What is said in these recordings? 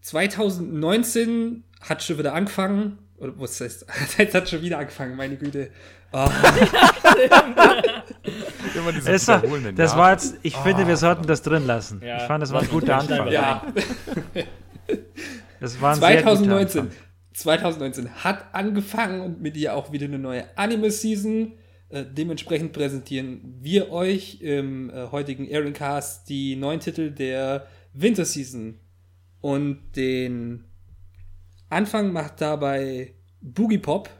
2019 hat schon wieder angefangen. Oder was heißt, jetzt hat schon wieder angefangen, meine Güte. Oh. Immer diese Das, war, das war jetzt, ich finde, wir sollten das drin lassen. Ja. ich fand, das war ein guter Anfang. Ja, Das war ein sehr guter 2019. Anfang. 2019 hat angefangen und mit ihr auch wieder eine neue Anime-Season. Äh, dementsprechend präsentieren wir euch im äh, heutigen Airingcast die neuen Titel der Winterseason. Und den Anfang macht dabei Boogie Pop.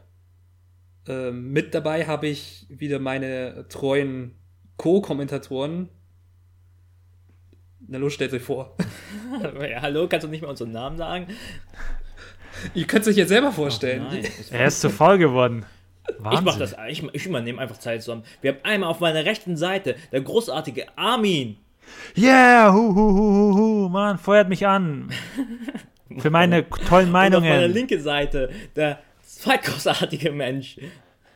Ähm, mit dabei habe ich wieder meine treuen Co-Kommentatoren. Na los, stellt euch vor. ja, hallo, kannst du nicht mal unseren Namen sagen? Ihr könnt es euch ja selber vorstellen. Ich, Er ist zu voll geworden. ich Wahnsinn. mach das, ich, ich übernehme einfach Zeit zusammen. Wir haben einmal auf meiner rechten Seite der großartige Armin. Yeah, hu, hu, hu, hu, hu, Mann, feuert mich an. Für meine tollen Und auf meiner Meinungen. linken Seite der zweitgroßartige Mensch.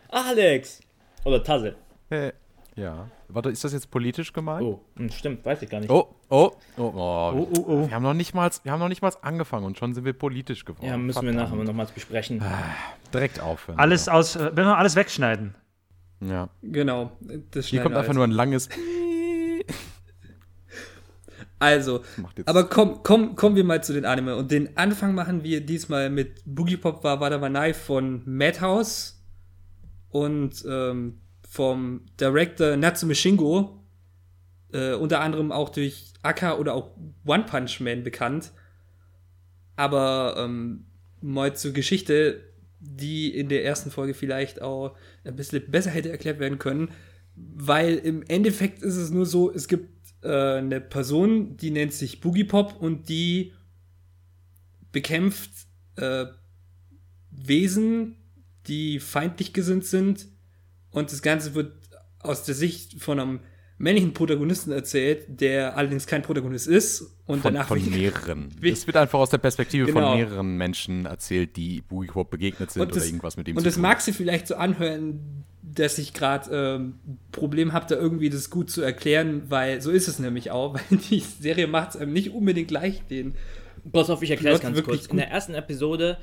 Alex. Oder Tasse. Äh, ja. Warte, ist das jetzt politisch gemeint? Oh, hm, stimmt, weiß ich gar nicht. Oh, oh, oh, oh. Oh, oh, oh. Wir haben noch nicht mal, wir haben noch nicht mal angefangen und schon sind wir politisch geworden. Ja, müssen wir Verdammt. nachher nochmals besprechen. direkt aufhören. Alles aus, äh, wenn wir alles wegschneiden. Ja. Genau. Das Hier kommt wir einfach alles. nur ein langes. Also, aber komm, komm, kommen wir mal zu den Anime. Und den Anfang machen wir diesmal mit Boogie Pop war Wadawanai von Madhouse und ähm, vom Director Natsume Shingo. Äh, unter anderem auch durch Aka oder auch One Punch Man bekannt. Aber ähm, mal zur Geschichte, die in der ersten Folge vielleicht auch ein bisschen besser hätte erklärt werden können. Weil im Endeffekt ist es nur so, es gibt äh, eine Person, die nennt sich Boogie Pop und die bekämpft äh, Wesen, die feindlich gesinnt sind. Und das Ganze wird aus der Sicht von einem männlichen Protagonisten erzählt, der allerdings kein Protagonist ist. Und Von, danach von wird- mehreren. Wie- Es wird einfach aus der Perspektive Genau. von mehreren Menschen erzählt, die Boogie Pop begegnet sind Und oder das- irgendwas mit dem Und zu das tun mag sie vielleicht so anhören, dass ich gerade ähm, Problem habe, da irgendwie das gut zu erklären, weil so ist es nämlich auch, weil die Serie macht es einem nicht unbedingt leicht, den. Pass auf, ich erkläre es ganz kurz. In der ersten Episode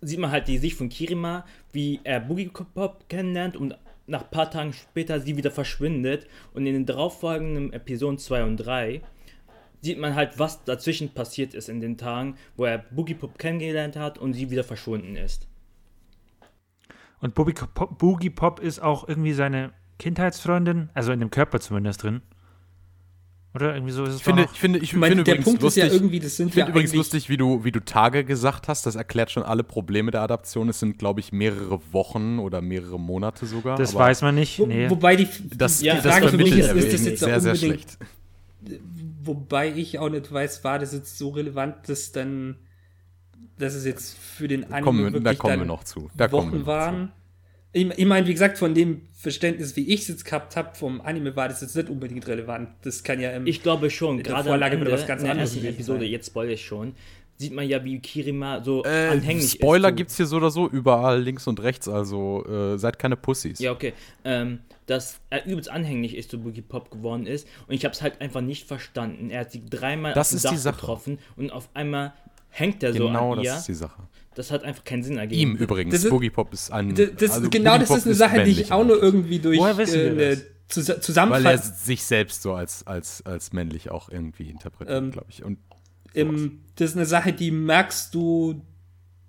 sieht man halt die Sicht von Kirima, wie er Boogie Pop kennenlernt und nach ein paar Tagen später sie wieder verschwindet. Und in den darauffolgenden Episoden 2 und 3 sieht man halt, was dazwischen passiert ist in den Tagen, wo er Boogie Pop kennengelernt hat und sie wieder verschwunden ist. Und Boogie Pop, Boogie Pop ist auch irgendwie seine Kindheitsfreundin, also in dem Körper zumindest drin. Oder irgendwie so ist es Ich finde, ich finde, ich Ich meine, finde der übrigens Punkt lustig, ist ja irgendwie, das sind Ich finde ja übrigens lustig, wie du, wie du Tage gesagt hast. Das erklärt schon alle Probleme der Adaption. Es sind, glaube ich, mehrere Wochen oder mehrere Monate sogar. das aber weiß man nicht. Wo, Nee. Wobei die, Das, die Ja, das Frage für mich ist, ist das jetzt sehr, sehr schlecht. wobei ich auch nicht weiß, war das jetzt so relevant, dass dann, dass es jetzt für den Anime Kommen wir, da wirklich kommen wir noch zu. Da kommen wir Wochen noch waren. Ich, ich meine, wie gesagt, von dem Verständnis, wie ich es jetzt gehabt habe vom Anime, war das jetzt nicht unbedingt relevant. Das kann ja im Ich glaube schon, In der gerade Vorlage am Ende, was ganz in der anderes ersten Episode, sein. jetzt spoilere ich schon, sieht man ja, wie Kirima so. Äh, anhänglich Spoiler ist. zu- gibt's hier so oder so überall, links und rechts. Also äh, seid keine Pussys. Ja, okay. Ähm, dass er übelst anhänglich ist zu Boogie Pop geworden ist. Und ich habe es halt einfach nicht verstanden. Er hat sie dreimal Das auf die Dach Sache. getroffen und auf einmal hängt er so genau an das ihr. ist die Sache. Das hat einfach keinen Sinn ergeben. Ihm übrigens. Das ist- Boogie Pop ist ein. Das, das, also genau, Boogie das Pop ist eine Sache, die ich auch nur irgendwie durch Woher wissen äh, wir eine das? Zus Weil er Zusammenfassung sich selbst so als, als, als männlich auch irgendwie interpretiert, Ähm, glaube ich. Und im, das ist eine Sache, die merkst du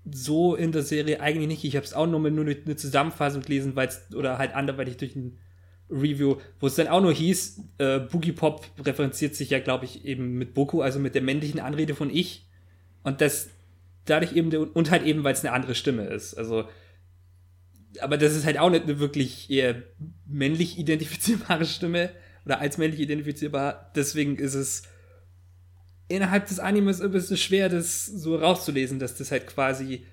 so in der Serie eigentlich nicht. Ich habe es auch nur, mit, nur durch eine Zusammenfassung gelesen, weil oder halt anderweitig durch ein Review, wo es dann auch nur hieß, äh, Boogie Pop referenziert sich ja, glaube ich, eben mit Boku, also mit der männlichen Anrede von ich. Und das dadurch eben, und halt eben, weil es eine andere Stimme ist. Also, aber das ist halt auch nicht eine wirklich eher männlich identifizierbare Stimme oder als männlich identifizierbar. Deswegen ist es innerhalb des Animes ein bisschen schwer, das so rauszulesen, dass das halt quasi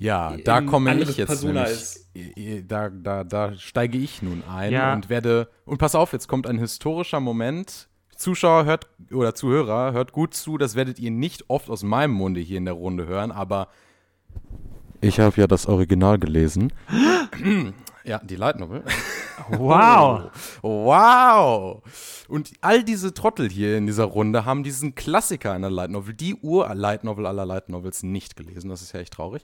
ja, da komme ich jetzt. Persona Nämlich, ist. da, da, da steige ich nun ein Ja. und werde. Und pass auf, jetzt kommt ein historischer Moment. Zuschauer hört oder Zuhörer hört gut zu, das werdet ihr nicht oft aus meinem Munde hier in der Runde hören, aber Ich habe ja das Original gelesen. ja, die Light Novel. Wow. Wow! Und all diese Trottel hier in dieser Runde haben diesen Klassiker einer Light Novel, die Ur-Light Novel aller Light Novels, nicht gelesen. Das ist ja echt traurig.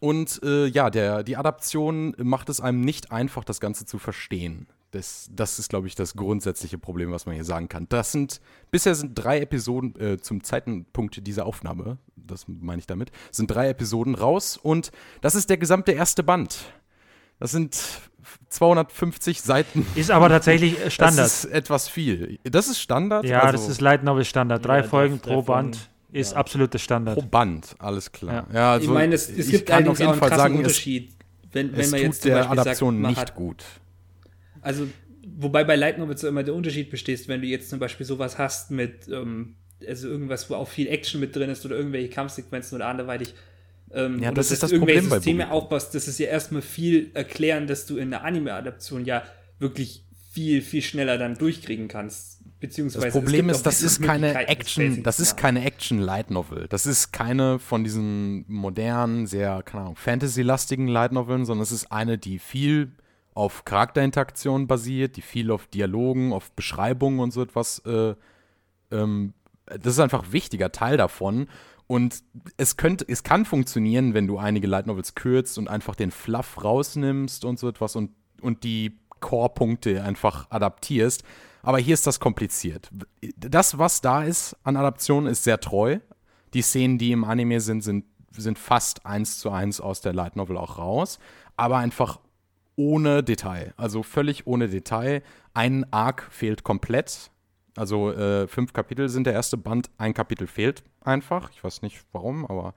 Und äh, ja, der, die Adaption macht es einem nicht einfach, das Ganze zu verstehen. Das, das ist, glaube ich, das grundsätzliche Problem, was man hier sagen kann. Das sind, bisher sind drei Episoden äh, zum Zeitpunkt dieser Aufnahme, das meine ich damit, sind drei Episoden raus und das ist der gesamte erste Band. Das sind 250 Seiten. Ist aber tatsächlich äh, Standard. Das ist etwas viel. Das ist Standard? ja, Also das ist Light Novel Standard. Drei Ja, Folgen pro Folgen, Band ist ja. absolutes Standard. pro Band, alles klar. Ja, ich also meine, es, es ich gibt kann auf auch jeden einen Fall sagen, es, Unterschied. wenn, wenn es man tut jetzt zum der Beispiel Adaption sagt, nicht hat, gut. Also, wobei bei Light Novels immer der Unterschied besteht, wenn du jetzt zum Beispiel sowas hast mit, ähm, also irgendwas, wo auch viel Action mit drin ist oder irgendwelche Kampfsequenzen oder anderweitig. Ähm, Ja, das dass ist das du irgendwelche Problem bei Systeme Boogie. aufbaust, das ist ja erstmal viel erklären, dass du in einer Anime-Adaption ja wirklich viel, viel schneller dann durchkriegen kannst. Beziehungsweise Das Problem ist, das ist keine Action, das ist keine Action Light Novel. Das ist keine von diesen modernen, sehr, keine Ahnung, Fantasy-lastigen Light Noveln, sondern es ist eine, die viel auf Charakterinteraktion basiert, die viel auf Dialogen, auf Beschreibungen und so etwas. Äh, ähm, das ist einfach ein wichtiger Teil davon. Und es könnte, es kann funktionieren, wenn du einige Light Novels kürzt und einfach den Fluff rausnimmst und so etwas und, und die Core-Punkte einfach adaptierst. Aber hier ist das kompliziert. Das, was da ist an Adaptionen, ist sehr treu. Die Szenen, die im Anime sind, sind, sind fast eins zu eins aus der Light Novel auch raus. Aber einfach ohne Detail. Also völlig ohne Detail. Ein Arc fehlt komplett. Also äh, fünf Kapitel sind der erste Band. Ein Kapitel fehlt einfach. Ich weiß nicht warum, aber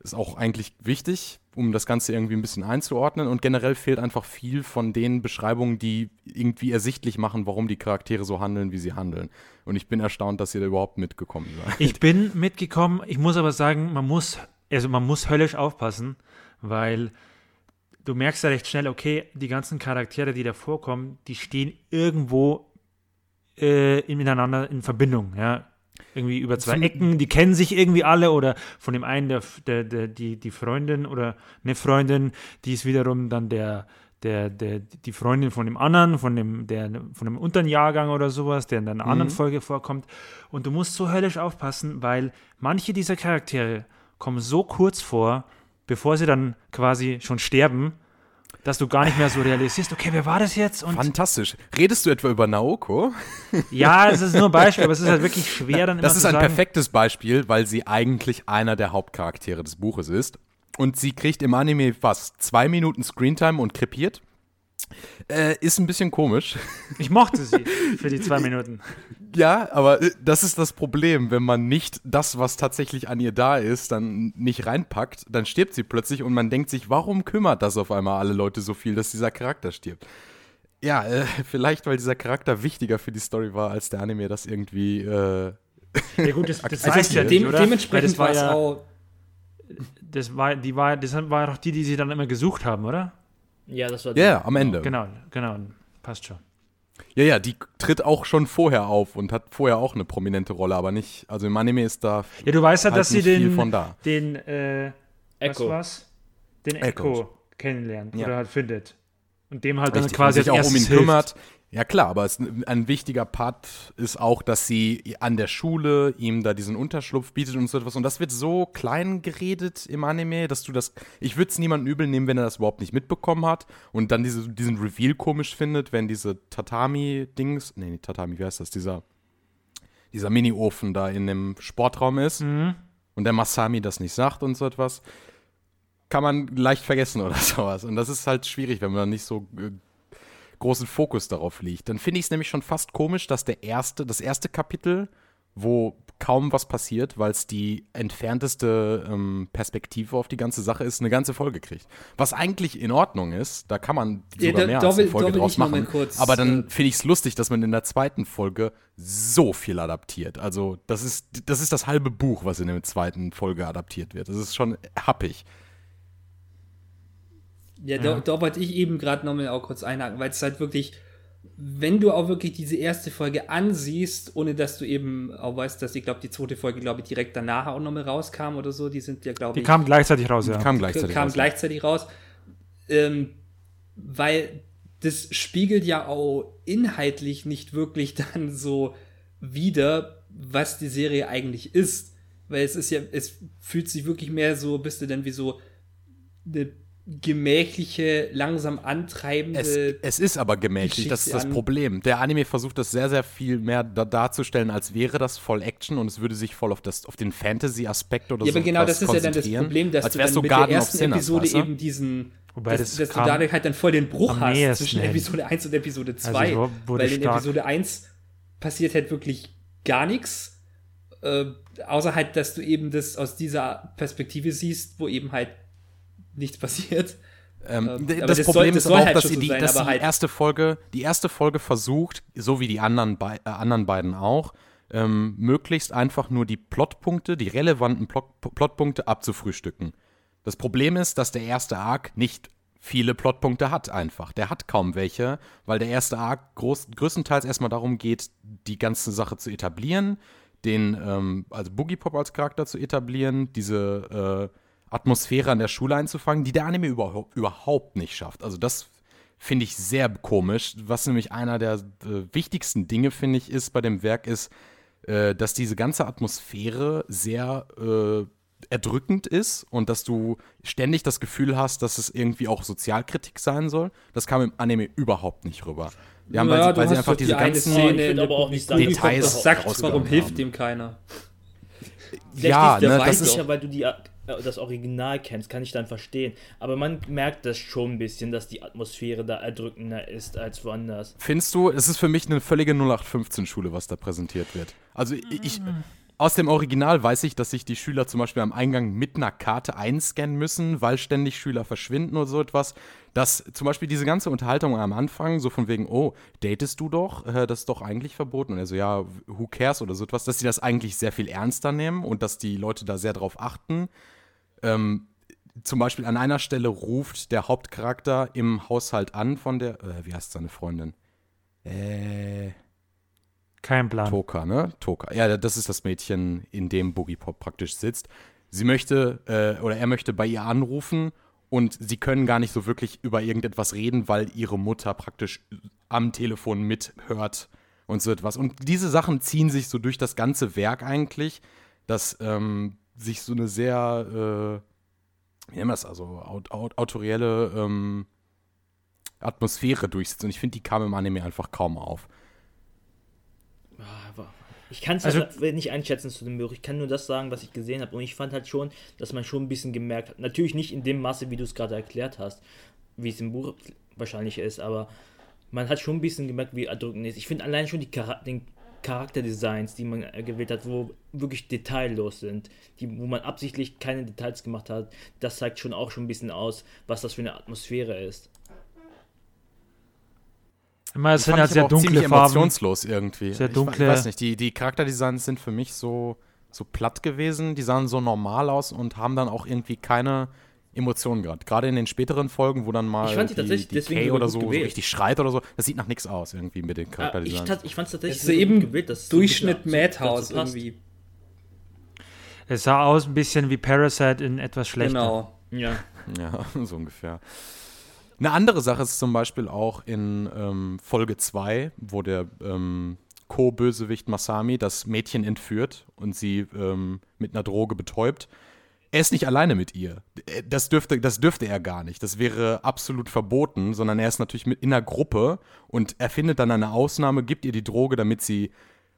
ist auch eigentlich wichtig, um das Ganze irgendwie ein bisschen einzuordnen. Und generell fehlt einfach viel von den Beschreibungen, die irgendwie ersichtlich machen, warum die Charaktere so handeln, wie sie handeln. Und ich bin erstaunt, dass ihr da überhaupt mitgekommen seid. Ich bin mitgekommen. Ich muss aber sagen, man muss, also man muss höllisch aufpassen, weil du merkst ja recht schnell, okay, die ganzen Charaktere, die da vorkommen, die stehen irgendwo äh, in- miteinander in Verbindung, ja. Irgendwie über zwei Ecken, die kennen sich irgendwie alle oder von dem einen der, der, der, die, die Freundin oder eine Freundin, die ist wiederum dann der, der, der, die Freundin von dem anderen, von dem, der, von dem unteren Jahrgang oder sowas, der in einer anderen Folge vorkommt. Und du musst so höllisch aufpassen, weil manche dieser Charaktere kommen so kurz vor, bevor sie dann quasi schon sterben, dass du gar nicht mehr so realisierst, okay, wer war das jetzt? Und Fantastisch. Redest du etwa über Naoko? ja, es ist nur ein Beispiel, aber es ist halt wirklich schwer dann immer Das ist ein sagen, perfektes Beispiel, weil sie eigentlich einer der Hauptcharaktere des Buches ist. Und sie kriegt im Anime was? Zwei Minuten Screentime und krepiert. Äh, ist ein bisschen komisch. Ich mochte sie für die zwei Minuten. Ja, aber äh, das ist das Problem. Wenn man nicht das, was tatsächlich an ihr da ist, dann nicht reinpackt, dann stirbt sie plötzlich und man denkt sich, warum kümmert das auf einmal alle Leute so viel, dass dieser Charakter stirbt? Ja, äh, vielleicht, weil dieser Charakter wichtiger für die Story war, als der Anime das irgendwie. Äh, Ja gut, das, das Also heißt ja Dem, oder? Weil dementsprechend das war war es ja, auch. das war, die war, das war doch die, die sie dann immer gesucht haben, oder? Ja, das war ja, ja, am Ende. Genau, genau, passt schon. Ja, ja, die tritt auch schon vorher auf und hat vorher auch eine prominente Rolle, aber nicht. Also im Anime ist da Ja, du weißt ja, halt dass sie den, von da. den, äh, Echo. was war's? Den Echo. Echo kennenlernt Ja. oder halt findet. Und dem halt dann Richtig, quasi und sich als auch um ihn hilft. kümmert. Ja klar, aber es, ein wichtiger Part ist auch, dass sie an der Schule ihm da diesen Unterschlupf bietet und so etwas. Und das wird so klein geredet im Anime, dass du das. Ich würde es niemandem übel nehmen, wenn er das überhaupt nicht mitbekommen hat und dann diese, diesen Reveal komisch findet, wenn diese Tatami-Dings. Nee, nicht Tatami, wie heißt das? Dieser, dieser Mini-Ofen da in dem Sportraum ist Mhm. und der Masami das nicht sagt und so etwas. Kann man leicht vergessen oder sowas. Und das ist halt schwierig, wenn man nicht so äh, großen Fokus darauf liegt. Dann finde ich es nämlich schon fast komisch, dass der erste, das erste Kapitel, wo kaum was passiert, weil es die entfernteste ähm, Perspektive auf die ganze Sache ist, eine ganze Folge kriegt. Was eigentlich in Ordnung ist, da kann man Ja, sogar da- mehr da als eine Folge da draus machen. kurz, Aber dann äh, finde ich es lustig, dass man in der zweiten Folge so viel adaptiert. Also das ist, das ist das halbe Buch, was in der zweiten Folge adaptiert wird. Das ist schon happig. Ja, da, da wollte ich eben gerade nochmal auch kurz einhaken, weil es halt wirklich, wenn du auch wirklich diese erste Folge ansiehst, ohne dass du eben auch weißt, dass ich glaube, die zweite Folge, glaube ich, direkt danach auch nochmal rauskam oder so, die sind ja, glaube Die ich, kam gleichzeitig raus, ja. Die kam gleichzeitig kam raus. gleichzeitig raus. Ähm, weil das spiegelt ja auch inhaltlich nicht wirklich dann so wider, was die Serie eigentlich ist. Weil es ist ja, es fühlt sich wirklich mehr so, bist du denn wie so eine gemächliche, langsam antreibende. Es, es ist aber gemächlich, das ist das Geschichte an- Problem. Der Anime versucht das sehr, sehr viel mehr da darzustellen, als wäre das voll Action und es würde sich voll auf, das, auf den Fantasy-Aspekt oder ja, so aber genau das ist ja dann das Problem, dass du dann so mit Garden der ersten Sinners, Episode weißt du? eben diesen, Wobei dass, das dass du dadurch halt dann voll den Bruch hast zwischen. Episode 1 und Episode Also 2. ich wo- wurde weil in stark- Episode 1 passiert halt wirklich gar nichts. Äh, außer halt, dass du eben das aus dieser Perspektive siehst, wo eben halt nichts passiert. Ähm, Ähm, das, das soll- Problem das ist soll aber auch, halt dass, die, sein, dass aber die halt- erste Folge, die erste Folge versucht, so wie die anderen, bei, äh, anderen beiden auch, ähm, möglichst einfach nur die Plotpunkte, die relevanten Plot, Plotpunkte abzufrühstücken. Das Problem ist, dass der erste Arc nicht viele Plotpunkte hat einfach. Der hat kaum welche, weil der erste Arc groß, größtenteils erstmal darum geht, die ganze Sache zu etablieren, den, ähm, also Boogie Pop als Charakter zu etablieren, diese äh, Atmosphäre an der Schule einzufangen, die der Anime überhaupt, überhaupt nicht schafft. Also das finde ich sehr komisch. Was nämlich einer der äh, wichtigsten Dinge, finde ich, ist bei dem Werk, ist, äh, dass diese ganze Atmosphäre sehr äh, erdrückend ist und dass du ständig das Gefühl hast, dass es irgendwie auch Sozialkritik sein soll. Das kam im Anime überhaupt nicht rüber. Ja, weil, Ja, sie, du weil sie einfach die diese eine ganzen Szene aber auch nicht das sagt, warum hilft haben. dem keiner. Vielleicht Ja, ist der ne, weiß das ist- sicher, weil du die, das Original kennst, kann ich dann verstehen. Aber man merkt das schon ein bisschen, dass die Atmosphäre da erdrückender ist als woanders. Findest du, es ist für mich eine völlige 0815-Schule, was da präsentiert wird. Also ich, ich, aus dem Original weiß ich, dass sich die Schüler zum Beispiel am Eingang mit einer Karte einscannen müssen, weil ständig Schüler verschwinden oder so etwas. Dass zum Beispiel diese ganze Unterhaltung am Anfang, so von wegen, oh, datest du doch? Äh, Das ist doch eigentlich verboten. Und er so, ja, who cares oder so etwas, dass sie das eigentlich sehr viel ernster nehmen und dass die Leute da sehr drauf achten. Ähm, zum Beispiel an einer Stelle ruft der Hauptcharakter im Haushalt an von der, äh, wie heißt seine Freundin? Äh, Kein Plan. Toka, ne? Toka. Ja, das ist das Mädchen, in dem Boogie Pop praktisch sitzt. Sie möchte, äh, oder er möchte bei ihr anrufen und sie können gar nicht so wirklich über irgendetwas reden, weil ihre Mutter praktisch am Telefon mithört und so etwas. Und diese Sachen ziehen sich so durch das ganze Werk eigentlich, dass ähm, sich so eine sehr, äh, wie nennen wir das, also aut aut autorielle ähm, Atmosphäre durchsetzt. Und ich finde, die kam im Anime einfach kaum auf. Aber ich kann es Also- halt nicht einschätzen zu dem Buch. Ich kann nur das sagen, was ich gesehen habe. Und ich fand halt schon, dass man schon ein bisschen gemerkt hat. Natürlich nicht in dem Maße, wie du es gerade erklärt hast, wie es im Buch wahrscheinlich ist, aber man hat schon ein bisschen gemerkt, wie erdrückend es ist. Ich finde allein schon die Chara den Charakterdesigns, die man äh, gewählt hat, wo wirklich detaillos sind, die, wo man absichtlich keine Details gemacht hat, das zeigt schon auch schon ein bisschen aus, was das für eine Atmosphäre ist. Immer, es sind Fand halt ich sehr aber auch ziemlich dunkle Farben. emotionslos irgendwie. Sehr Ich dunkle- weiß nicht, die, die Charakterdesigns sind für mich so, so platt gewesen. Die sahen so normal aus und haben dann auch irgendwie keine Emotionen gerade. Gerade in den späteren Folgen, wo dann mal Ich fand die tatsächlich die deswegen Kay oder so, so richtig schreit oder so. Das sieht nach nichts aus irgendwie mit den Ah, ich Charakterdesigns. ich fand es tatsächlich gut eben gewählt, dass so Durchschnitt dazu- Madhouse irgendwie. Es sah aus ein bisschen wie Parasite in etwas schlechter. Genau. Ja. Ja, so ungefähr. Eine andere Sache ist zum Beispiel auch in ähm, Folge 2, wo der ähm, Co-Bösewicht Masami das Mädchen entführt und sie ähm, mit einer Droge betäubt. Er ist nicht alleine mit ihr. Äh, Das dürfte, das dürfte er gar nicht. Das wäre absolut verboten, sondern er ist natürlich mit in einer Gruppe und er findet dann eine Ausnahme, gibt ihr die Droge, damit sie,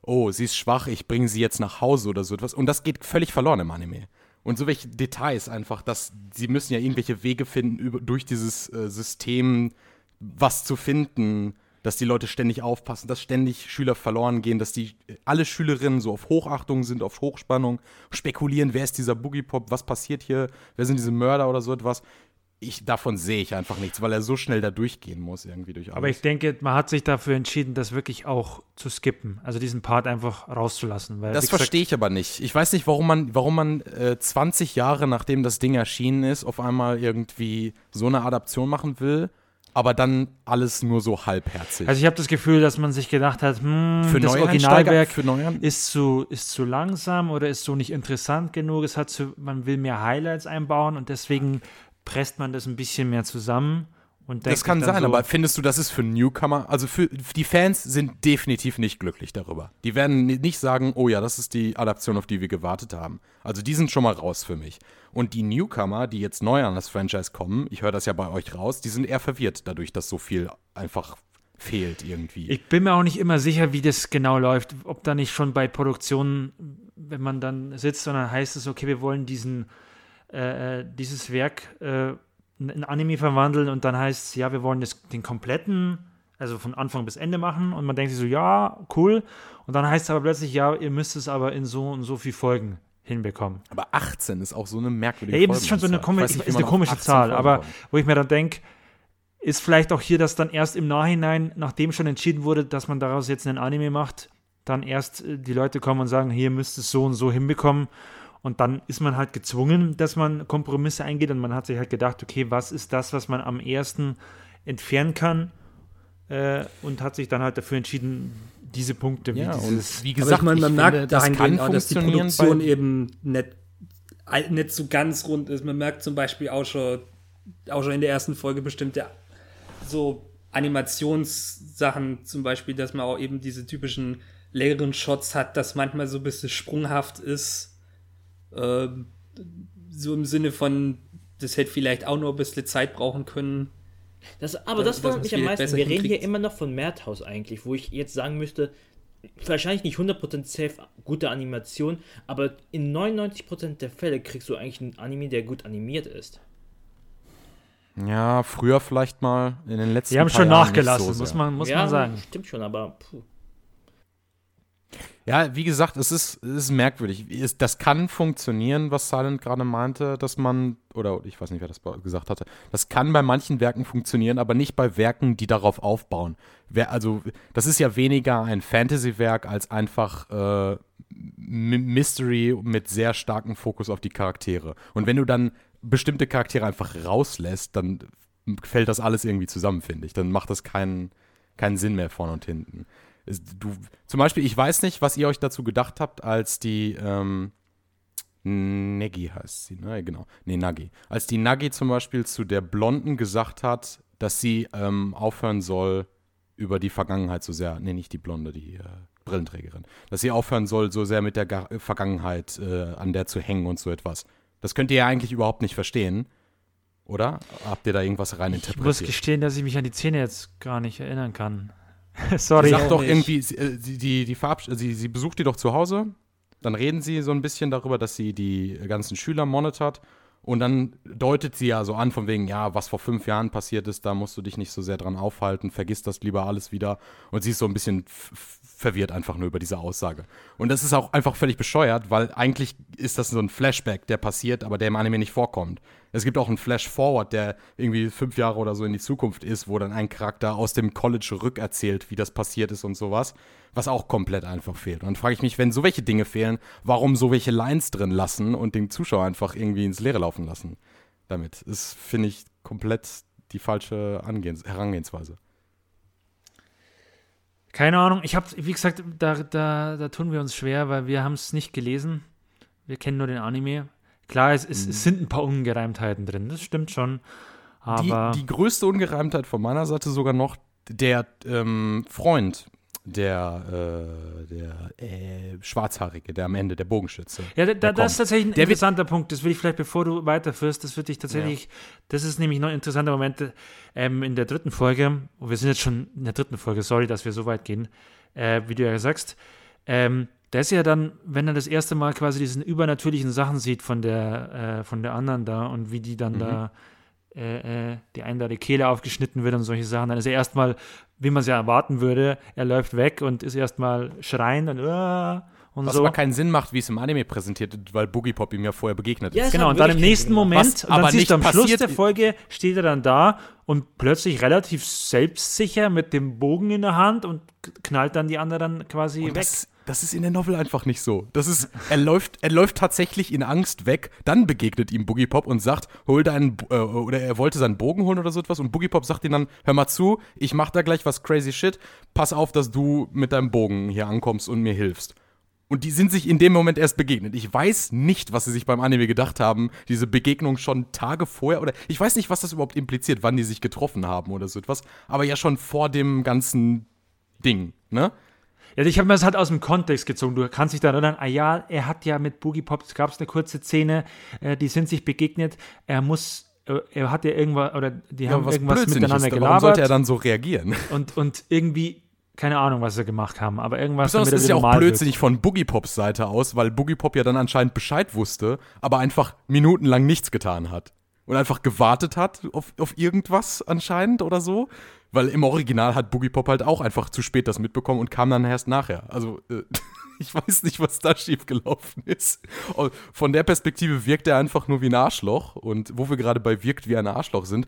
oh, sie ist schwach, ich bringe sie jetzt nach Hause oder so etwas. Und das geht völlig verloren im Anime. Und so welche Details einfach, dass sie müssen ja irgendwelche Wege finden, über, durch dieses äh, System was zu finden, dass die Leute ständig aufpassen, dass ständig Schüler verloren gehen, dass die alle Schülerinnen so auf Hochachtung sind, auf Hochspannung, spekulieren, wer ist dieser Boogie Pop, was passiert hier, wer sind diese Mörder oder so etwas. Ich, davon sehe ich einfach nichts, weil er so schnell da durchgehen muss, irgendwie durch alles. Aber ich denke, man hat sich dafür entschieden, das wirklich auch zu skippen. Also diesen Part einfach rauszulassen. Weil, Das verstehe ich aber nicht. Ich weiß nicht, warum man, warum man äh, 20 Jahre nachdem das Ding erschienen ist, auf einmal irgendwie so eine Adaption machen will. Aber dann alles nur so halbherzig. Also ich habe das Gefühl, dass man sich gedacht hat, hm, für das Originalwerk ist zu, ist zu langsam oder ist so nicht interessant genug. Es hat zu, man will mehr Highlights einbauen und deswegen presst man das ein bisschen mehr zusammen. Das kann sein, so, aber findest du, das ist für Newcomer, also für die Fans sind definitiv nicht glücklich darüber. Die werden ni- nicht sagen, oh ja, das ist die Adaption, auf die wir gewartet haben. Also die sind schon mal raus für mich. Und die Newcomer, die jetzt neu an das Franchise kommen, ich höre das ja bei euch raus, die sind eher verwirrt dadurch, dass so viel einfach fehlt irgendwie. Ich bin mir auch nicht immer sicher, wie das genau läuft. Ob da nicht schon bei Produktionen, wenn man dann sitzt und dann heißt es, okay, wir wollen diesen, äh, äh, dieses Werk äh, in Anime verwandeln und dann heißt es, ja, wir wollen das, den kompletten, also von Anfang bis Ende machen und man denkt sich so, ja, cool. Und dann heißt es aber plötzlich, ja, ihr müsst es aber in so und so viel Folgen hinbekommen. aber 18 ist auch so eine merkwürdige Ja, eben, das ist schon so eine, komi- nicht, ist eine komische 18 Zahl, aber kommt. wo ich mir dann denke, ist vielleicht auch hier, dass dann erst im Nachhinein, nachdem schon entschieden wurde, dass man daraus jetzt einen Anime macht, dann erst äh, die Leute kommen und sagen, hier müsst es so und so hinbekommen. Und dann ist man halt gezwungen, dass man Kompromisse eingeht und man hat sich halt gedacht, okay, was ist das, was man am ersten entfernen kann? Äh, und hat sich dann halt dafür entschieden, diese Punkte Ja, wie und dieses wie Aber gesagt, ich meine, man ich merkt finde, das kann auch, dass die Produktion eben nicht, nicht so ganz rund ist. Man merkt zum Beispiel auch schon, auch schon in der ersten Folge bestimmte so Animationssachen, zum Beispiel, dass man auch eben diese typischen längeren Shots hat, das manchmal so ein bisschen sprunghaft ist. Ähm, so im Sinne von, das hätte vielleicht auch nur ein bisschen Zeit brauchen können. Das, aber Das- wundert mich am meisten. Wir reden hier immer noch von Madhouse eigentlich, wo ich jetzt sagen müsste, wahrscheinlich nicht 100% safe gute Animation, aber in 99% der Fälle kriegst du eigentlich einen Anime, der gut animiert ist. Ja, früher vielleicht mal in den letzten Die haben paar schon Jahren nachgelassen, so muss man, muss ja, man sagen. Stimmt schon, aber puh. Ja, wie gesagt, es ist, es ist merkwürdig. Es, das kann funktionieren, was Silent gerade meinte, dass man, oder ich weiß nicht, wer das gesagt hatte, das kann bei manchen Werken funktionieren, aber nicht bei Werken, die darauf aufbauen. Wer, also, das ist ja weniger ein Fantasy-Werk als einfach äh, Mystery mit sehr starkem Fokus auf die Charaktere. Und wenn du dann bestimmte Charaktere einfach rauslässt, dann fällt das alles irgendwie zusammen, finde ich. Dann macht das keinen, keinen Sinn mehr vorne und hinten. Du, zum Beispiel, ich weiß nicht, was ihr euch dazu gedacht habt, als die ähm, Negi heißt sie, ne? Genau. Nee, Nagi. Als die Nagi zum Beispiel zu der Blonden gesagt hat, dass sie ähm, aufhören soll, über die Vergangenheit so sehr, nee, nicht die Blonde, die äh, Brillenträgerin, dass sie aufhören soll, so sehr mit der Ga Vergangenheit äh, an der zu hängen und so etwas. Das könnt ihr ja eigentlich überhaupt nicht verstehen, oder? Habt ihr da irgendwas Ich muss gestehen, dass ich mich an die Szene jetzt gar nicht erinnern kann. Sorry. Sie sagt doch nicht. irgendwie, sie, äh, sie, die, die verabsch- sie, sie besucht die doch zu Hause, dann reden sie so ein bisschen darüber, dass sie die ganzen Schüler monitort und dann deutet sie ja so an von wegen, ja, was vor fünf Jahren passiert ist, da musst du dich nicht so sehr dran aufhalten, vergiss das lieber alles wieder und sie ist so ein bisschen verwirrt einfach nur über diese Aussage. Und das ist auch einfach völlig bescheuert, weil eigentlich ist das so ein Flashback, der passiert, aber der im Anime nicht vorkommt. Es gibt auch einen Flash-Forward, der irgendwie fünf Jahre oder so in die Zukunft ist, wo dann ein Charakter aus dem College rückerzählt, wie das passiert ist und sowas, was auch komplett einfach fehlt. Und dann frage ich mich, wenn so welche Dinge fehlen, warum so welche Lines drin lassen und den Zuschauer einfach irgendwie ins Leere laufen lassen damit. Das finde ich komplett die falsche Angehens Herangehensweise. Keine Ahnung. Ich habe, wie gesagt, da, da, da tun wir uns schwer, weil wir haben es nicht gelesen. Wir kennen nur den Anime. Klar, es, es, es sind ein paar Ungereimtheiten drin. Das stimmt schon. Aber Die, die größte Ungereimtheit von meiner Seite sogar noch der ähm, Freund, der, äh, der äh, Schwarzhaarige, der am Ende, der Bogenschütze. Ja, da, da, der das ist tatsächlich ein Der interessanter Punkt. Das will ich vielleicht, bevor du weiterführst, das würde ich tatsächlich, das ist nämlich noch ein interessanter Moment ähm, in der dritten Folge. Und wir sind jetzt schon in der dritten Folge, sorry, dass wir so weit gehen, äh, wie du ja sagst. Ähm, der ist ja dann, wenn er das erste Mal quasi diesen übernatürlichen Sachen sieht von der, äh, von der anderen da und wie die dann Mhm. da, äh, äh, die einen da die Kehle aufgeschnitten wird und solche Sachen, dann ist er erstmal, wie man es ja erwarten würde, er läuft weg und ist erstmal schreiend und, "Ah", und Was so. aber keinen Sinn macht, wie es im Anime präsentiert wird, weil Boogie Pop ihm ja vorher begegnet Ja, ist. es Genau, und dann im nächsten Moment, Was und dann aber siehst du am nicht Schluss der Folge, steht er dann da und plötzlich relativ selbstsicher mit dem Bogen in der Hand und knallt dann die anderen quasi Und weg. das, das ist in der Novel einfach nicht so. Das ist, er läuft, er läuft tatsächlich in Angst weg, dann begegnet ihm Boogie Pop und sagt, hol deinen, äh, oder er wollte seinen Bogen holen oder so etwas und Boogie Pop sagt ihm dann, hör mal zu, ich mach da gleich was crazy shit, pass auf, dass du mit deinem Bogen hier ankommst und mir hilfst. Und die sind sich in dem Moment erst begegnet. Ich weiß nicht, was sie sich beim Anime gedacht haben, diese Begegnung schon Tage vorher oder ich weiß nicht, was das überhaupt impliziert, wann die sich getroffen haben oder so etwas, aber ja schon vor dem ganzen Ding, ne? Ja, ich habe mir das halt aus dem Kontext gezogen. Du kannst dich daran erinnern, ah ja, er hat ja mit Boogie Pop, es gab eine kurze Szene, äh, die sind sich begegnet. Er muss, äh, er hat ja irgendwas, oder die haben irgendwas miteinander ist. Warum gelabert. sollte er dann so reagieren? und, und irgendwie, keine Ahnung, was sie gemacht haben, aber irgendwas, Besonders er ist ja auch normal wird. blödsinnig von Boogie Pops Seite aus, weil Boogie Pop ja dann anscheinend Bescheid wusste, aber einfach minutenlang nichts getan hat. Und einfach gewartet hat auf, auf irgendwas anscheinend oder so. Weil im Original hat Boogie Pop halt auch einfach zu spät das mitbekommen und kam dann erst nachher. Also, äh, ich weiß nicht, was da schiefgelaufen ist. Und von der Perspektive wirkt er einfach nur wie ein Arschloch. Und wo wir gerade bei wirkt wie ein Arschloch sind,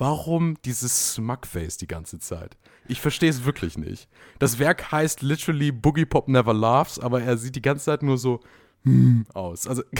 Warum dieses Smugface die ganze Zeit? Ich verstehe es wirklich nicht. Das Werk heißt literally Boogie Pop Never Laughs, aber er sieht die ganze Zeit nur so hm, aus. Also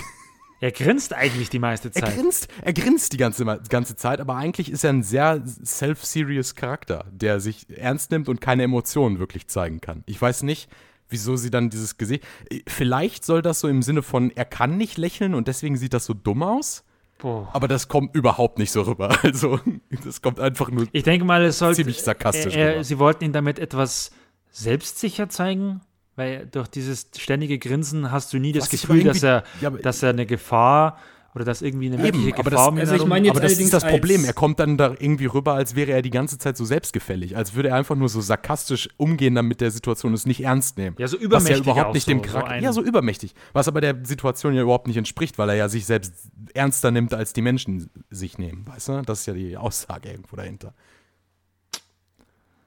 Er grinst eigentlich die meiste er Zeit. grinst, er grinst die ganze, ganze Zeit, aber eigentlich ist er ein sehr self-serious Charakter, der sich ernst nimmt und keine Emotionen wirklich zeigen kann. Ich weiß nicht, wieso sie dann dieses Gesicht. Vielleicht soll das so im Sinne von, er kann nicht lächeln und deswegen sieht das so dumm aus. Boah. Aber das kommt überhaupt nicht so rüber. Also, das kommt einfach nur Ich denke mal, es sollte. ziemlich sarkastisch er, rüber. sie wollten ihn damit etwas selbstsicher zeigen, weil durch dieses ständige Grinsen hast du nie das Was Gefühl, dass er, ja, dass er eine Gefahr oder dass irgendwie eine wirkliche Eben, aber Gefahr das, um ihn also ich meine jetzt aber das ist das Problem. Er kommt dann da irgendwie rüber, als wäre er die ganze Zeit so selbstgefällig, als würde er einfach nur so sarkastisch umgehen dann mit der Situation es nicht ernst nehmen. Ja, so Was ja übermächtig überhaupt nicht so, dem so Charakter. ein- ja, so übermächtig. Was aber der Situation ja überhaupt nicht entspricht, weil er ja sich selbst ernster nimmt, als die Menschen sich nehmen. Weißt du? Das ist ja die Aussage irgendwo dahinter.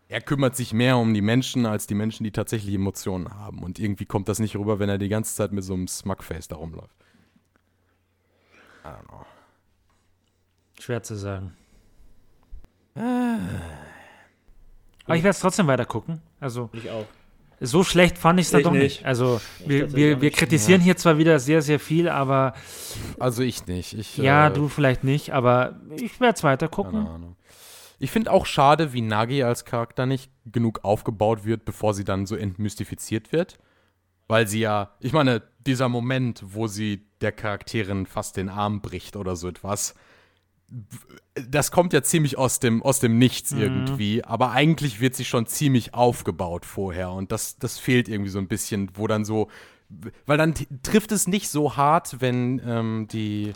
Er kümmert sich mehr um die Menschen, als die Menschen, die tatsächlich Emotionen haben. Und irgendwie kommt das nicht rüber, wenn er die ganze Zeit mit so einem Smugface da rumläuft. I don't know. Schwer zu sagen. Ah. Aber ich werde es trotzdem weiter gucken. Also, Ich auch. so schlecht fand ich es dann Ich doch nicht. nicht. Also, wir, tatsächlich wir, wir nicht. kritisieren hier zwar wieder sehr, sehr viel, aber Also ich nicht. Ich, ja, äh, du vielleicht nicht, aber ich werde es weiter gucken. Keine Ahnung. Ich finde auch schade, wie Nagi als Charakter nicht genug aufgebaut wird, bevor sie dann so entmystifiziert wird. Weil sie ja, ich meine, dieser Moment, wo sie der Charakterin fast den Arm bricht oder so etwas, das kommt ja ziemlich aus dem, aus dem Nichts irgendwie, aber eigentlich wird sie schon ziemlich aufgebaut vorher. Und das, das fehlt irgendwie so ein bisschen, wo dann so, weil dann trifft es nicht so hart, wenn ähm, die,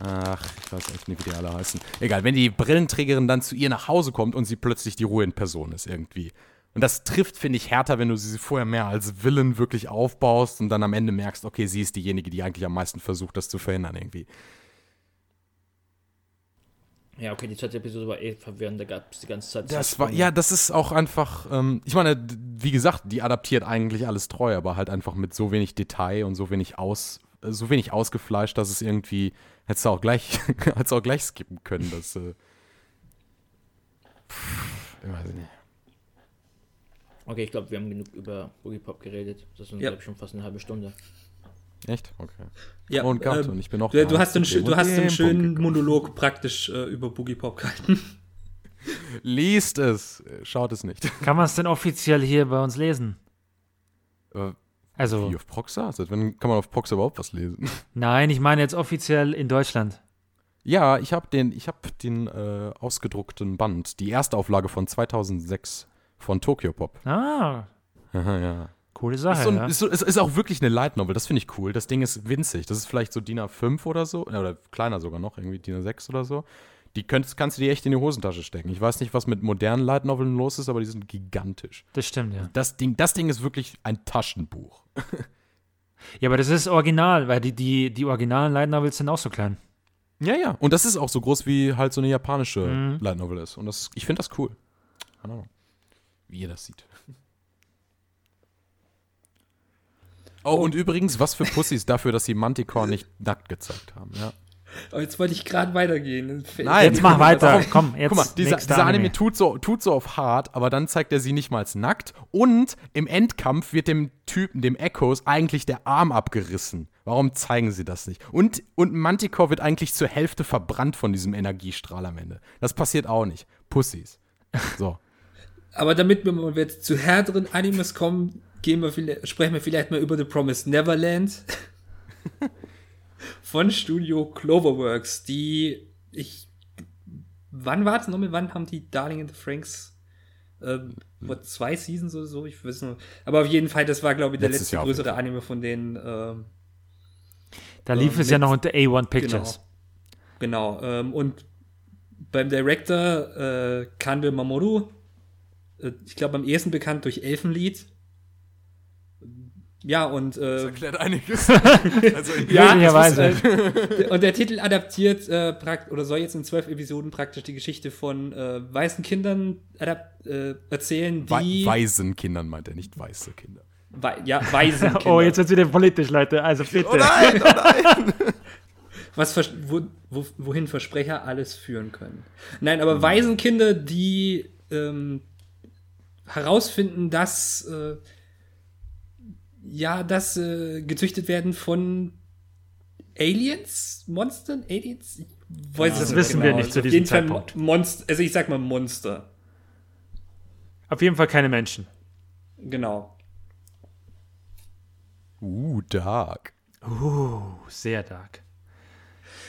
ach, ich weiß echt nicht, wie die alle heißen, egal, wenn die Brillenträgerin dann zu ihr nach Hause kommt und sie plötzlich die Ruhe in Person ist irgendwie. Und das trifft, finde ich, härter, wenn du sie vorher mehr als Villain wirklich aufbaust und dann am Ende merkst, okay, sie ist diejenige, die eigentlich am meisten versucht, das zu verhindern irgendwie. Ja, okay, die zweite Episode war eh verwirrend, da gab es die ganze Zeit. Das war, ja, das ist auch einfach, ähm, ich meine, wie gesagt, die adaptiert eigentlich alles treu, aber halt einfach mit so wenig Detail und so wenig aus, äh, so wenig ausgefleischt, dass es irgendwie, hättest du auch gleich, hättest auch gleich skippen können, das, äh, pff, ich weiß nicht. Okay, ich glaube, wir haben genug über Boogie Pop geredet. Das sind, Ja. glaube ich, schon fast eine halbe Stunde. Echt? Okay. Ja, und Gott, ähm, und ich bin auch Du, du hast, einen, du hast einen schönen. Monolog praktisch äh, über Boogie Pop gehalten. Liest es, schaut es nicht. Kann man es denn offiziell hier bei uns lesen? Äh, Also, Wie auf Proxa? Seit wann kann man auf Proxa überhaupt was lesen? nein, ich meine jetzt offiziell in Deutschland. Ja, ich habe den, ich hab den äh, ausgedruckten Band, die Erstauflage von 2006 von Tokyo Pop. Ah, Aha, ja. coole Ist, Sache, so ein, ja. ist, so, ist, ist auch wirklich eine Light Novel, das finde ich cool. Das Ding ist winzig. Das ist vielleicht so DIN A5 oder so, oder kleiner sogar noch, irgendwie DIN A6 oder so. Die könntest, kannst du dir echt in die Hosentasche stecken. Ich weiß nicht, was mit modernen Light Noveln los ist, aber die sind gigantisch. Das stimmt, ja. Das Ding, das Ding ist wirklich ein Taschenbuch. Ja, aber das ist original, weil die, die, die originalen Light Novels sind auch so klein. Ja, ja. Und das ist auch so groß, wie halt so eine japanische Mhm. Light Novel ist. Und das, ich finde das cool. Keine Ahnung, wie ihr das sieht. Oh, und übrigens, was für Pussys dafür, dass sie Manticore nicht nackt gezeigt haben, ja. Oh, jetzt wollte ich gerade weitergehen. Nein. Jetzt mach weiter. Komm, jetzt. Guck mal, dieser, dieser Anime, tut, so, tut so auf hart, aber dann zeigt er sie nicht mal als nackt. Und im Endkampf wird dem Typen, dem Echoes, eigentlich der Arm abgerissen. Warum zeigen sie das nicht? Und, und Manticore wird eigentlich zur Hälfte verbrannt von diesem Energiestrahl am Ende. Das passiert auch nicht. Pussys. So. Aber damit wir jetzt zu härteren Animes kommen, gehen wir vielleicht, sprechen wir vielleicht mal über The Promised Neverland von Studio Cloverworks, die ich. Wann war es nochmal? Wann haben die Darling and the Franks? Ähm, vor zwei Seasons oder so? Ich weiß nicht. Aber auf jeden Fall, das war, glaube ich, der Letztes letzte Jahr größere. Anime von denen. Ähm, Da lief äh, es ja mit- noch unter A1 Pictures. Genau. Ähm, und beim Director äh, Kande Mamoru, ich glaube am ehesten bekannt durch Elfenlied. Ja, und äh, erklärt einiges. also in ja, es ist, äh, und der Titel adaptiert äh, prakt oder soll jetzt in zwölf Episoden praktisch die Geschichte von äh, weißen Kindern äh, erzählen, die Wei Waisenkindern meint er, nicht weiße Kinder. Wei ja, weisen Kinder. Oh, jetzt wird wieder politisch, Leute. Also bitte. nein, oh nein! was vers wo, wo, wohin Versprecher alles führen können. Nein, aber Waisenkinder, die ähm, herausfinden, dass äh, ja, dass äh, gezüchtet werden von Aliens, Monstern, Aliens. Ich weiß es Das wissen wir nicht Also zu auf diesem jeden Fall Zeitpunkt. Monster, also ich sag mal Monster. Auf jeden Fall keine Menschen. Genau. Uh, dark. Uh, sehr dark.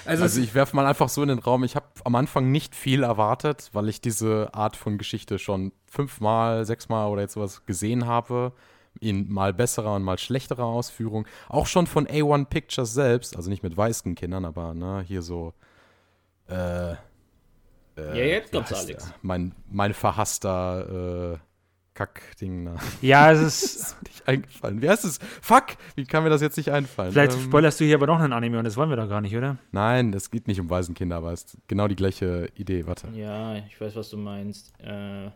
Also, Also ich werfe mal einfach so in den Raum, ich habe am Anfang nicht viel erwartet, weil ich diese Art von Geschichte schon fünfmal, sechsmal oder jetzt sowas gesehen habe. In mal besserer und mal schlechterer Ausführung. Auch schon von A1 Pictures selbst, also nicht mit weißen Kindern, aber ne, hier so. Äh, Ja, jetzt kommt's, Alex. der? Mein, mein verhasster äh, Kackding. Na. Ja, es ist. ist mir nicht eingefallen. Wie heißt es? Fuck! Wie kann mir das jetzt nicht einfallen? Vielleicht Ähm, spoilerst du hier aber noch einen Anime und das wollen wir doch gar nicht, oder? Nein, das geht nicht um Waisenkinder, aber es ist genau die gleiche Idee. Warte. Ja, ich weiß, was du meinst. Äh,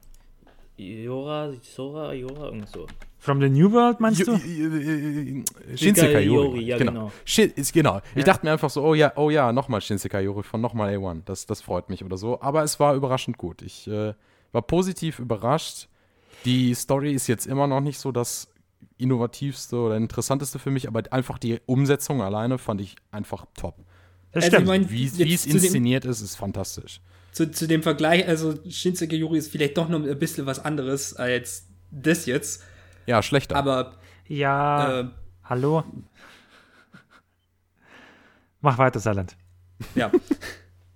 Iora, Sora, Iora, irgend so. From the New World, meinst Ju- du? Shinsekai Yori, Yori. ja, genau. genau. Shin, ist, genau. Ich Ja. dachte mir einfach so, oh ja, oh ja, nochmal Shinsekai Yori von nochmal A1. Das, das freut mich oder so. Aber es war überraschend gut. Ich äh, war positiv überrascht. Die Story ist jetzt immer noch nicht so das innovativste oder interessanteste für mich, aber einfach die Umsetzung alleine fand ich einfach top. Das Also, stimmt. ich mein- Wie es dem- inszeniert ist, ist fantastisch. zu, zu dem Vergleich, also Shinsekai Yuri ist vielleicht doch noch ein bisschen was anderes als das jetzt. Ja, schlechter. Aber ja, äh, hallo? Mach weiter, Silent. Ja.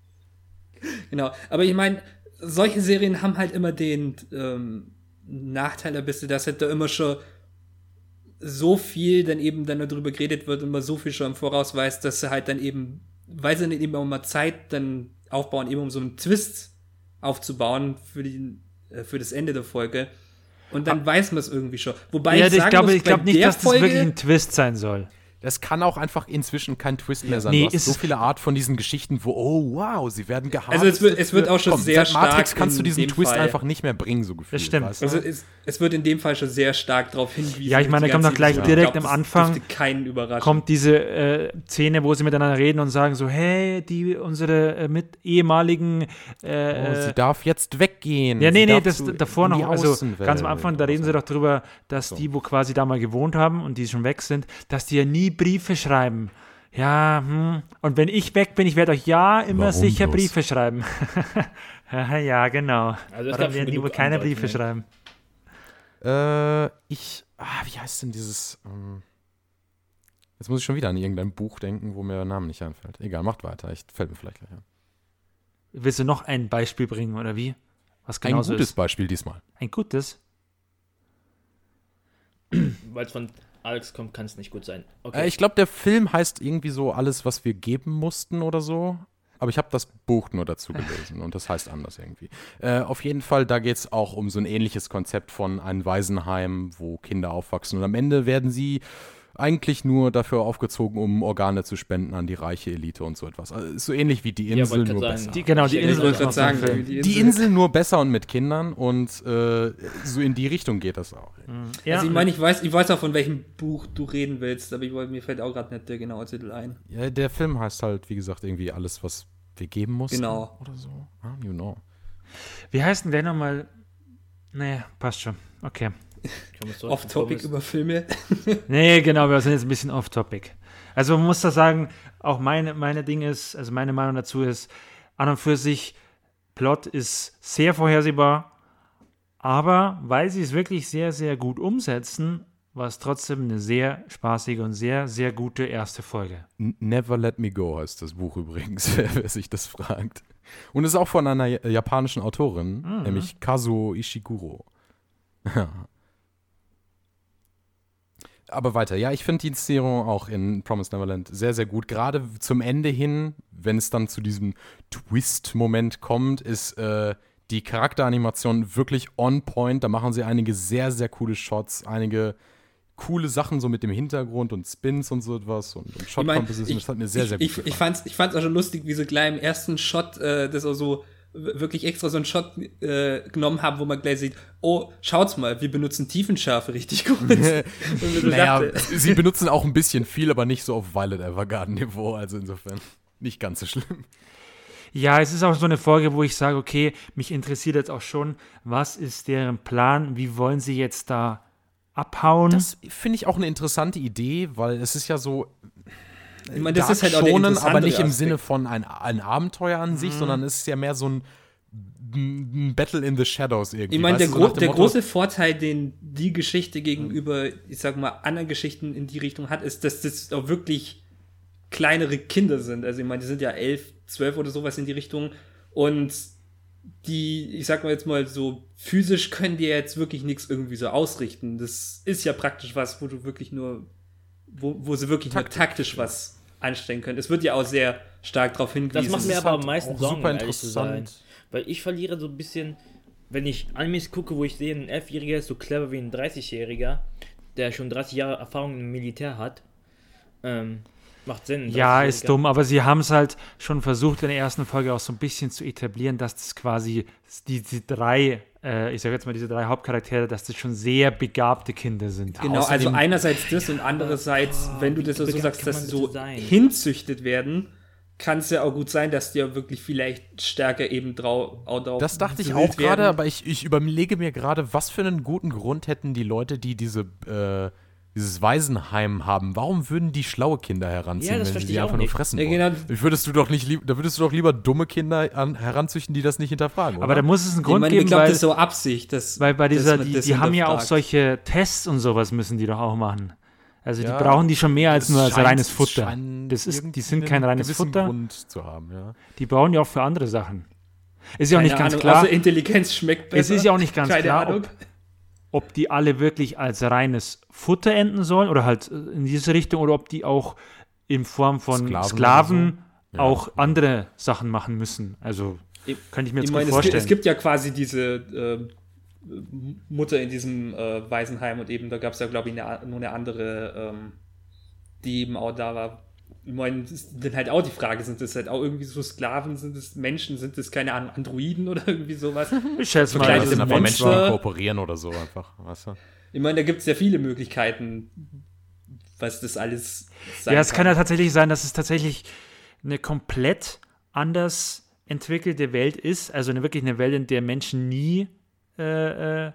genau. Aber ich meine, solche Serien haben halt immer den ähm, Nachteil ein bisschen, dass halt da immer schon so viel dann eben dann darüber geredet wird und man so viel schon im Voraus weiß, dass sie halt dann eben, weil sie dann eben auch mal Zeit dann aufbauen, eben um so einen Twist aufzubauen für, die, äh, für das Ende der Folge. Und dann weiß man es irgendwie schon. Wobei Ja, ich ich glaube ich glaub bei nicht, dass das Folge, wirklich ein Twist sein soll. Das kann auch einfach inzwischen kein Twist mehr sein. Nee, du hast ist- so viele Art von diesen Geschichten, wo, oh wow, sie werden geharvestet. Also es wird- es wird auch schon Komm, sehr seit Matrix stark kannst du diesen Twist Fall. einfach nicht mehr bringen, so gefühlt. Das stimmt. Weißt du? Also es, es wird in dem Fall schon sehr stark darauf hingewiesen. Ja, ich meine, da kommt doch gleich Geschichte. direkt Ich am Anfang-. Kommt diese äh, Szene, wo sie miteinander reden und sagen so, hey, die unsere äh, mit ehemaligen äh, oh, sie darf jetzt weggehen. Ja, Sie nee, nee, darf das davor noch, also ganz am Anfang, da reden sie doch drüber, dass So. die, wo quasi da mal gewohnt haben und die schon weg sind, dass die ja nie Briefe schreiben. Ja, hm. Und wenn ich weg bin, ich werde euch ja immer Warum sicher bloß? Briefe schreiben. ja, genau. Also Warum werden die wohl keine Briefe Andeutungen. schreiben? Äh, ich, ah, wie heißt denn dieses, ähm, jetzt muss ich schon wieder an irgendein Buch denken, wo mir der Name nicht einfällt. Egal, macht weiter, ich fällt mir vielleicht gleich ein. Willst du noch ein Beispiel bringen oder wie? Was Ein genauso gutes ist? Beispiel diesmal. Ein gutes? Weil es von Alex kommt, kann es nicht gut sein. Okay. Äh, ich glaube, der Film heißt irgendwie so alles, was wir geben mussten oder so. Aber ich habe das Buch nur dazu gelesen und das heißt anders irgendwie. Äh, auf jeden Fall, da geht es auch um so ein ähnliches Konzept von einem Waisenheim, wo Kinder aufwachsen. Und am Ende werden sie eigentlich nur dafür aufgezogen, um Organe zu spenden an die reiche Elite und so etwas. Also ist so ähnlich wie die Insel, wollte nur grad besser. sagen. Die, genau, die Ich Insel ein sagen, Film. Die Insel nur besser und mit Kindern und äh, so in die Richtung geht das auch. Ja, also ich meine, ich weiß, ich weiß auch, von welchem Buch du reden willst, aber ich wollte, mir fällt auch gerade nicht der genaue Titel ein. Ja, der Film heißt halt, wie gesagt, irgendwie alles, was wir geben mussten. Genau. Oder so. Ah, you know. wie heißt denn der nochmal? Nee, passt schon. Okay. Es Off-Topic es- über Filme. Nee, genau, wir sind jetzt ein bisschen off-topic. Also man muss da sagen, auch meine, meine Ding ist, also meine Meinung dazu ist, an und für sich, Plot ist sehr vorhersehbar, aber weil sie es wirklich sehr, sehr gut umsetzen, war es trotzdem eine sehr spaßige und sehr, sehr gute erste Folge. Never Let Me Go heißt das Buch übrigens, wer wer sich das fragt. Und ist auch von einer ja- japanischen Autorin, nämlich Kazuo Ishiguro. Aber weiter, ja, ich finde die Inszenierung auch in Promised Neverland sehr, sehr gut. Gerade zum Ende hin, wenn es dann zu diesem Twist-Moment kommt, ist äh, die Charakteranimation wirklich on point. Da machen sie einige sehr, sehr coole Shots, einige coole Sachen so mit dem Hintergrund und Spins und so etwas und, und Shot Ich mein, Composition. ich- Das hat mir sehr, ich, sehr gut ich, ich gefallen. fand's, ich fand's auch schon lustig, wie sie gleich im ersten Shot äh, das auch so wirklich extra so einen Shot äh, genommen haben, wo man gleich sieht, oh, schaut's mal, wir benutzen Tiefenschärfe richtig gut. Naja, sie benutzen auch ein bisschen viel, aber nicht so auf Violet Evergarden Niveau, also insofern nicht ganz so schlimm. Ja, es ist auch so eine Folge, wo ich sage, okay, mich interessiert jetzt auch schon, was ist deren Plan, wie wollen sie jetzt da abhauen? Das finde ich auch eine interessante Idee, weil es ist ja so ich meine, das ist halt auch schonen, aber nicht im Aspekt. Sinne von ein, ein Abenteuer an sich, sondern es ist ja mehr so ein, Battle in the Shadows irgendwie. Ich meine, der, gro der Motto, große Vorteil, den die Geschichte gegenüber, ich sag mal, anderen Geschichten in die Richtung hat, ist, dass das auch wirklich kleinere Kinder sind. Also ich meine, die sind ja elf, zwölf oder sowas in die Richtung. Und die, ich sag mal jetzt mal so, physisch können die ja jetzt wirklich nichts irgendwie so ausrichten. Das ist ja praktisch was, wo du wirklich nur, wo, wo sie wirklich Taktik. nur taktisch was anstellen können. Es wird ja auch sehr stark darauf hingewiesen. Das macht mir aber am meisten Sorgen, super ehrlich zu sein. interessant. Weil ich verliere so ein bisschen, wenn ich Animes gucke, wo ich sehe, ein Elfjähriger ist so clever wie ein 30-Jähriger, der schon 30 Jahre Erfahrung im Militär hat. Ähm, macht Sinn. Ja, ist 30-Jähriger. dumm, aber sie haben es halt schon versucht in der ersten Folge auch so ein bisschen zu etablieren, dass das quasi die, die drei, äh, ich sage jetzt mal diese drei Hauptcharaktere, dass das schon sehr begabte Kinder sind. Genau, also Außerdem- einerseits das und andererseits, wenn du das so sagst, dass sie so sein? hinzüchtet werden, kann es ja auch gut sein, dass die ja wirklich vielleicht stärker eben drau auch drauf Das dachte ich auch gerade, aber ich, ich überlege mir gerade, was für einen guten Grund hätten die Leute, die diese, äh, dieses Waisenheim haben. Warum würden die schlaue Kinder heranziehen, Ja, das wenn sie verstehe die ich einfach nur nicht. fressen Ja, wollen? genau. Würdest du doch nicht lieb, da würdest du doch lieber dumme Kinder an, heranzüchten, die das nicht hinterfragen. Aber da muss es einen Ich Grund meine, ich geben, glaube, weil, das ist so Absicht. Dass, weil bei dieser, die, das die haben ja auch solche Tests und sowas müssen die doch auch machen. Also Ja, die brauchen die schon mehr als nur als scheint- reines es Futter. Das ist, die sind kein reines Futter, Grund zu haben, ja. die brauchen ja auch für andere Sachen. Ist ja auch Keine nicht ganz Ahnung, klar. außer Intelligenz schmeckt besser. Es ist ja auch nicht ganz Keine klar, Ahnung. ob, ob die alle wirklich als reines Futter enden sollen oder halt äh, in diese Richtung oder ob die auch in Form von Sklaven Sklaven, so. Ja. auch andere Sachen machen müssen. Also Ich- könnte ich mir jetzt Ich gut meine, es gibt, vorstellen. es gibt ja quasi diese äh, Mutter in diesem äh, Waisenheim und eben, da gab es ja, glaube ich, eine, nur eine andere, ähm, die eben auch da war. Ich meine, ist dann halt auch die Frage, sind das halt auch irgendwie so Sklaven, sind das Menschen, sind das, keine Ahnung, Androiden oder irgendwie sowas? ich schätze mal, das sind einfach ein Menschen, die kooperieren oder so einfach, weißt du? Ich meine, da gibt es ja viele Möglichkeiten, was das alles sein Ja, es kann ja tatsächlich sein, dass es tatsächlich eine komplett anders entwickelte Welt ist. Also eine, wirklich eine Welt, in der Menschen nie äh, äh,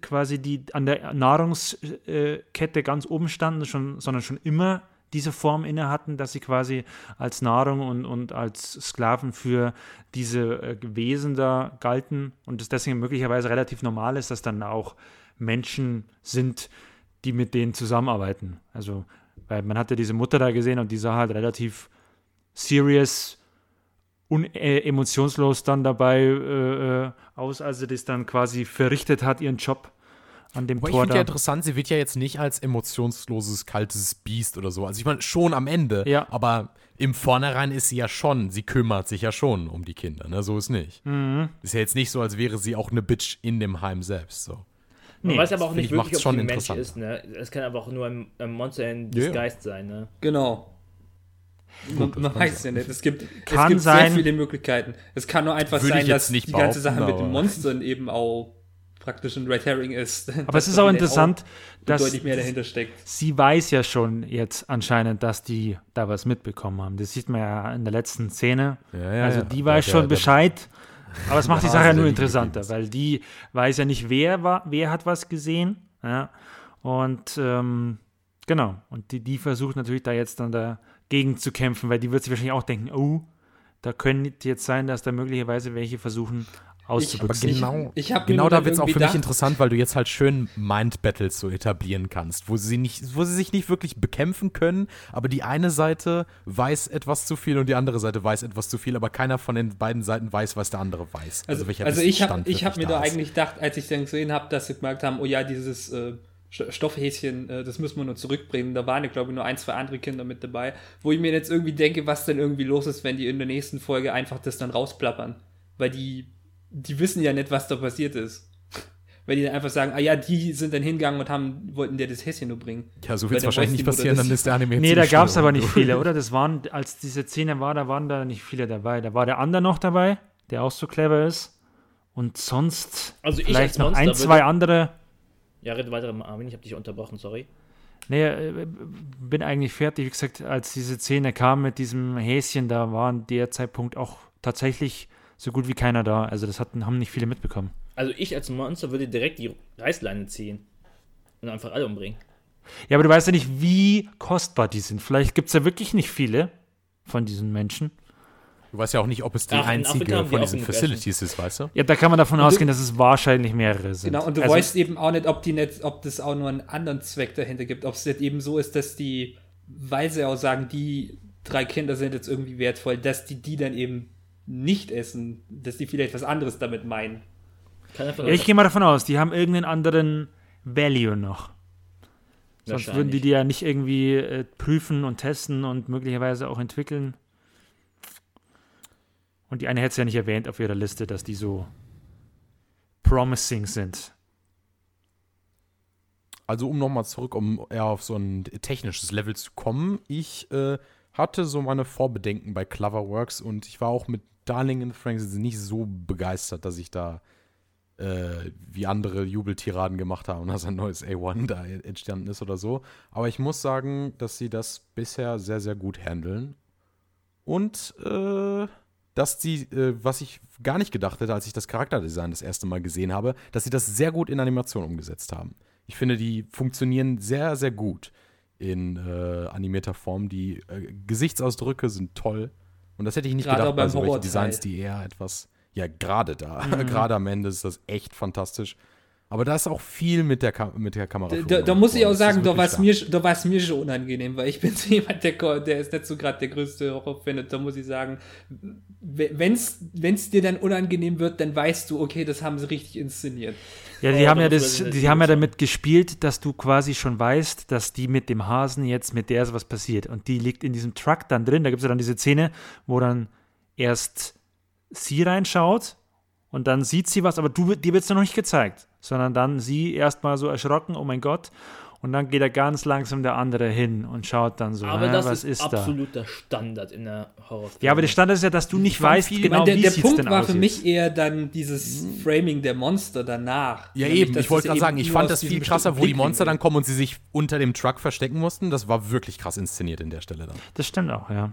quasi die an der Nahrungskette ganz oben standen, schon, sondern schon immer diese Form inne hatten, dass sie quasi als Nahrung und, und als Sklaven für diese äh, Wesen da galten und es deswegen möglicherweise relativ normal ist, dass dann auch Menschen sind, die mit denen zusammenarbeiten. Also, weil man hatte diese Mutter da gesehen und die sah halt relativ serious, äh, emotionslos dann dabei äh, äh, aus, als sie das dann quasi verrichtet hat, ihren Job an dem ich Tor finde da. ja interessant, sie wird ja jetzt nicht als emotionsloses, kaltes Biest oder so. Also ich meine, schon am Ende, Ja. aber im Vornherein ist sie ja schon, sie kümmert sich ja schon um die Kinder, ne? So ist nicht. Mhm. Ist ja jetzt nicht so, als wäre sie auch eine Bitch in dem Heim selbst, so. Man Nee, weiß aber auch nicht finde ich, wirklich, ob es ein Mensch interessant. ist, ne? Es kann aber auch nur ein, ein Monster in. Disguise sein, ne? Genau. Man, man weiß ja nicht. Es gibt, Kann es gibt sein. sehr viele Möglichkeiten. Es kann nur einfach Würde ich sein, dass nicht die ganze Sache mit den Monstern eben auch praktisch ein Red Herring ist. Aber es ist auch interessant, dass deutlich mehr dahinter steckt. sie weiß ja schon jetzt anscheinend, dass die da was mitbekommen haben. Das sieht man ja in der letzten Szene. Ja, ja, also ja. die Der- weiß schon Bescheid. Aber es macht die Sache ja nur interessanter, weil die weiß ja nicht, wer, war, wer hat was gesehen. Ja. Und ähm, genau. Und die, die versucht natürlich da jetzt dann dagegen zu kämpfen, weil die wird sich wahrscheinlich auch denken, oh, da könnte jetzt sein, dass da möglicherweise welche versuchen auszubekommen. Ich- Genau, ich mir genau da wird es auch für mich interessant, weil du jetzt halt schön Mind-Battles so etablieren kannst, wo sie, nicht, wo sie sich nicht wirklich bekämpfen können, aber die eine Seite weiß etwas zu viel und die andere Seite weiß etwas zu viel, aber keiner von den beiden Seiten weiß, was der andere weiß. Also, welcher also ich habe ich hab mir da ist. eigentlich gedacht, als ich dann gesehen habe, dass sie gemerkt haben, oh ja, dieses äh, Sto- Stoffhäschen, äh, das müssen wir nur zurückbringen. Da waren ja, glaube ich, nur ein, zwei andere Kinder mit dabei, wo ich mir jetzt irgendwie denke, was denn irgendwie los ist, wenn die in der nächsten Folge einfach das dann rausplappern. Weil die, die wissen ja nicht, was da passiert ist. Weil die dann einfach sagen, ah ja, die sind dann hingegangen und haben, wollten dir das Häschen nur bringen. Ja, so wird es wahrscheinlich nicht passieren, dann ist der Anime Nee, ziemlich da gab es aber nicht viele, oder? Das waren, als diese Szene war, da waren da nicht viele dabei. Da war der Ander noch dabei, der auch so clever ist. Und sonst Also ich vielleicht als noch Monster ein, zwei andere. Ja, rede weiter, Armin, ich habe dich unterbrochen, sorry. Nee, äh, bin eigentlich fertig. Wie gesagt, als diese Szene kam mit diesem Häschen, da war an der Zeitpunkt auch tatsächlich so gut wie keiner da. Also das hatten, haben nicht viele mitbekommen. Also ich als Monster würde direkt die Reißleine ziehen und einfach alle umbringen. Ja, aber du weißt ja nicht, wie kostbar die sind. Vielleicht gibt es ja wirklich nicht viele von diesen Menschen. Du weißt ja auch nicht, ob es die Ach, einzige von diesen Facilities ist, weißt du? Ja, da kann man davon Und du- ausgehen, dass es wahrscheinlich mehrere sind. Genau, und du Also- weißt eben auch nicht, ob die nicht, ob das auch nur einen anderen Zweck dahinter gibt. Ob es nicht eben so ist, dass die, weil sie auch sagen, die drei Kinder sind jetzt irgendwie wertvoll, dass die die dann eben nicht essen, dass die vielleicht was anderes damit meinen. Ja, ich gehe mal davon aus, die haben irgendeinen anderen Value noch. Sonst würden die die ja nicht irgendwie äh, prüfen und testen und möglicherweise auch entwickeln. Und die eine hätte es ja nicht erwähnt auf ihrer Liste, dass die so promising sind. Also um nochmal zurück, um eher auf so ein technisches Level zu kommen. Ich äh, hatte so meine Vorbedenken bei Cloverworks und ich war auch mit Darling in the Franxx nicht so begeistert, dass ich da äh, wie andere Jubeltiraden gemacht haben, dass ein neues A1 da entstanden ist oder so. Aber ich muss sagen, dass sie das bisher sehr, sehr gut handeln. Und äh, dass sie, äh, was ich gar nicht gedacht hätte, als ich das Charakterdesign das erste Mal gesehen habe, dass sie das sehr gut in Animation umgesetzt haben. Ich finde, die funktionieren sehr, sehr gut in äh, animierter Form. Die äh, Gesichtsausdrücke sind toll. Und das hätte ich nicht Gerade gedacht bei solchen. Designs, die eher etwas, ja, gerade da, gerade am Ende ist das echt fantastisch. Aber da ist auch viel mit der, Kam mit der Kamera. Da, da, da muss ich auch sagen, da war es mir mir, da war es mir schon unangenehm, weil ich bin so jemand, der, der ist nicht so gerade der größte Horrorfan. und Da muss ich sagen, wenn es dir dann unangenehm wird, dann weißt du, okay, das haben sie richtig inszeniert. Ja, die Oh, haben ja das die haben ja damit gespielt, dass du quasi schon weißt, dass die mit dem Hasen jetzt mit der ist was passiert. Und die liegt in diesem Truck dann drin. Da gibt es ja dann diese Szene, wo dann erst sie reinschaut und dann sieht sie was, aber du, dir wird es noch nicht gezeigt, sondern dann sie erstmal so erschrocken, oh mein Gott. Und dann geht er ganz langsam der andere hin und schaut dann so, Aber hä, das was ist, ist, da? absoluter Standard in der Horrorfilm. Ja, aber der Stand ist ja, dass du nicht weißt, viel- genau, meine, wie der, der sieht's Punkt denn war aus für mich eher dann dieses Framing der Monster danach. Ja, Nämlich, eben. Ich wollte gerade sagen, ich fand das viel krasser, wo die Monster dann kommen und sie sich unter dem Truck verstecken mussten. Das war wirklich krass inszeniert in der Stelle dann. Das stimmt auch, ja.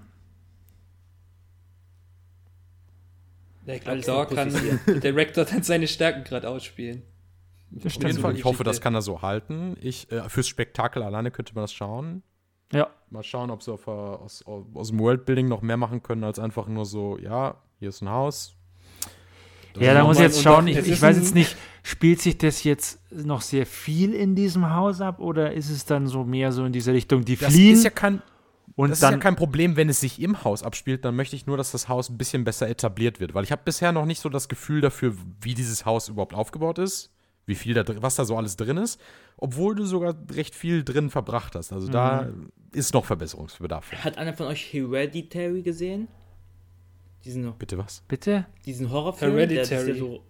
Ja, ich glaube, da kann der Director dann seine Stärken gerade ausspielen. Das Auf jeden Fall, ich hoffe, das kann er so halten. Ich, äh, fürs Spektakel alleine könnte man das schauen. Ja. Mal schauen, ob sie auf, äh, aus, aus dem Worldbuilding noch mehr machen können, als einfach nur so, ja, hier ist ein Haus. Das Ja, da muss ich jetzt schauen. Ich, ich weiß jetzt nicht, spielt sich das jetzt noch sehr viel in diesem Haus ab oder ist es dann so mehr so in diese Richtung, die Das fliehen ist ja kein, und das ist ja dann. kein Problem, wenn es sich im Haus abspielt, dann möchte ich nur, dass das Haus ein bisschen besser etabliert wird, weil ich habe bisher noch nicht so das Gefühl dafür, wie dieses Haus überhaupt aufgebaut ist, wie viel da was da so alles drin ist, obwohl du sogar recht viel drin verbracht hast. Also da ist noch Verbesserungsbedarf. Hat einer von euch Hereditary gesehen? Diesen, Bitte was? Bitte? diesen Horrorfilm? Der, Hereditary. so,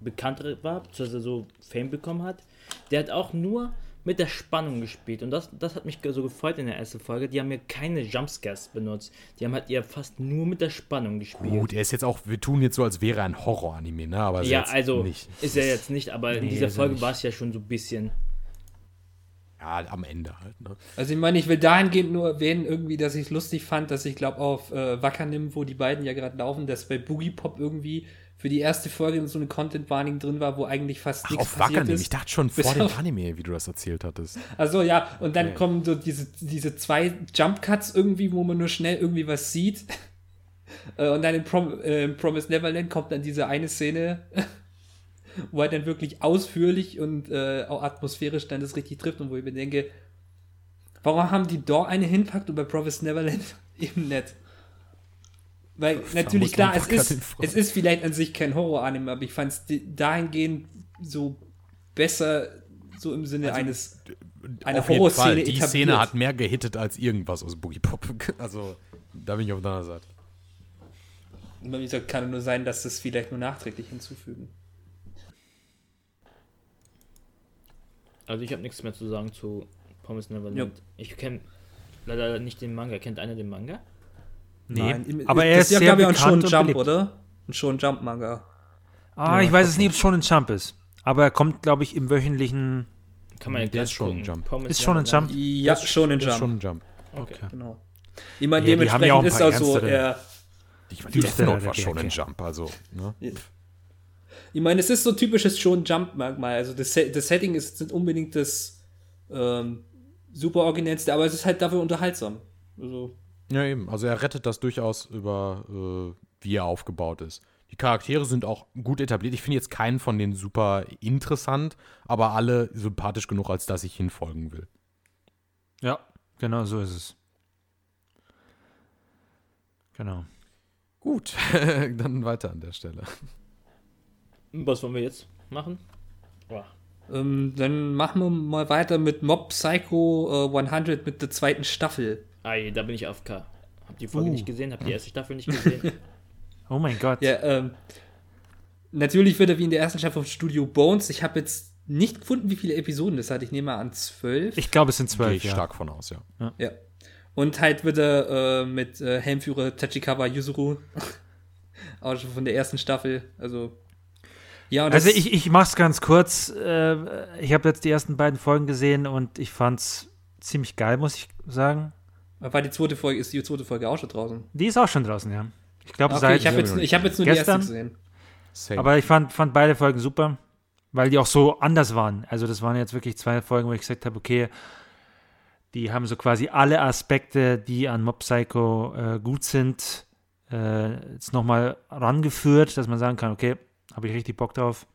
bekannter war, beziehungsweise so Fame bekommen hat, der hat auch nur mit der Spannung gespielt. Und das, das hat mich so gefreut in der ersten Folge. Die haben ja keine Jumpscares benutzt. Die haben halt eher fast nur mit der Spannung gespielt. Gut, er ist jetzt auch, wir tun jetzt so, als wäre er ein Horror-Anime, ne? Aber ist ja, jetzt also nicht. ist er jetzt nicht, aber in Nee, dieser ist er Folge war es ja schon so ein bisschen. Ja, am Ende halt, ne? Also ich meine, ich will dahingehend nur erwähnen, irgendwie, dass ich es lustig fand, dass ich glaube auf äh, Wackernim, wo die beiden ja gerade laufen, dass bei Boogie Pop irgendwie für die erste Folge so eine Content-Warning drin war, wo eigentlich fast Ach, nichts auf passiert Wackernim. ist. Ich dachte schon vor dem Anime, wie du das erzählt hattest. Also ja, und dann Okay. kommen so diese, diese zwei Jump-Cuts irgendwie, wo man nur schnell irgendwie was sieht. Äh, und dann in Prom äh, Promise Neverland kommt dann diese eine Szene, wo er dann wirklich ausführlich und äh, auch atmosphärisch dann das richtig trifft und wo ich mir denke, warum haben die dort eine hinpackt und bei Promise Neverland eben nicht? Weil natürlich klar, man es ist, es ist vielleicht an sich kein Horror-Anime, aber ich fand es dahingehend so besser, so im Sinne eines eine auf jeden Fall. Horrorszene Die etabliert. Szene hat mehr gehittet als irgendwas aus Boogie Pop. Also, da bin ich auf deiner Seite. Wie gesagt, kann nur sein, dass das vielleicht nur nachträglich hinzufügen. Also ich habe nichts mehr zu sagen zu Promise Neverland. Ja. Ich kenne leider nicht den Manga. Kennt einer den Manga? Nee, im- aber er ist ja, sehr glaube ich, auch bekannt schon und Jump, beliebt. oder? Ein schon Jump-Manga. Ah, ich weiß es nicht, ob es schon ein Jump ist. Aber er kommt, glaube ich, im wöchentlichen. Kann man ja Der gleich ist schon ein. Jump. Ist schon ein Neverland. Ja, schon ein Das Jump. ist schon ein Jump. Okay. Genau. Ich meine, Ja, dementsprechend ja ein ist auch so, ernstere. er, Ich meine, Die Death Note war der schon ein Ecke. Jump, also, ne? ich meine, es ist so typisches schon Jump-Merkmal. Also das, das Setting ist nicht unbedingt das ähm, super originellste, aber es ist halt dafür unterhaltsam. Also, Ja, eben. Also er rettet das durchaus über, äh, wie er aufgebaut ist. Die Charaktere sind auch gut etabliert. Ich finde jetzt keinen von denen super interessant, aber alle sympathisch genug, als dass ich hinfolgen will. Ja, genau so ist es. Genau. Gut, dann weiter an der Stelle. Was wollen wir jetzt machen? Boah. ähm, dann machen wir mal weiter mit Mob Psycho äh, 100 mit der zweiten Staffel. Ei, da bin ich auf K. Hab die Folge Uh. nicht gesehen, hab die erste Staffel nicht gesehen. Oh mein Gott. Ja, ähm, natürlich wird er wie in der ersten Staffel vom Studio Bones. Ich habe jetzt nicht gefunden, wie viele Episoden das hat. Ich nehme mal an zwölf. Ich glaube, es sind Gehe zwölf. ich Ja. stark von aus, ja. Ja. Und halt wird er äh, mit äh, Helmführer Tachikawa Yuzuru. auch schon von der ersten Staffel. Also. Ja, und Also ich, ich mach's ganz kurz. Äh, ich habe jetzt die ersten beiden Folgen gesehen und ich fand's ziemlich geil, muss ich sagen. War die zweite Folge, ist die zweite Folge auch schon draußen? Die ist auch schon draußen, ja. Ich glaube, Okay, seit. ich habe jetzt, ich hab jetzt nur die Gestern? erste gesehen. Same. Aber ich fand, fand beide Folgen super, weil die auch so anders waren. Also das waren jetzt wirklich zwei Folgen, wo ich gesagt habe, okay, die haben so quasi alle Aspekte, die an Mob Psycho äh, gut sind, äh, jetzt nochmal rangeführt, dass man sagen kann, okay, habe ich richtig Bock drauf.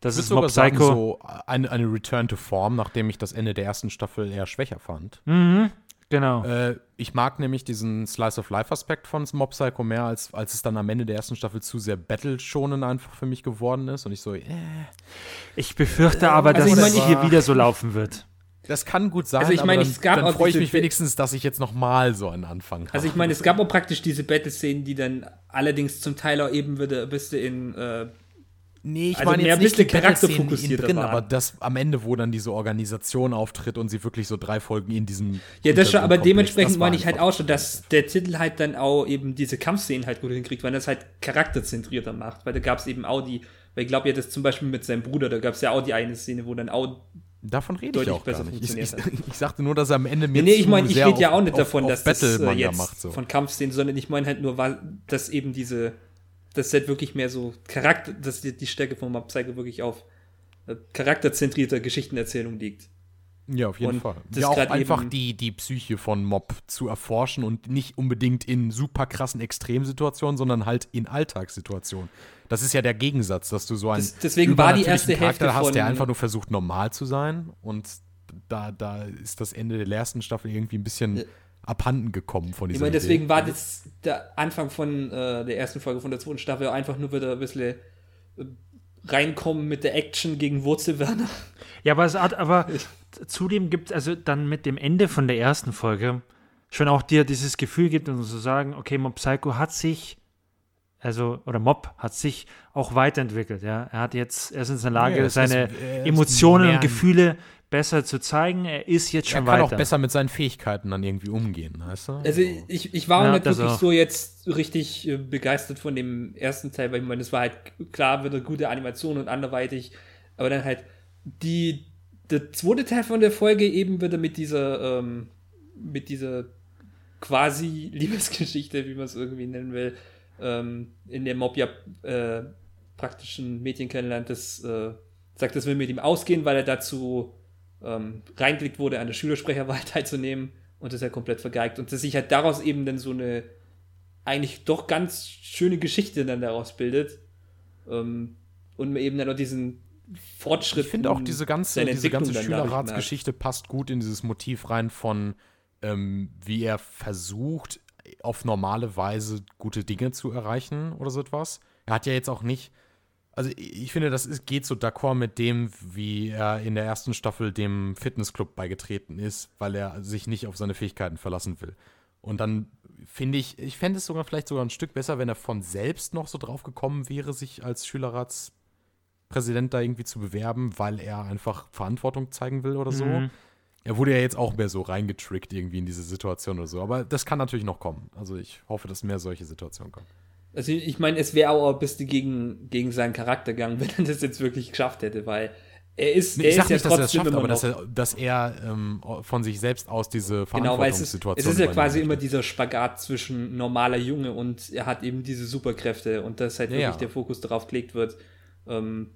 Das ich ist Mob sogar sagen, Psycho. so eine, eine Return to Form, nachdem ich das Ende der ersten Staffel eher schwächer fand. Mhm, genau. Äh, ich mag nämlich diesen Slice-of-Life-Aspekt von Mob Psycho mehr, als, als es dann am Ende der ersten Staffel zu sehr Battle-Schonen einfach für mich geworden ist. Und ich so, äh, Ich befürchte aber, also dass ich meine, es ich- hier wieder so laufen wird. das kann gut sein, Also ich meine, es gab dann freue ich mich wenigstens, dass ich jetzt noch mal so einen Anfang habe. Also ich meine, es gab auch praktisch diese Battle-Szenen, die dann allerdings zum Teil auch eben wieder ein bisschen in äh, Nee, ich Also meine jetzt nicht bisschen die Battle-Szenen charakterfokussierter drin, aber das am Ende, wo dann diese Organisation auftritt und sie wirklich so drei Folgen in diesem Ja, das schon, aber dementsprechend meine ich halt auch schon, dass der Titel halt dann auch eben diese Kampfszenen halt gut hinkriegt, weil das halt charakterzentrierter macht. Weil da gab es eben auch die, weil ich glaube ja, das zum Beispiel mit seinem Bruder, da gab es ja auch die eine Szene, wo dann auch. Davon rede ich deutlich auch gar besser nicht. Ich, ich, ich sagte nur, dass er am Ende mir nee, ich meine, ich rede ja auch nicht davon, auf dass das äh, jetzt macht. So. von Kampfszenen, sondern ich meine halt nur, weil das eben diese, das halt wirklich mehr so Charakter, dass die, die Stärke von Mob Psycho wirklich auf äh, charakterzentrierter Geschichtenerzählung liegt. Ja, auf jeden Und Fall. das Ja, auch einfach die, die Psyche von Mob zu erforschen und nicht unbedingt in super krassen Extremsituationen, sondern halt in Alltagssituationen. Das ist ja der Gegensatz, dass du so einen Das- deswegen war die erste Charakter Hälfte hast, der einfach nur versucht, normal zu sein und da, da ist das Ende der ersten Staffel irgendwie ein bisschen Ja. Abhanden gekommen von Ich dieser meine, deswegen Idee. war das der Anfang von äh, der ersten Folge von der zweiten Staffel einfach nur wieder ein bisschen äh, reinkommen mit der Action gegen Wurzelwerner. Ja, aber es hat, aber zudem gibt es also dann mit dem Ende von der ersten Folge schon auch dir dieses Gefühl gibt und zu sagen, okay, Mob Psycho hat sich also, oder Mob hat sich auch weiterentwickelt, ja. Er hat jetzt, er ist in der Lage, Ja, seine ist- Emotionen und Gefühle besser zu zeigen. Er ist jetzt Er schon kann weiter. auch besser mit seinen Fähigkeiten dann irgendwie umgehen, weißt du? Also ich, ich war Ja, nicht das wirklich auch. so jetzt richtig äh, begeistert von dem ersten Teil, weil ich meine, es war halt klar wieder gute Animation und anderweitig, aber dann halt die der zweite Teil von der Folge eben wieder mit dieser ähm, mit dieser quasi Liebesgeschichte, wie man es irgendwie nennen will, ähm, in der Mob ja äh, praktisch ein Mädchen kennenlernt, das äh, sagt, das will mit ihm ausgehen, weil er dazu ähm, reingelegt wurde, an der Schülersprecherwahl teilzunehmen und das er komplett vergeigt und dass sich halt daraus eben dann so eine eigentlich doch ganz schöne Geschichte dann daraus bildet ähm, und eben dann noch diesen Fortschritt Ich finde auch diese ganze, diese ganze Schülerratsgeschichte passt gut in dieses Motiv rein von, ähm, wie er versucht, auf normale Weise gute Dinge zu erreichen oder so etwas. Er hat ja jetzt auch nicht, also ich finde, das ist, geht so d'accord mit dem, wie er in der ersten Staffel dem Fitnessclub beigetreten ist, weil er sich nicht auf seine Fähigkeiten verlassen will. Und dann finde ich, ich fände es sogar vielleicht sogar ein Stück besser, wenn er von selbst noch so drauf gekommen wäre, sich als Schülerratspräsident da irgendwie zu bewerben, weil er einfach Verantwortung zeigen will oder so. Mhm. Er wurde ja jetzt auch mehr so reingetrickt irgendwie in diese Situation oder so. Aber das kann natürlich noch kommen. Also ich hoffe, dass mehr solche Situationen kommen. Also ich meine, es wäre auch ein bisschen gegen, gegen seinen Charakter gegangen, wenn er das jetzt wirklich geschafft hätte, weil er ist, er ich sag ist ja nicht, dass er das schafft, aber dass er, dass er ähm, von sich selbst aus diese genau, weil es ist, Verantwortungssituation es ist ja quasi immer dieser Spagat zwischen normaler Junge und er hat eben diese Superkräfte und dass halt Ja, wirklich ja. der Fokus darauf gelegt wird. Ähm,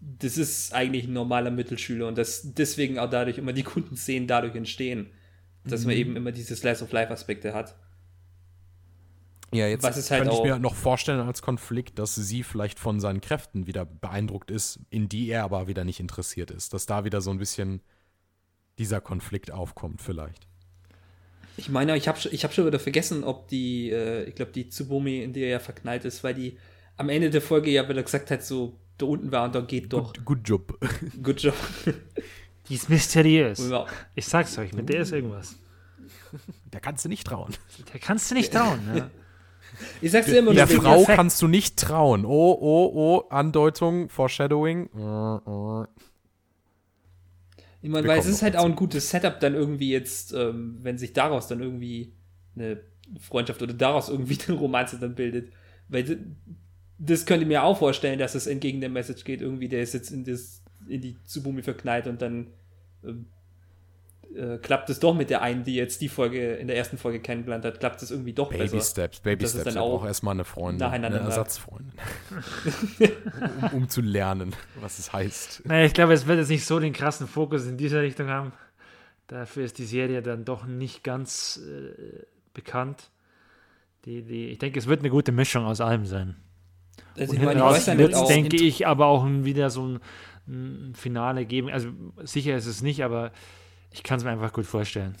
das ist eigentlich ein normaler Mittelschüler und dass deswegen auch dadurch immer die guten Szenen dadurch entstehen, dass Mhm. man eben immer diese Slice of Life Aspekte hat. Ja, jetzt Was ist halt könnte ich mir noch vorstellen als Konflikt, dass sie vielleicht von seinen Kräften wieder beeindruckt ist, in die er aber wieder nicht interessiert ist. Dass da wieder so ein bisschen dieser Konflikt aufkommt vielleicht. Ich meine, ich habe ich hab schon wieder vergessen, ob die, äh, ich glaube, die Tsubumi, in der er ja verknallt ist, weil die am Ende der Folge ja wieder gesagt hat, so, da unten war und da geht doch. Good, good job. Good job. Die ist mysteriös. Ja. Ich sag's euch, mit der ist irgendwas. Da kannst du nicht trauen. Da kannst du nicht trauen. Ne? Ich sag's dir immer Der Frau Effekt. kannst du nicht trauen. Oh, oh, oh, Andeutung, Foreshadowing. Ich meine, weil es ist halt auch ein gutes Setup dann irgendwie jetzt, ähm, wenn sich daraus dann irgendwie eine Freundschaft oder daraus irgendwie eine Romanze dann bildet. Weil das könnte ich mir auch vorstellen, dass es entgegen der Message geht, irgendwie, der ist jetzt in, das, in die Tsubumi verknallt und dann ähm, äh, klappt es doch mit der einen, die jetzt die Folge in der ersten Folge kennengelernt hat, klappt es irgendwie doch Baby besser. Steps, Baby Das ist Steps. dann auch braucht erstmal eine Freundin, eine. Ersatzfreundin. um, um zu lernen, was es heißt. Naja, ich glaube, es wird jetzt nicht so den krassen Fokus in dieser Richtung haben. Dafür ist die Serie dann doch nicht ganz äh, bekannt. Die, die, ich denke, es wird eine gute Mischung aus allem sein. Also Und ich meine, raus wird es, auch, denke ich, aber auch wieder so ein, ein Finale geben. Also sicher ist es nicht, aber ich kann es mir einfach gut vorstellen.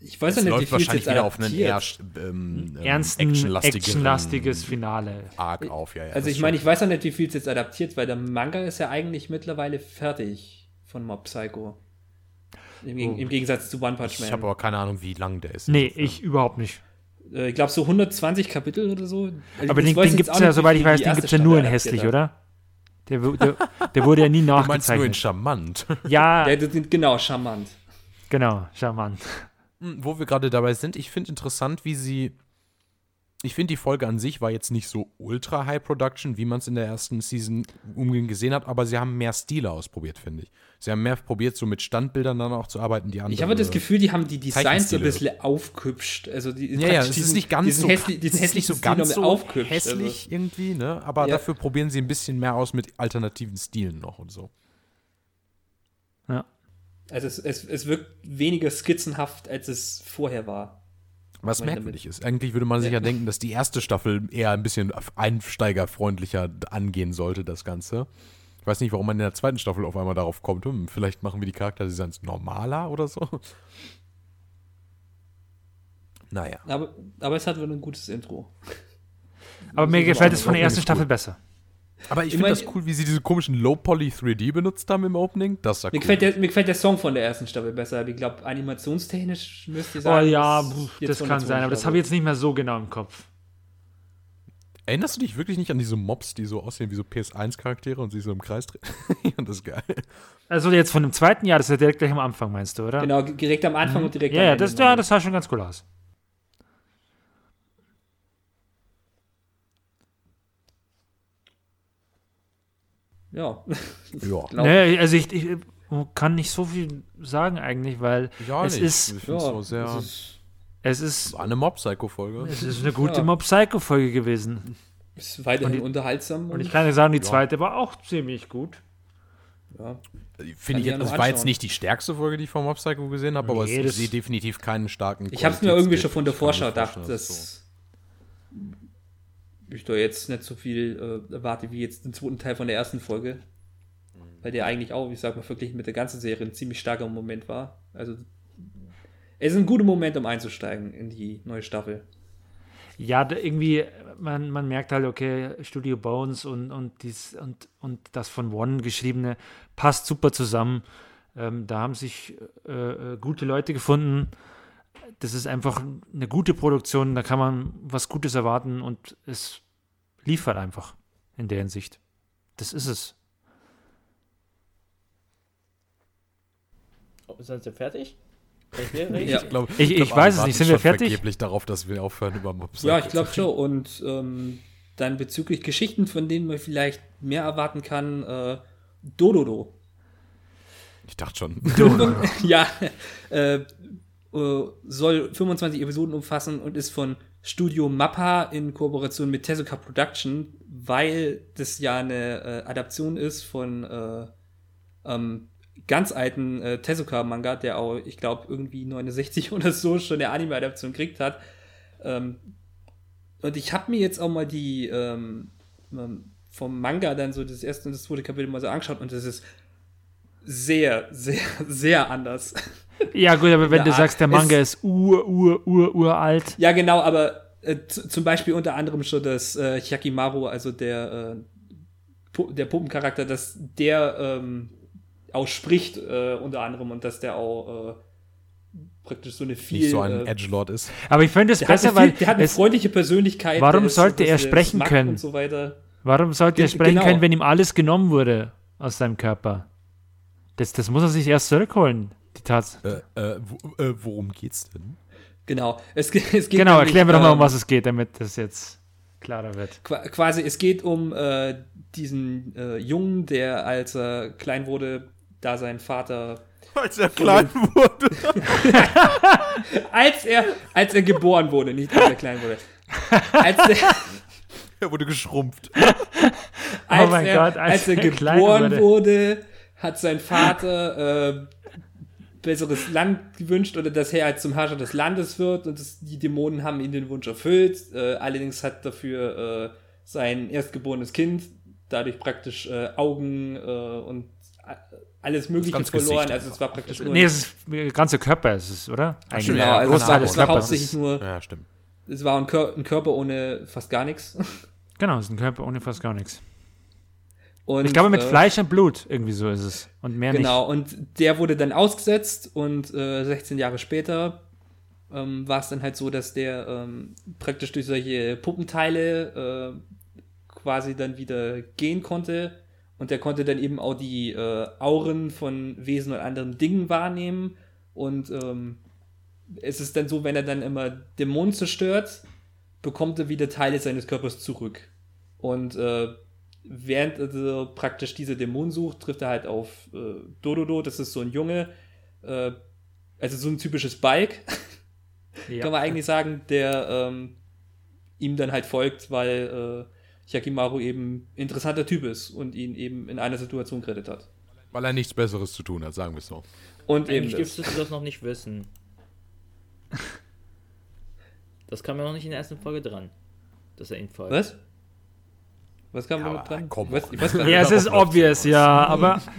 ich weiß Es ja nicht, wie läuft viel wahrscheinlich jetzt wieder auf einen eher adaptiert. ähm, ähm, Ernsten, actionlastiges Finale. Arc auf. Ja, ja, Also ich meine, ich weiß auch nicht, wie viel es jetzt adaptiert, weil der Manga ist ja eigentlich mittlerweile fertig von Mob Psycho. Im, Oh. im Gegensatz zu One Punch ich habe Man. aber keine Ahnung, wie lang der ist. Nee, insofern. ich überhaupt nicht. Äh, ich glaube so 120 Kapitel oder so. Also Aber den, den gibt es ja, soweit ich weiß, den gibt es ja nur in hässlich, oder? Der, der, der wurde ja nie Du meinst nur in nachgezeichnet. charmant. Ja. Ja, sind genau charmant. Genau, charmant. Hm, Wo wir gerade dabei sind, ich finde interessant, wie sie. Ich finde, die Folge an sich war jetzt nicht so ultra High Production, wie man es in der ersten Season umgehend gesehen hat, aber sie haben mehr Stile ausprobiert, finde ich. Sie haben mehr probiert, so mit Standbildern dann auch zu arbeiten, die andere. Ich habe das Gefühl, die haben die Designs so ein bisschen aufgehübscht. Also die, Ja, ja, es diesen- ist nicht ganz so, hässlich, diesen es ist nicht so ganz so aufgehübscht. hässlich irgendwie, ne? Aber Ja. dafür probieren sie ein bisschen mehr aus mit alternativen Stilen noch und so. Ja. Also, es, es, es wirkt weniger skizzenhaft, als es vorher war. Was merkwürdig ist. Eigentlich würde man sich ja denken, dass die erste Staffel eher ein bisschen einsteigerfreundlicher angehen sollte, das Ganze. Ich weiß nicht, warum man in der zweiten Staffel auf einmal darauf kommt. Hm, vielleicht machen wir die Charakterdesigns normaler oder so. Naja. Aber, aber es hat wohl ein gutes Intro. Aber mir gefällt es von der ersten Staffel gut. besser. Aber ich Ich finde das cool, wie sie diese komischen Low-Poly 3D benutzt haben im Opening. Das sah Mir, cool. gefällt der, mir gefällt der Song von der ersten Staffel besser. aber Ich glaube, animationstechnisch müsste ich Oh sagen. ja, pf, jetzt das von kann sein, aber das habe ich jetzt nicht mehr so genau im Kopf. Erinnerst du dich wirklich nicht an diese Mobs, die so aussehen wie so PS1-Charaktere und sich so im Kreis drehen? und das ist geil. Also jetzt von dem zweiten Jahr, das ist ja direkt gleich am Anfang, meinst du, oder? Genau, direkt am Anfang und direkt Ja, am ja, Ende. das, ja, das sah schon ganz cool aus. Ja. Ja. Nee, also ich, ich kann nicht so viel sagen eigentlich, weil Ja, es nicht. ist, ich finde es so sehr. ist, es ist, War eine Mob-Psycho-Folge. es ist eine gute Ja. Mob Psycho Folge gewesen. ist weiterhin Und die- unterhaltsam. Und ich kann dir sagen, die Ja. zweite war auch ziemlich gut. ja. Finde ich ja das war jetzt nicht die stärkste Folge, die ich vom Mob Psycho gesehen habe, aber Nee, es, ich sehe definitiv keinen starken. Ich habe es mir irgendwie schon von der Vorschau gedacht, dass dass ich da jetzt nicht so viel äh, erwarte wie jetzt den zweiten Teil von der ersten Folge. Weil der eigentlich auch, ich sag mal, verglichen mit der ganzen Serie ein ziemlich starker Moment war. Also es ist ein guter Moment, um einzusteigen in die neue Staffel. Ja, da irgendwie, man, man merkt halt, okay, Studio Bones und, und, dies, und, und das von One geschriebene passt super zusammen. Ähm, da haben sich äh, äh, gute Leute gefunden. Das ist einfach eine gute Produktion, da kann man was Gutes erwarten und es liefert einfach in der Hinsicht. Das ist es. Oh, Sind Sie fertig? Ich Ja. Ich, glaub, Ich- ich glaub, weiß es nicht. Sind wir fertig? vergeblich darauf, dass wir aufhören über Mob Psycho Ja, ich glaube schon. Und ähm, dann bezüglich Geschichten, von denen man vielleicht mehr erwarten kann, äh, Dododo. Ich dachte schon. ja, äh, äh, soll 25 Episoden umfassen und ist von Studio Mappa in Kooperation mit Tezuka Production, weil das ja eine äh, Adaption ist von äh, ähm, ganz alten äh, Tezuka-Manga, der auch, ich glaube, irgendwie 69 oder so schon eine Anime-Adaption gekriegt hat. Ähm, und ich habe mir jetzt auch mal die ähm, ähm, vom Manga dann so das erste und das zweite Kapitel mal so angeschaut und das ist sehr, sehr, sehr anders. Ja, gut, aber wenn du sagst, der es- Manga ist ur, ur, ur, uralt. Ja, genau, aber äh, zum Beispiel unter anderem schon das äh, Hyakimaru, also der, äh, der Puppencharakter, dass der ähm, auch spricht, äh, unter anderem, und dass der auch äh, praktisch so eine viel. Nicht so ein äh, Edgelord ist. Aber ich finde es besser, viel, weil der hat eine es, freundliche Persönlichkeit. Warum sollte so, er dass es sprechen können? Und so weiter. warum sollte er Ge- sprechen genau. können, wenn ihm alles genommen wurde aus seinem Körper? Das, das muss er sich erst zurückholen, die Tatsache. Äh, äh, äh, worum geht's denn? Genau. Es, es geht Genau, nämlich, erklären wir doch mal, um ähm, was es geht, damit das jetzt klarer wird. Qua- quasi, es geht um äh, diesen äh, Jungen, der als er klein wurde, da sein Vater, Als er klein wurde. als er, als er geboren wurde, nicht als er klein wurde, als er, Er wurde geschrumpft. als Oh mein er, Gott, als er klein geboren wurde. wurde, hat sein Vater äh, besseres Land gewünscht oder dass er halt zum Herrscher des Landes wird und das, die Dämonen haben ihm den Wunsch erfüllt. Äh, allerdings hat dafür äh, sein erstgeborenes Kind dadurch praktisch äh, Augen äh, und alles Mögliche ganz verloren. Gesicht Also es war praktisch nur Nee, es ist der ganze Körper, ist es, oder? Eigentlich. Genau, Ja, also es war, Großteil des es war Körpers hauptsächlich nur, Ja, stimmt. es war ein, Kör ein Körper ohne fast gar nichts. Genau, es ist ein Körper ohne fast gar nichts. Und, Ich glaube, mit äh, Fleisch und Blut irgendwie so ist es. Und mehr Genau, und der wurde dann ausgesetzt und äh, 16 Jahre später ähm, war es dann halt so, dass der ähm, praktisch durch solche Puppenteile äh, quasi dann wieder gehen konnte und der konnte dann eben auch die äh, Auren von Wesen und anderen Dingen wahrnehmen und ähm, es ist dann so, wenn er dann immer Dämonen zerstört, bekommt er wieder Teile seines Körpers zurück. Und äh, während er praktisch diese Dämonen sucht, trifft er halt auf äh, Dododo, das ist so ein Junge, äh, also so ein typisches Bike, nicht. kann man eigentlich sagen, der ähm, ihm dann halt folgt, weil äh, Yakimaru eben ein interessanter Typ ist und ihn eben in einer Situation gerettet hat. Weil er nichts Besseres zu tun hat, sagen wir es so. Und eben Eigentlich das. dürftest du das noch nicht wissen. Das kam ja noch nicht in der ersten Folge dran, dass er ihn folgt. Was? Was kam Ja, da noch aber dran? komm. Ich weiß, ich weiß Ja, es ist obvious, ja, aber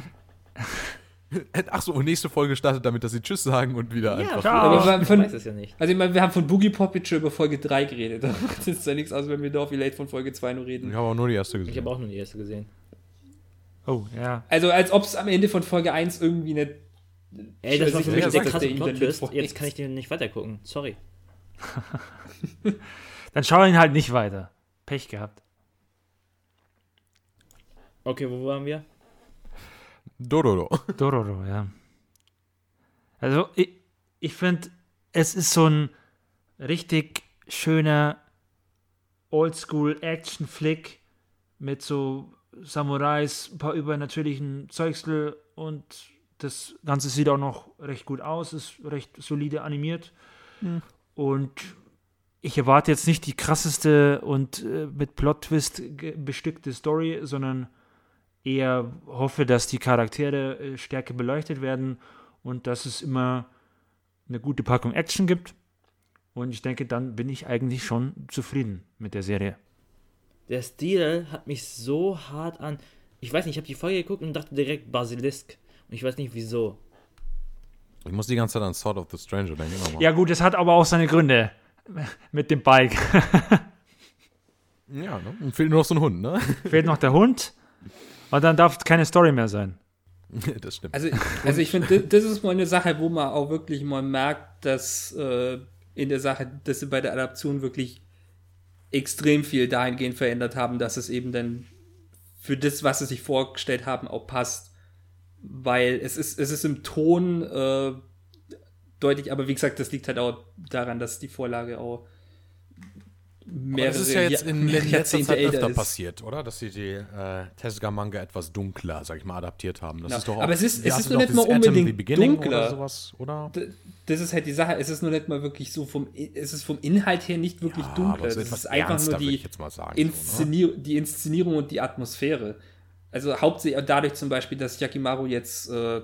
Ach so, und nächste Folge startet damit, dass sie Tschüss sagen und wieder einfach. ciao. Aber wir- Ich von, weiß es ja nicht. Also ich meine, wir haben von Boogie Pop jetzt schon über Folge 3 geredet. Da macht es ja nichts aus, wenn wir da vielleicht von Folge 2 nur Ich reden. habe auch nur die erste Ich gesehen. habe auch nur die erste gesehen. Oh, ja. Also als ob es am Ende von Folge 1 irgendwie nicht... Ey, das war für mich ist, der dass krasse Plot-Twist. Jetzt kann ich den nicht weitergucken. Sorry. Dann schau ihn halt nicht weiter. Pech gehabt. Okay, wo waren wir? Dororo. Dororo, ja. Also, ich, ich finde, es ist so ein richtig schöner Oldschool-Action-Flick mit so Samurais, ein paar übernatürlichen Zeugsel und das Ganze sieht auch noch recht gut aus, ist recht solide animiert. Und ich erwarte jetzt nicht die krasseste und äh, mit Plot-Twist bestückte Story, sondern eher hoffe, dass die Charaktere äh, stärker beleuchtet werden und dass es immer eine gute Packung Action gibt. Und ich denke, dann bin ich eigentlich schon zufrieden mit der Serie. Der Stil hat mich so hart an. Ich weiß nicht, ich habe die Folge geguckt und dachte direkt Basilisk. Und ich weiß nicht wieso. Ich muss die ganze Zeit an Sword of the Stranger denken. Immer mal. Ja, gut, es hat aber auch seine Gründe mit dem Bike. ja ne? Und fehlt nur noch so ein Hund, ne? Fehlt noch der Hund und dann darf es keine Story mehr sein. das stimmt. Also, also ich finde, das ist mal eine Sache, wo man auch wirklich mal merkt, dass äh, in der Sache, dass sie bei der Adaption wirklich extrem viel dahingehend verändert haben, dass es eben dann für das, was sie sich vorgestellt haben, auch passt. Weil es ist, es ist im Ton äh, deutlich, aber wie gesagt, das liegt halt auch daran, dass die Vorlage auch mehrere das ist ja jetzt in mehrere letzter Zeit öfter ist. passiert, oder? Dass sie die äh, Tezuka-Manga etwas dunkler, sag ich mal, adaptiert haben. Das Ja. ist doch auch, Aber es ist- es ist nur noch, nicht mal unbedingt dunkler. Oder sowas, oder? Das ist halt die Sache, es ist nur nicht mal wirklich so vom, es ist vom Inhalt her nicht wirklich Ja, dunkler. Es etwas ist einfach ernster, nur die, ich jetzt mal sagen, so, ne? Die Inszenierung und die Atmosphäre. Also hauptsächlich dadurch zum Beispiel, dass Yakimaru jetzt, äh,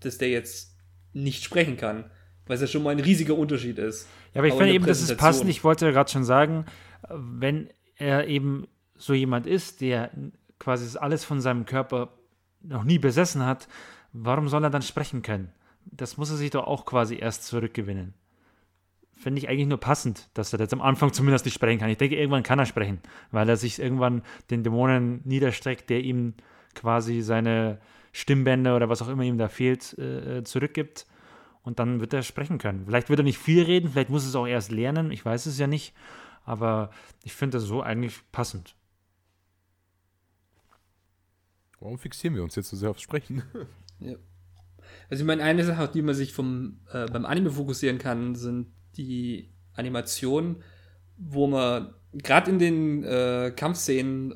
dass der jetzt nicht sprechen kann, weil es ja schon mal ein riesiger Unterschied ist. Ja, aber ich finde in eben, das ist passend. Ich wollte ja gerade schon sagen, wenn er eben so jemand ist, der quasi alles von seinem Körper noch nie besessen hat, warum soll er dann sprechen können? Das muss er sich doch auch quasi erst zurückgewinnen. Finde ich eigentlich nur passend, dass er jetzt am Anfang zumindest nicht sprechen kann. Ich denke, irgendwann kann er sprechen, weil er sich irgendwann den Dämonen niederstreckt, der ihm quasi seine Stimmbänder oder was auch immer ihm da fehlt, äh, zurückgibt. Und dann wird er sprechen können. Vielleicht wird er nicht viel reden, vielleicht muss er es auch erst lernen, ich weiß es ja nicht. Aber ich finde das so eigentlich passend. Warum fixieren wir uns jetzt so sehr aufs Sprechen? Also ich meine, eine Sache, auf die man sich vom, äh, beim Anime fokussieren kann, sind die Animationen, wo man gerade in den äh, Kampfszenen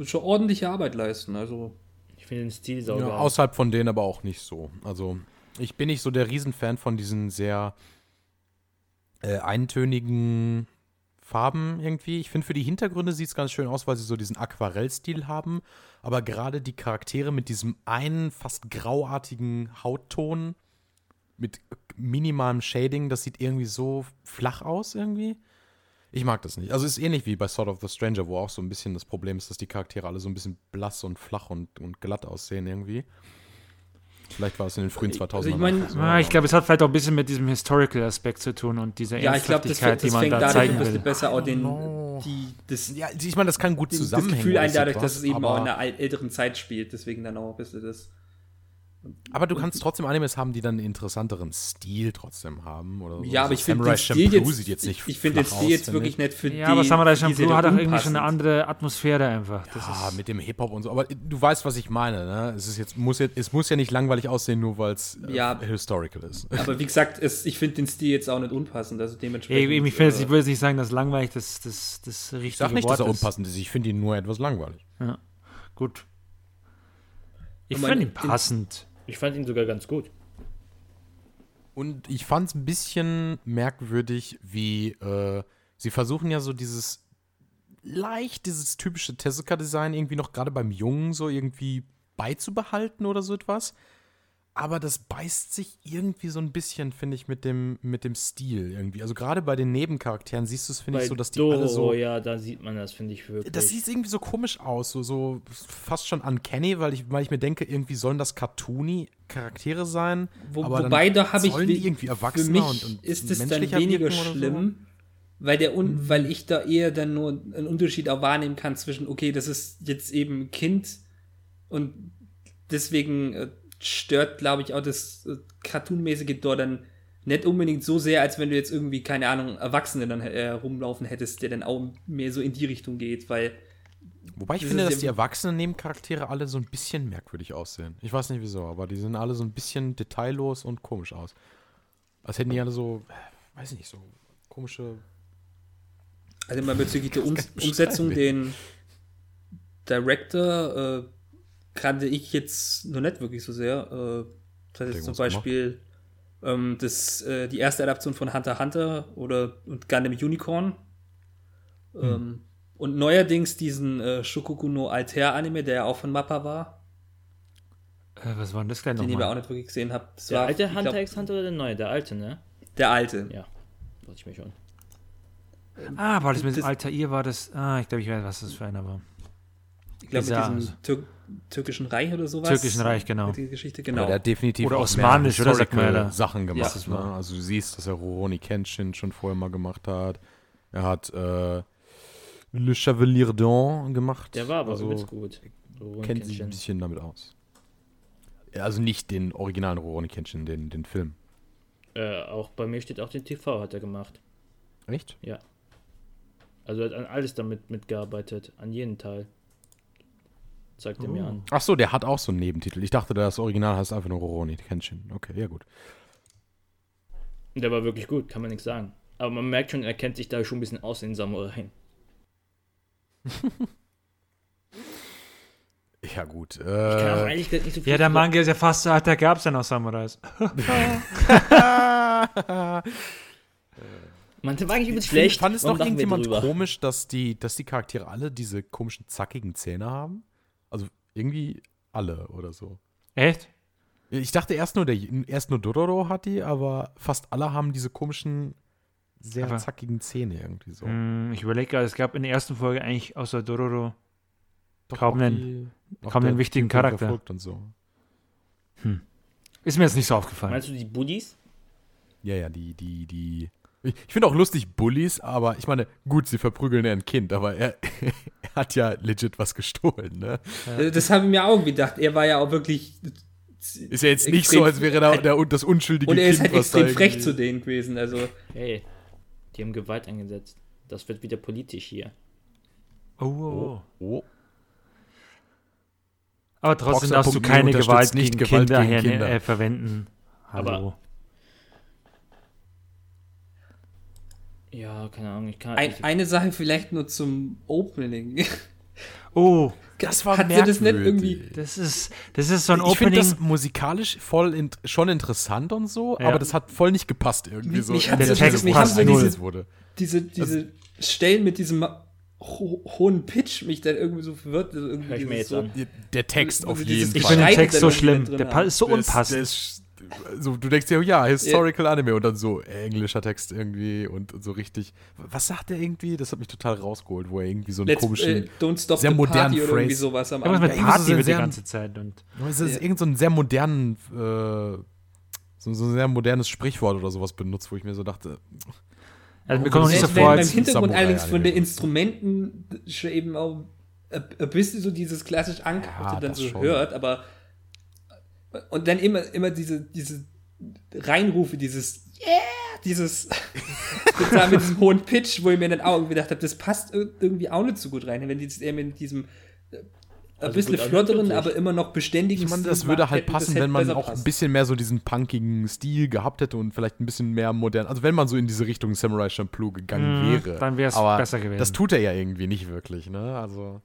äh, schon ordentliche Arbeit leisten. Also Ich finde den Stil Ja, sauber. außerhalb von denen aber auch nicht so. Also, ich bin nicht so der Riesenfan von diesen sehr äh, eintönigen Farben irgendwie. Ich finde, für die Hintergründe sieht es ganz schön aus, weil sie so diesen Aquarellstil haben. Aber gerade die Charaktere mit diesem einen fast grauartigen Hautton mit minimalem Shading, das sieht irgendwie so flach aus irgendwie. Ich mag das nicht. Also es ist ähnlich wie bei Sword of the Stranger, wo auch so ein bisschen das Problem ist, dass die Charaktere alle so ein bisschen blass und flach und, und glatt aussehen irgendwie. Vielleicht war es in den frühen 2000ern. Also ich mein- auch so, Ah, ich glaube, es hat vielleicht auch ein bisschen mit diesem Historical-Aspekt zu tun und dieser ja, ich glaube, das, Ernsthaftigkeit, die das man fängt da dadurch zeigen ein bisschen will. besser auch den, know. die, das, ja, ich meine, das kann gut das zusammenhängen. Gefühl oder ein dadurch, dass es eben auch in einer älteren Zeit spielt. Deswegen dann auch ein bisschen das. Aber du kannst trotzdem Animes haben, die dann einen interessanteren Stil trotzdem haben. Oder so. Ja, aber So ich finde Samurai den Stil jetzt, sieht jetzt nicht ich, ich finde den Stil aus, jetzt wirklich ich. nicht für Ja, die, aber Samurai Champloo Serie hat auch irgendwie schon eine andere Atmosphäre einfach. Das Ja, ist, mit dem Hip-Hop und so. Aber du weißt, was ich meine. Ne? Es, ist jetzt, muss jetzt, es muss ja nicht langweilig aussehen, nur weil es äh, Ja. historical ist. Aber wie gesagt, es, ich finde den Stil jetzt auch nicht unpassend. Also ja, dementsprechend. ich, ich, finde, äh, ich würde jetzt nicht sagen, dass langweilig das, das, das richtige Ich sag nicht, Wort dass er ist. unpassend ist. Ich finde ihn nur etwas langweilig. Gut. Ich finde ihn in- passend. Ich fand ihn sogar ganz gut. Und ich fand es ein bisschen merkwürdig, wie äh, sie versuchen ja so dieses leicht, dieses typische Tezuka-Design irgendwie noch gerade beim Jungen so irgendwie beizubehalten oder so etwas. Aber das beißt sich irgendwie so ein bisschen, finde ich, mit dem, mit dem Stil irgendwie. Also gerade bei den Nebencharakteren siehst du es, finde ich, so, dass die Doro, alle so. ja, da sieht man das, finde ich wirklich. Das sieht irgendwie so komisch aus, so, so fast schon uncanny, weil ich, weil ich mir denke, irgendwie sollen das cartoony Charaktere sein. Wo, wobei, da habe ich. die irgendwie Für erwachsener mich und, und ist es dann weniger oder so? Mhm. schlimm, weil, der Un weil ich da eher dann nur einen Unterschied auch wahrnehmen kann zwischen, okay, das ist jetzt eben ein Kind und deswegen äh, stört, glaube ich, auch das äh, Cartoonmäßige dort dann nicht unbedingt so sehr, als wenn du jetzt irgendwie, keine Ahnung, Erwachsene dann äh, rumlaufen hättest, der dann auch mehr so in die Richtung geht, weil Wobei ich finde, dass die erwachsenen Nebencharaktere alle so ein bisschen merkwürdig aussehen. Ich weiß nicht wieso, aber die sehen alle so ein bisschen detaillos und komisch aus. Als hätten die alle so, äh, weiß ich nicht, so komische. Also mal bezüglich der um Umsetzung, den Director äh, kannte ich jetzt noch nicht wirklich so sehr. Äh, das heißt jetzt zum Beispiel ähm, das, äh, die erste Adaption von Hunter x Hunter oder und Gundam Unicorn. Hm. Ähm, und neuerdings diesen äh, Shokoku no Alter Anime, der ja auch von Mappa war, Äh, was war denn das gleich den ich aber auch nochmal? nicht wirklich gesehen habe. Der war, alte Hunter glaub, x Hunter oder der neue? Der alte, ne? Der alte. Ja. Dachte ich mir schon. Ah, war das mit dem das- Altair, war das. Ah, ich glaube, ich weiß, was das für einer war. Ich glaube, mit diesem Tür türkischen Reich oder sowas. Türkischen Reich, genau. Die Geschichte, genau. der hat definitiv Oder osmanisch, oder sagt man ja. Sachen gemacht. das ne? Also du siehst, dass er Rurouni Kenshin schon vorher mal gemacht hat. Er hat äh, Le Chevalier d'An gemacht. Der war aber also, übelst gut. Rurouni kennt sich ein bisschen damit aus. Ja, Also nicht den originalen Rurouni Kenshin, den, den Film. Äh, auch bei mir steht auch den TV hat er gemacht. Echt? Also er hat an alles damit mitgearbeitet, an jeden Teil. Zeigt er mir an. Ach so, der hat auch so einen Nebentitel. Ich dachte, das Original heißt einfach nur Rurouni Kenshin. Okay, ja gut. Der war wirklich gut, kann man nichts sagen. Aber man merkt schon, er kennt sich da schon ein bisschen aus in Samurai. Ja gut. Ich kann auch Äh, eigentlich nicht so viel Ja, der Manga ist ja fast so alt, da gab es ja noch Samurais. Man, der war eigentlich übelst Ich schlecht. Fand es doch wir irgendjemand komisch, dass die, dass die Charaktere alle diese komischen zackigen Zähne haben? Irgendwie alle oder so. Echt? Ich dachte erst nur, der, erst nur Dororo hat die, aber fast alle haben diese komischen, sehr Aber- zackigen Zähne irgendwie so. Hm, ich überlege gerade, es gab in der ersten Folge eigentlich außer Dororo Doch kaum einen- die- kaum einen wichtigen Typ, Charakter. verfolgt Und so. Ist mir jetzt nicht so aufgefallen. Meinst du die Buddies? Ja, ja, die, die, die. Ich, ich finde auch lustig Bullies, aber ich meine, gut, sie verprügeln ja ein Kind, aber er, er hat ja legit was gestohlen, ne? Das habe ich mir auch gedacht. Er war ja auch wirklich. Ist ja jetzt nicht so, als wäre da der, das unschuldige Und er Kind, ist halt extrem frech zu denen gewesen. Also, Hey, die haben Gewalt eingesetzt. Das wird wieder politisch hier. Oh, oh, oh. Oh, Aber trotzdem darfst du keine Gewalt nicht gegen Gewalt Kinder, gegen her- Kinder. Äh, verwenden. Hallo. Aber- Ja, keine Ahnung, ich kann. ein, ich, eine Sache vielleicht nur zum Opening. oh, das war Hat sie das nicht merkwürdig. irgendwie- das ist, das ist so ein Ich finde Opening. das musikalisch voll int schon interessant und so, Ja. aber das hat voll nicht gepasst irgendwie Mich- so. mich in hat der das- Text wo passt null. eingesetzt wurde. diese diese Stellen mit diesem ho hohen Pitch mich dann irgendwie so verwirrt. Also irgendwie Hör ich mir jetzt so, an. Der Text Also auf jeden ich Fall. finde den Text so schlimm. Der ist so Der ist- unpassend. Der so, du denkst dir, ja, Historical Anime und dann so englischer Text irgendwie und, und so richtig. Was sagt der irgendwie? Das hat mich total rausgeholt, wo er irgendwie so einen Let's, komischen. äh, Don't Stop sehr the modernen Party oder irgendwie Phrase. sowas am mit Anfang. irgendwie so Party wird die ganze Zeit. Und Es ist Ja. irgend so ein sehr modernen, äh, so, so ein sehr modernes Sprichwort oder sowas benutzt, wo ich mir so dachte, also mir kommt noch nicht so vor, als, Hintergrund Samurai allerdings von den Instrumenten schon eben auch ein ein bisschen so dieses klassisch angehauchte Ja, dann so schon. hört, aber und dann immer, immer diese, diese Reinrufe, dieses Yeah, dieses mit diesem hohen Pitch, wo ich mir dann auch irgendwie gedacht habe, das passt ir- irgendwie auch nicht so gut rein, wenn die das eher mit diesem äh, ein Also bisschen also flotteren, aber immer noch beständigen ich meine, Stil das würde halt hätten- passen, wenn man auch ein passt. bisschen mehr so diesen punkigen Stil gehabt hätte und vielleicht ein bisschen mehr modern. Also wenn man so in diese Richtung Samurai Champloo gegangen Mhm, wäre. dann wär's Aber besser gewesen. Das tut er ja irgendwie nicht wirklich, ne? Also.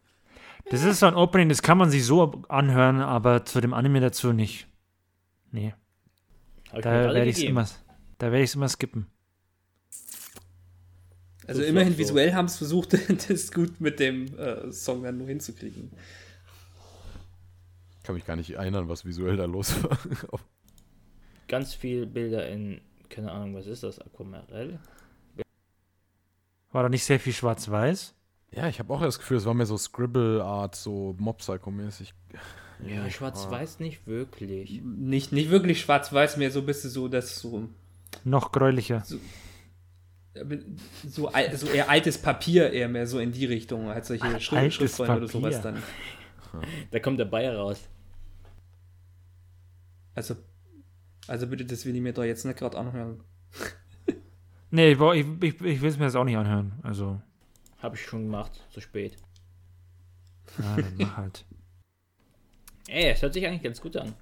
Das ist so ein Opening, das kann man sich so anhören, aber zu dem Anime dazu nicht. Nee, Hab da werde ich es immer, da werde ich es immer skippen. Also So immerhin so. visuell haben es versucht, das gut mit dem äh, Song dann nur hinzukriegen. Kann mich gar nicht erinnern, was visuell da los war. Ganz viel Bilder in, keine Ahnung, was ist das? Aquamarell? War da nicht sehr viel schwarz-weiß? Ja, ich habe auch das Gefühl, es war mehr so Scribble-Art, so Mob-Psycho-mäßig. Ja, schwarz-weiß nicht wirklich. Nicht, nicht wirklich schwarz-weiß, mehr so ein bisschen so, dass so, Noch gräulicher. so, al- so eher altes Papier, eher mehr so in die Richtung, als solche Schrift, Altes Schriftrollen oder sowas dann. Da kommt der Bayer raus. Also Also bitte, das will ich mir doch jetzt nicht gerade anhören. Nee, ich, ich, ich, ich will es mir das auch nicht anhören. Also, Habe ich schon gemacht, zu spät. ja, dann mach halt. Ey, es hört sich eigentlich ganz gut an.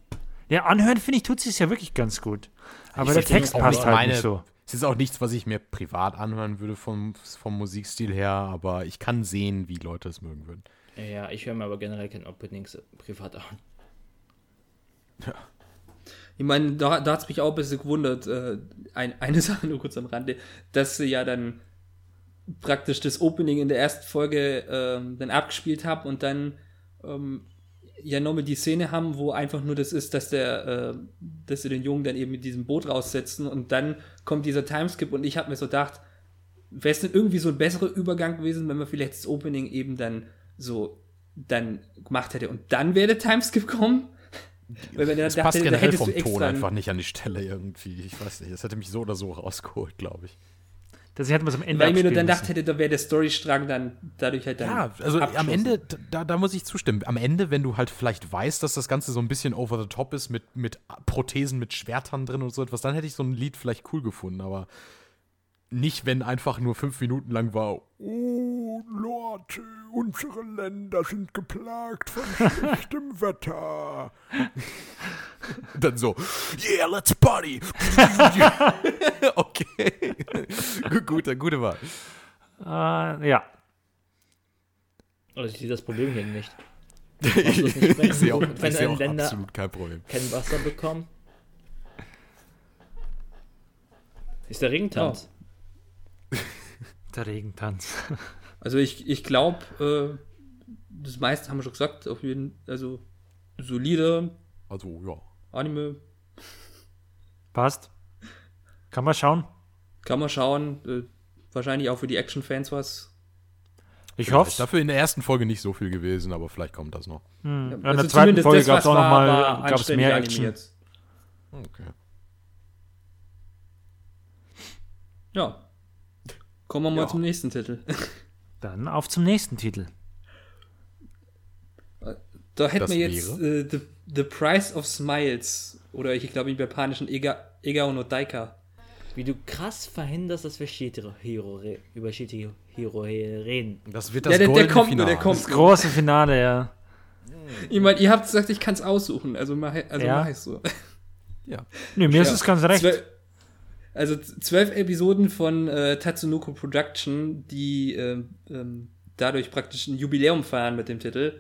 Ja, anhören, finde ich, tut sich ja wirklich ganz gut. Aber Ich der Text passt nicht halt meine- nicht so. Es ist auch nichts, was ich mir privat anhören würde vom, vom Musikstil her, aber ich kann sehen, wie Leute es mögen würden. Ja, ich höre mir aber generell kein Openings privat an. Ich meine, da, da hat es mich auch ein bisschen gewundert, äh, ein, eine Sache nur kurz am Rande, dass sie ja dann praktisch das Opening in der ersten Folge ähm, dann abgespielt haben und dann ähm, ja nochmal die Szene haben, wo einfach nur das ist, dass der, äh, dass sie den Jungen dann eben mit diesem Boot raussetzen und dann kommt dieser Timeskip und ich habe mir so gedacht, wäre es nicht irgendwie so ein besserer Übergang gewesen, wenn man vielleicht das Opening eben dann so dann gemacht hätte und dann wäre der Timeskip kommen? Weil wenn Das dachte, passt generell vom Ton einfach nicht an die Stelle irgendwie. Ich weiß nicht, das hätte mich so oder so rausgeholt, glaube ich. Das hätte man es am Ende Weil ich mir nur dann gedacht hätte, da wäre der Storystrang dann dadurch halt dann. Ja, also am. Ende, da, da muss ich zustimmen. Am Ende, wenn du halt vielleicht weißt, dass das Ganze so ein bisschen over the top ist mit, mit Prothesen, mit Schwertern drin und so etwas, dann hätte ich so ein Lied vielleicht cool gefunden, aber nicht, wenn einfach nur fünf Minuten lang war. Oh, Leute, unsere Länder sind geplagt von schlechtem Wetter. Dann so, yeah, let's party. okay. gute, gute Wahl. Äh, ja. Also ich sehe das Problem hier nicht. ich sehe auch, wenn ich sehe ein auch Länder- absolut kein Problem. Kein Wasser bekommen. Ist der Regentanz. Der Regentanz. Also ich, ich glaube, äh, das meiste haben wir schon gesagt, auf jeden also solide Also, ja. Anime, Passt. Kann man schauen. kann man schauen. Äh, wahrscheinlich auch für die Action-Fans was. Ich hoffe dafür in der ersten Folge nicht so viel gewesen, aber vielleicht kommt das noch. Hm. Ja, in Also der zweiten Folge gab es auch noch war, mal war gab's anständig mehr Action. animiert. Okay. Ja. Kommen wir mal Ja. zum nächsten Titel. Dann auf zum nächsten Titel. Da hätten Das wir jetzt äh, the, the Price of Smiles. Oder ich glaube im Japanischen Ega, Ega no Daika. Wie du krass verhinderst, dass wir re- über Shitiro Hero reden. Das wird das Ja, der, der kommt nur, Finale. der kommt. Das große Finale, ja. Ich meine, ihr habt gesagt, ich kann es aussuchen. Also mach, also Ja. mach ich so. Ja. Nee, mir ist Ja. es ganz recht. Also zwölf Episoden von äh, Tatsunoko Production, die ähm, ähm, dadurch praktisch ein Jubiläum feiern mit dem Titel.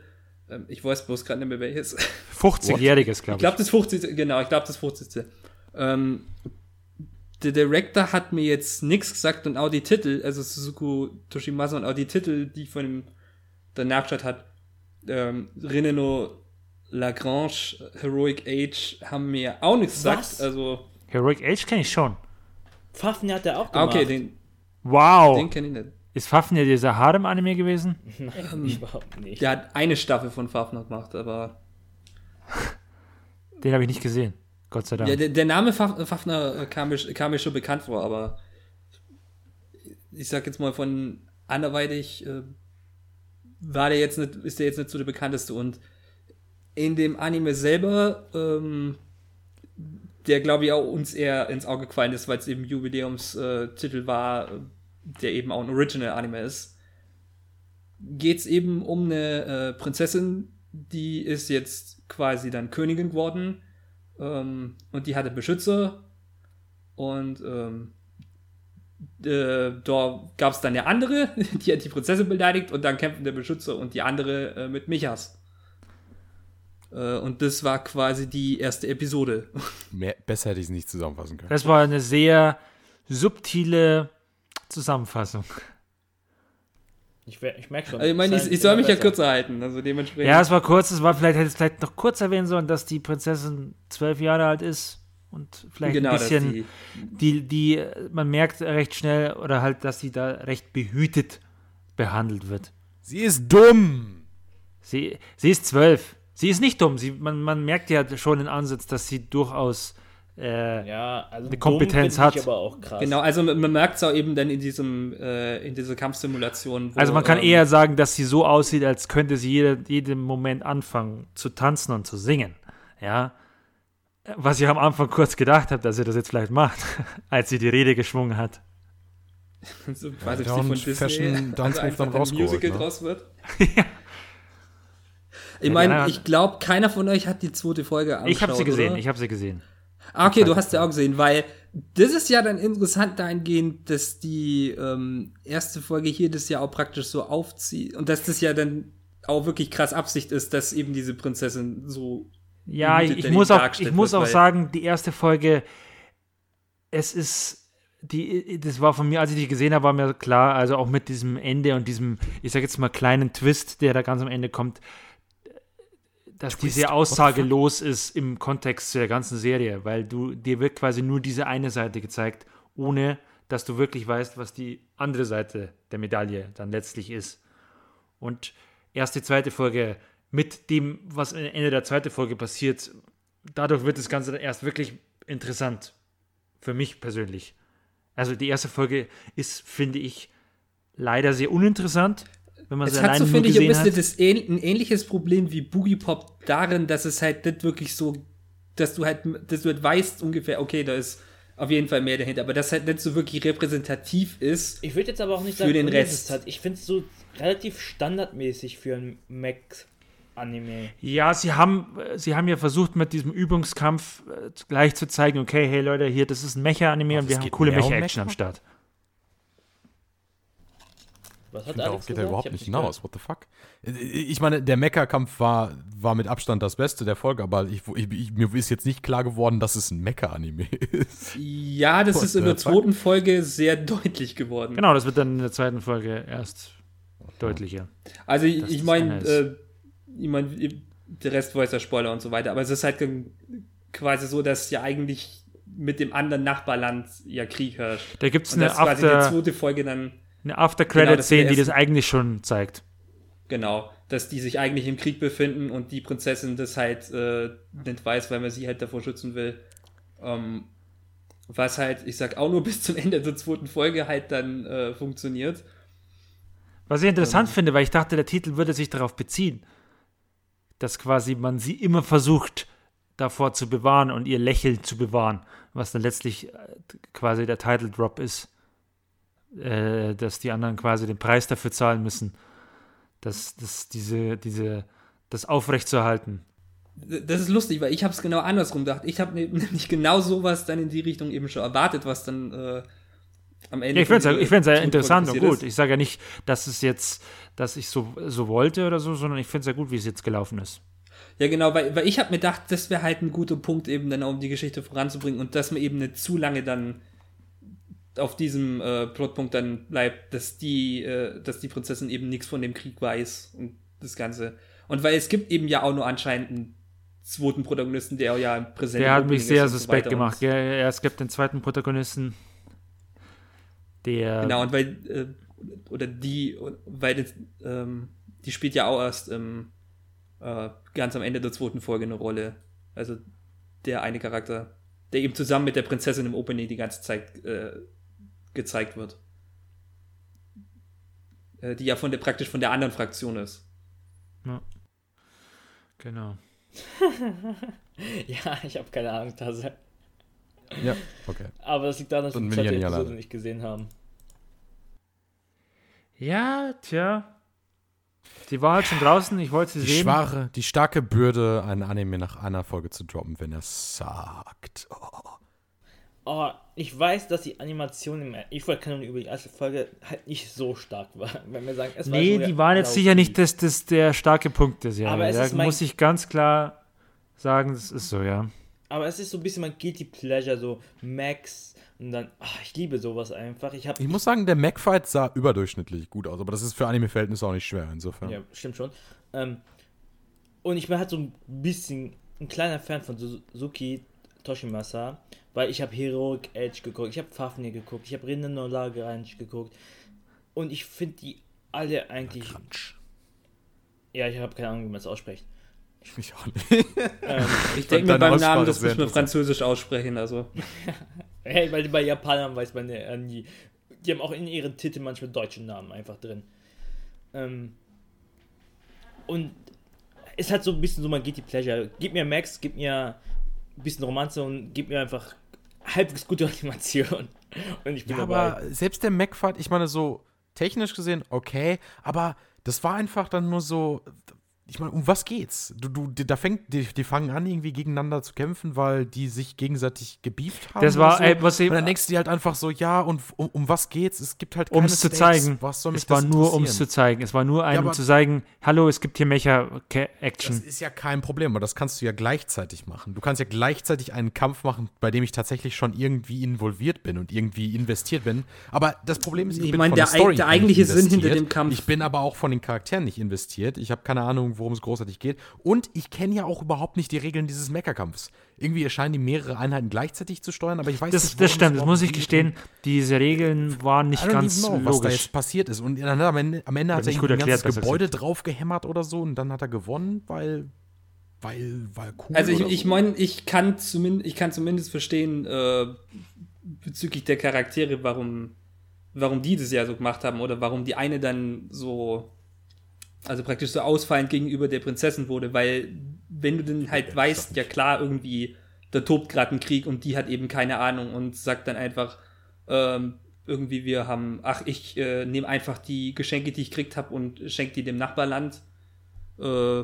Ähm, ich weiß bloß gerade nicht mehr welches. 50-jähriges, Ich glaube ich. glaube, das 50. Genau, ich glaube, das 50. Ähm, der Director hat mir jetzt nichts gesagt und auch die Titel, also Suzuku Toshimasa und auch die Titel, die von ihm danach geschaut hat, ähm, Reneno Lagrange, Heroic Age, haben mir auch nichts gesagt. Was? Also, Heroic Age kenne ich schon. Pfaffen hat er auch ah, gemacht. okay, den, Wow. den kenne ich nicht. Ist Fafnir dieser Harem-Anime gewesen? Nein, überhaupt nicht. Der hat eine Staffel von Fafner gemacht, aber Den habe ich nicht gesehen. Gott sei Dank. Ja, der, der Name Faf- Fafner äh, kam mir, kam mir schon bekannt vor, aber ich sag jetzt mal von anderweitig äh, war der jetzt nicht, ist der jetzt nicht so der bekannteste und in dem Anime selber, ähm, der glaube ich auch uns eher ins Auge gefallen ist, weil es eben Jubiläumstitel Titel war, der eben auch ein Original Anime ist, geht es eben um eine äh, Prinzessin, die ist jetzt quasi dann Königin geworden ähm, und die hatte Beschützer und ähm, äh, da gab es dann eine andere, die hat die Prinzessin beleidigt und dann kämpfen der Beschützer und die andere äh, mit Michas. Äh, und das war quasi die erste Episode. Mehr, besser hätte ich es nicht zusammenfassen können. Das war eine sehr subtile Zusammenfassung. Ich, ich merke schon. Also ich meine, ich, ich soll mich ja besser. kürzer halten, also dementsprechend. Ja, es war kurz, es war vielleicht, hätte es vielleicht noch kurz erwähnen sollen, dass die Prinzessin zwölf Jahre alt ist und vielleicht genau, ein bisschen, die, die, die, man merkt recht schnell oder halt, dass sie da recht behütet behandelt wird. Sie ist dumm! Sie, sie ist zwölf. Sie ist nicht dumm. Sie, man, man merkt ja schon den Ansatz, dass sie durchaus äh, Ja, also Eine Kompetenz hat. aber auch krass. Genau, also man, merkt es auch eben dann in diesem, äh, in dieser Kampfsimulation. wo, Also man kann ähm, eher sagen, dass sie so aussieht, als könnte sie jede, jeden Moment anfangen zu tanzen und zu singen. Ja. Was ich am Anfang kurz gedacht habe, dass er das jetzt vielleicht macht, als sie die Rede geschwungen hat. so Ja, quasi Down von Fashion Dance einfach dann ein rausgeholt, Musical ne? draus wird. Ja. Ich Ja, meine, ich glaube, keiner von euch hat die zweite Folge angeschaut, Ich habe sie gesehen, oder? ich habe sie gesehen. Ah, okay, du hast sie auch gesehen, weil das ist ja dann interessant dahingehend, dass die ähm, erste Folge hier das ja auch praktisch so aufzieht und dass das ja dann auch wirklich krass Absicht ist, dass eben diese Prinzessin so Ja, ich, muss auch, ich muss auch sagen, die erste Folge, es ist, die, das war von mir, als ich die gesehen habe, war mir klar, also auch mit diesem Ende und diesem, ich sag jetzt mal, kleinen Twist, der da ganz am Ende kommt, dass die sehr aussagelos ist im Kontext der ganzen Serie, weil du, dir wird quasi nur diese eine Seite gezeigt, ohne dass du wirklich weißt, was die andere Seite der Medaille dann letztlich ist. Und erst die zweite Folge mit dem, was am Ende der zweiten Folge passiert, dadurch wird das Ganze dann erst wirklich interessant. Für mich persönlich. Also die erste Folge ist, finde ich, leider sehr uninteressant, wenn man Es hat so, finde ich, ein bisschen hat. das ähn ein ähnliches Problem wie Boogie Pop darin, dass es halt nicht wirklich so, dass du halt, dass du halt weißt ungefähr, okay, da ist auf jeden Fall mehr dahinter, aber das halt nicht so wirklich repräsentativ ist. Ich würde jetzt aber auch nicht Für sagen, den. Rest. Ich finde es so relativ standardmäßig für ein Mac-Anime. Ja, sie haben, sie haben ja versucht, mit diesem Übungskampf äh, gleich zu zeigen, okay, hey Leute, hier, das ist ein Mecha-Anime und wir haben coole um Mecha-Action Mecha? am Start. Was hat Darauf geht er überhaupt nicht gehört. hinaus. What the fuck? Ich meine, der Mecha-Kampf war, war mit Abstand das Beste der Folge, aber ich, ich, ich, mir ist jetzt nicht klar geworden, dass es ein Mecha-Anime ist. Ja, das What ist in the der fuck? zweiten Folge sehr deutlich geworden. Genau, das wird dann in der zweiten Folge erst deutlicher. Also ich, meine, äh, ich meine, der Rest war jetzt der Spoiler und so weiter, aber es ist halt quasi so, dass ja eigentlich mit dem anderen Nachbarland ja Krieg herrscht. Da gibt es eine das quasi die After- zweite Folge dann, eine Genau, After-Credit-Szene, die erst- das eigentlich schon zeigt. genau, dass die sich eigentlich im Krieg befinden und die Prinzessin das halt äh, nicht weiß, weil man sie halt davor schützen will. Ähm, was halt, ich sag auch nur bis zum Ende der zweiten Folge halt dann äh, funktioniert. Was ich interessant Ähm. finde, weil ich dachte, der Titel würde sich darauf beziehen, dass quasi man sie immer versucht, davor zu bewahren und ihr Lächeln zu bewahren, was dann letztlich äh, quasi der Title Drop ist, äh, dass die anderen quasi den Preis dafür zahlen müssen, dass, dass diese, diese, das aufrechtzuerhalten. Das ist lustig, weil ich habe es genau andersrum gedacht. Ich habe nämlich genau sowas dann in die Richtung eben schon erwartet, was dann äh, am Ende. Ja, ich finde es ja, ja interessant und gut. passiert Ich sage ja nicht, dass es jetzt, dass ich so, so wollte oder so, sondern ich finde es ja gut, wie es jetzt gelaufen ist. ist. Ja, genau, weil, weil ich habe mir gedacht, das wäre halt ein guter Punkt, eben dann auch, um die Geschichte voranzubringen und dass man eben nicht zu lange dann auf diesem äh, Plotpunkt dann bleibt, dass die, äh, dass die Prinzessin eben nichts von dem Krieg weiß und das Ganze. Und weil es gibt eben ja auch nur anscheinend einen zweiten Protagonisten, der ja präsent Der hat mich sehr ist so suspekt weiter gemacht. Ja, es gibt den zweiten Protagonisten, der Genau, und weil, äh, oder die, weil das, ähm, die spielt ja auch erst ähm, äh, ganz am Ende der zweiten Folge eine Rolle. Also der eine Charakter, der eben zusammen mit der Prinzessin im Opening die ganze Zeit äh, gezeigt wird. Äh, die ja von der, praktisch von der anderen Fraktion ist. genau. Ja, ich habe keine Ahnung, Tase. Ja, okay. Aber das liegt daran, dass wir die zweite ja nicht Episode nicht gesehen haben. Ja, tja. Die war halt schon draußen, ich wollte sie Die sehen. schwache, die starke Bürde, ein Anime nach einer Folge zu droppen, wenn er sagt. Oh. Oh, ich weiß, dass die Animation im ich wollte keine über die erste Folge halt nicht so stark war. Wenn wir sagen, es war Nee, die waren jetzt laut sicher nicht das, das der starke Punkt des Aber Jahres. es Da ist mein- muss ich ganz klar sagen, das ist so, ja. Aber es ist so ein bisschen mein Guilty Pleasure, so Max und dann, ach, ich liebe sowas einfach. Ich habe Ich muss sagen, der Mac-Fight sah überdurchschnittlich gut aus, aber das ist für Anime-Verhältnisse auch nicht schwer, insofern. Ja, stimmt schon. Ähm, und ich bin halt so ein bisschen ein kleiner Fan von Suzuki Toshimasa, weil ich habe Heroic Edge geguckt, ich habe Fafnir geguckt, ich habe Rinne no Lagrange geguckt und ich finde die alle eigentlich. Ja, ich habe keine Ahnung, wie man es ausspricht. Ich auch nicht. Ähm, Ich denke mir beim Namen, das man interessant. französisch aussprechen. Also hey, weil bei Japanern weiß man ja nie. Die haben auch in ihren Titeln manchmal deutsche Namen einfach drin. Ähm, und es hat so ein bisschen so mein Guilty Pleasure. Gib mir Max, gib mir bisschen Romanze und gib mir einfach halbwegs gute Animation. Und ich bin Ja, dabei. aber selbst der Mac-Fight, ich meine, so technisch gesehen, okay, aber das war einfach dann nur so. Ich meine, um was geht's? Du, du, die- da fängt, die, die fangen an, irgendwie gegeneinander zu kämpfen, weil die sich gegenseitig gebieft haben. Das war, so. ey, was ich- Und dann denkst du dir halt einfach so, ja, und um, um was geht's? Es gibt halt keine Um es zu Stakes. zeigen. Was soll mich es war das nur, um es zu zeigen. Es war nur ein, Ja, um zu sagen, hallo, es gibt hier Das Mecha-Action. ist ja kein Problem, aber das kannst du ja gleichzeitig machen. Du kannst ja gleichzeitig einen Kampf machen, bei dem ich tatsächlich schon irgendwie involviert bin und irgendwie investiert bin. Aber das Problem ist, ich, Ich bin meine, von der der, eigentliche Sinn hinter dem Kampf- Ich bin aber auch von den Charakteren nicht investiert. Ich habe keine Ahnung, worum es großartig geht. Und ich kenne ja auch überhaupt nicht die Regeln dieses Mecha-Kampfs. Irgendwie erscheinen die mehrere Einheiten gleichzeitig zu steuern, aber ich weiß Das, nicht, das stimmt, das muss ich gestehen. Diese Regeln waren nicht ganz know, was da logisch. jetzt passiert ist. Und dann hat er am Ende, am Ende hat er ein ganzes erklärt, besser Gebäude draufgehämmert oder so und dann hat er gewonnen, weil, weil, weil cool. Also ich, ich meine, ich kann zumindest, ich kann zumindest verstehen äh, bezüglich der Charaktere, warum, warum die das ja so gemacht haben oder warum die eine dann so, also praktisch so ausfallend gegenüber der Prinzessin wurde, weil wenn du dann halt weißt, ja klar, irgendwie, da tobt gerade ein Krieg und die hat eben keine Ahnung und sagt dann einfach, ähm, irgendwie wir haben, ach, ich äh, nehme einfach die Geschenke, die ich gekriegt habe und schenke die dem Nachbarland. Äh,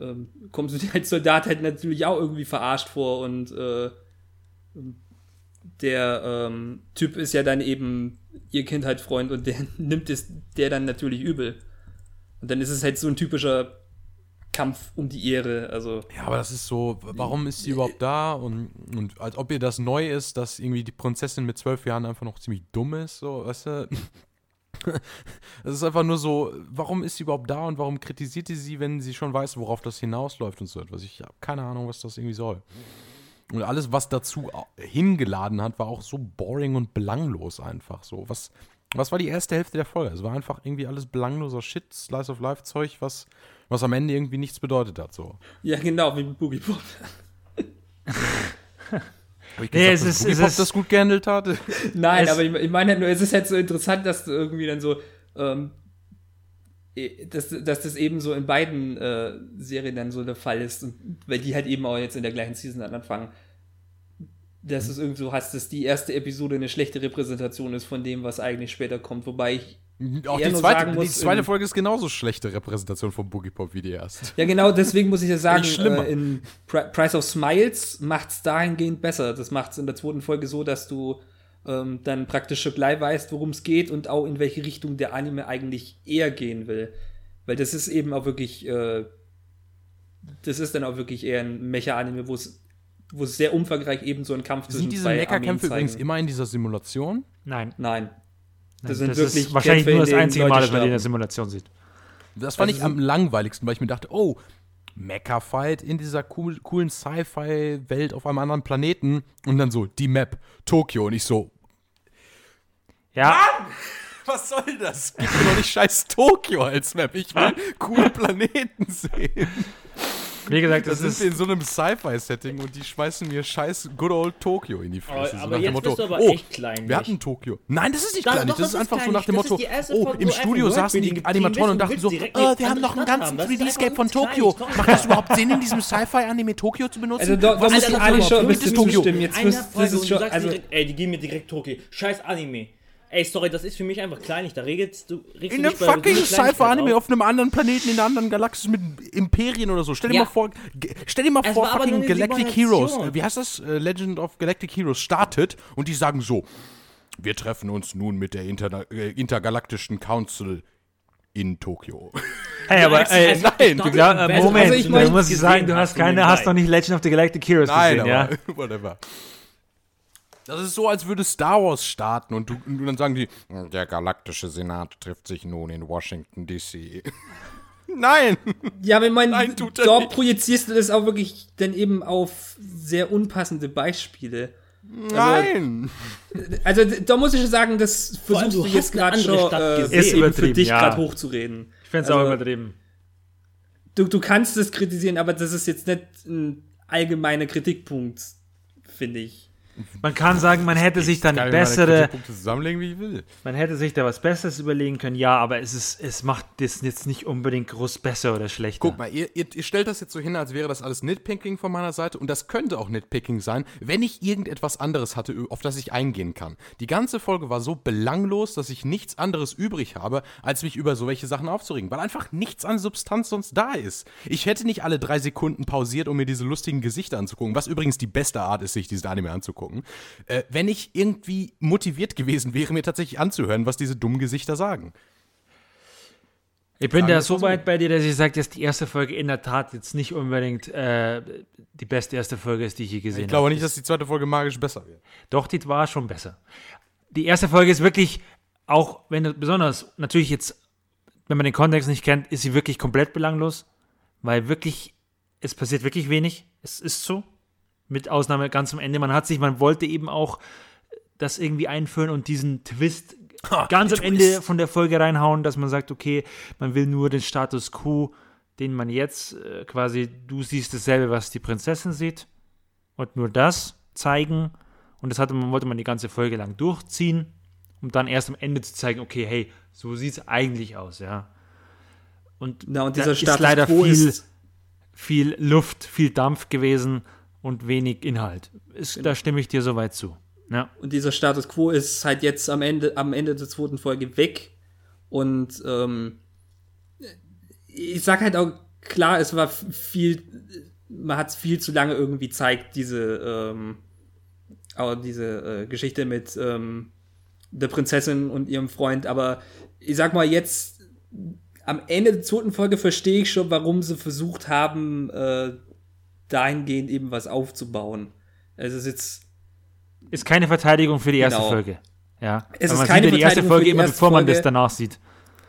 ähm, kommst du dir als Soldat halt natürlich auch irgendwie verarscht vor und äh, der ähm, Typ ist ja dann eben ihr Kindheitsfreund und der nimmt es der dann natürlich übel. Und dann ist es halt so ein typischer Kampf um die Ehre. Also, Ja, aber das ist so, warum ist sie überhaupt da? Und, und als ob ihr das neu ist, dass irgendwie die Prinzessin mit zwölf Jahren einfach noch ziemlich dumm ist, so, weißt du? Das ist einfach nur so, warum ist sie überhaupt da und warum kritisiert sie sie, wenn sie schon weiß, worauf das hinausläuft und so etwas? Ich habe keine Ahnung, was das irgendwie soll. Und alles, was dazu hingeladen hat, war auch so boring und belanglos einfach so. Was, was war die erste Hälfte der Folge? Es war einfach irgendwie alles belangloser Shit, Slice of Life Zeug, was, was am Ende irgendwie nichts bedeutet hat, so. ja, genau, wie mit Boogie Pop. Hab ich Nee, gesagt, es dass ist- Boogie es Pop ist- das gut gehandelt hat? Nein, Es- aber ich, ich meine halt nur, es ist halt so interessant, dass du irgendwie dann so, ähm, eh, dass, dass das eben so in beiden äh, Serien dann so der Fall ist, und, weil die halt eben auch jetzt in der gleichen Season dann anfangen. Dass du es irgendwie so hast, dass die erste Episode eine schlechte Repräsentation ist von dem, was eigentlich später kommt. Wobei ich Auch eher die zweite, sagen die muss, zweite in- Folge ist genauso schlechte Repräsentation von Boogie Pop wie die erste. Ja, genau, deswegen muss ich ja sagen, äh, in Pri Price of Smiles macht es dahingehend besser. Das macht es in der zweiten Folge so, dass du ähm, dann praktisch schon gleich weißt, worum es geht und auch in welche Richtung der Anime eigentlich eher gehen will. Weil das ist eben auch wirklich, äh, das ist dann auch wirklich eher ein Mecha-Anime, wo es wo es sehr umfangreich eben so einen Kampf zwischen Sind diese zwei Meckerkämpfe Armeen übrigens zeigen. immer in dieser Simulation? Nein. Nein. Das Nein, sind das wirklich ist wahrscheinlich Kämpfe, nur in das einzige Leute Mal, dass man die in der. Simulation sieht. Das fand Also ich am langweiligsten, weil ich mir dachte, oh, Mecha-Fight in dieser cool, coolen Sci-Fi-Welt auf einem anderen Planeten und dann so, die Map, Tokio und ich so, Ja, was soll das? Gib mir doch nicht scheiß Tokio als Map, ich will coole Planeten sehen. Wie gesagt, Da das sind ist. in so einem Sci-Fi-Setting und die schmeißen mir scheiß good old Tokio in die Aber, Fresse. so aber nach dem jetzt bist du aber oh, echt klein. wir hatten Tokio. Nein, das ist nicht klein. Das ist das ist einfach so nach dem. Motto, Das oh, im Studio saßen die Animatoren und dachten so, oh, wir haben noch einen ganzen haben. Das ist 3D-Scape einfach von komm Macht das überhaupt Sinn, in diesem Sci-Fi-Anime Tokio zu benutzen? Also da, da das Ali überhaupt? schon ein bisschen das zustimmen. Jetzt müsst, das ist schon, also ey, die geben mir direkt Tokio. Scheiß Anime. Ey, sorry, das ist für mich einfach kleinlich. Da regelst du. regst In einem fucking Sci-Fi-Anime auf. auf einem anderen Planeten, in einer anderen Galaxis mit Imperien oder so. Stell dir Ja. mal vor, stell dir mal Es vor, aber fucking Galactic. Heroes, wie heißt das? Äh, Legend of Galactic Heroes startet und die sagen so, wir treffen uns nun mit der Interna äh, intergalaktischen Council in Tokio. Hey, aber ey, nein, Moment, also ich da mein, muss ich sagen, du hast keine, hast noch nicht Legend of the Galactic Heroes gesehen, ja? whatever. Das ist so, als würde Star Wars starten und, du, und dann sagen die, der galaktische Senat trifft sich nun in Washington DC. Nein! Ja, aber ich meine, Nein, tut er dort nicht. projizierst du das auch wirklich dann eben auf sehr unpassende Beispiele. Nein! Also d- da muss ich schon sagen, das versuchst du jetzt gerade schon äh, gesehen. Ist eben für übertrieben, dich ja. gerade hochzureden. Ich finde es Also- auch übertrieben. Du, du kannst es kritisieren, aber das ist jetzt nicht ein allgemeiner Kritikpunkt, finde ich. Man kann sagen, man hätte sich dann bessere, Kritikpunkte zusammenlegen, wie ich will. man hätte sich da was Besseres überlegen können, ja, aber es ist, es macht das jetzt nicht unbedingt groß besser oder schlechter. Guck mal, ihr, ihr, ihr stellt das jetzt so hin, als wäre das alles Nitpicking von meiner Seite und das könnte auch Nitpicking sein, wenn ich irgendetwas anderes hatte, auf das ich eingehen kann. Die ganze Folge war so belanglos, dass ich nichts anderes übrig habe, als mich über solche Sachen aufzuregen, weil einfach nichts an Substanz sonst da ist. Ich hätte nicht alle drei Sekunden pausiert, um mir diese lustigen Gesichter anzugucken, was übrigens die beste Art ist, sich diesen Anime anzugucken, äh, wenn ich irgendwie motiviert gewesen wäre, mir tatsächlich anzuhören, was diese dummen Gesichter sagen. Ich bin Sagen da so weit bei dir, dass ich sage, dass die erste Folge in der Tat jetzt nicht unbedingt äh, die beste erste Folge ist, die ich je gesehen Ich glaube habe. nicht, dass die zweite Folge magisch besser wird. Doch, die war schon besser. Die erste Folge ist wirklich, auch wenn besonders, natürlich jetzt, wenn man den Kontext nicht kennt, ist sie wirklich komplett belanglos, weil wirklich, es passiert wirklich wenig. Es ist so. Mit Ausnahme ganz am Ende. Man hat sich, man wollte eben auch das irgendwie einführen und diesen Twist ganz am Ende von der Folge reinhauen, dass man sagt, okay, man will nur den Status quo, den man jetzt äh, quasi, du siehst dasselbe, was die Prinzessin sieht und nur das zeigen. Und das hatte man, wollte man die ganze Folge lang durchziehen, um dann erst am Ende zu zeigen, okay, hey, so sieht es eigentlich aus, ja. Und, Na, und dieser ist Status leider quo viel, ist viel Luft, viel Dampf gewesen und wenig Inhalt. Ist, Genau. Da stimme ich dir soweit zu. Ja. Und dieser Status quo ist halt jetzt am Ende, am Ende der zweiten Folge weg. Und ähm, ich sag halt auch, klar, es war viel, man hat es viel zu lange irgendwie zeigt, diese, ähm, auch diese äh, Geschichte mit ähm, der Prinzessin und ihrem Freund, aber ich sag mal, jetzt am Ende der zweiten Folge verstehe ich schon, warum sie versucht haben, äh, dahingehend eben was aufzubauen. Es ist jetzt Ist keine Verteidigung für die erste Genau. Folge. Ja. Es Aber ist man keine sieht ja die erste Folge die immer, erste bevor man Folge. das danach sieht.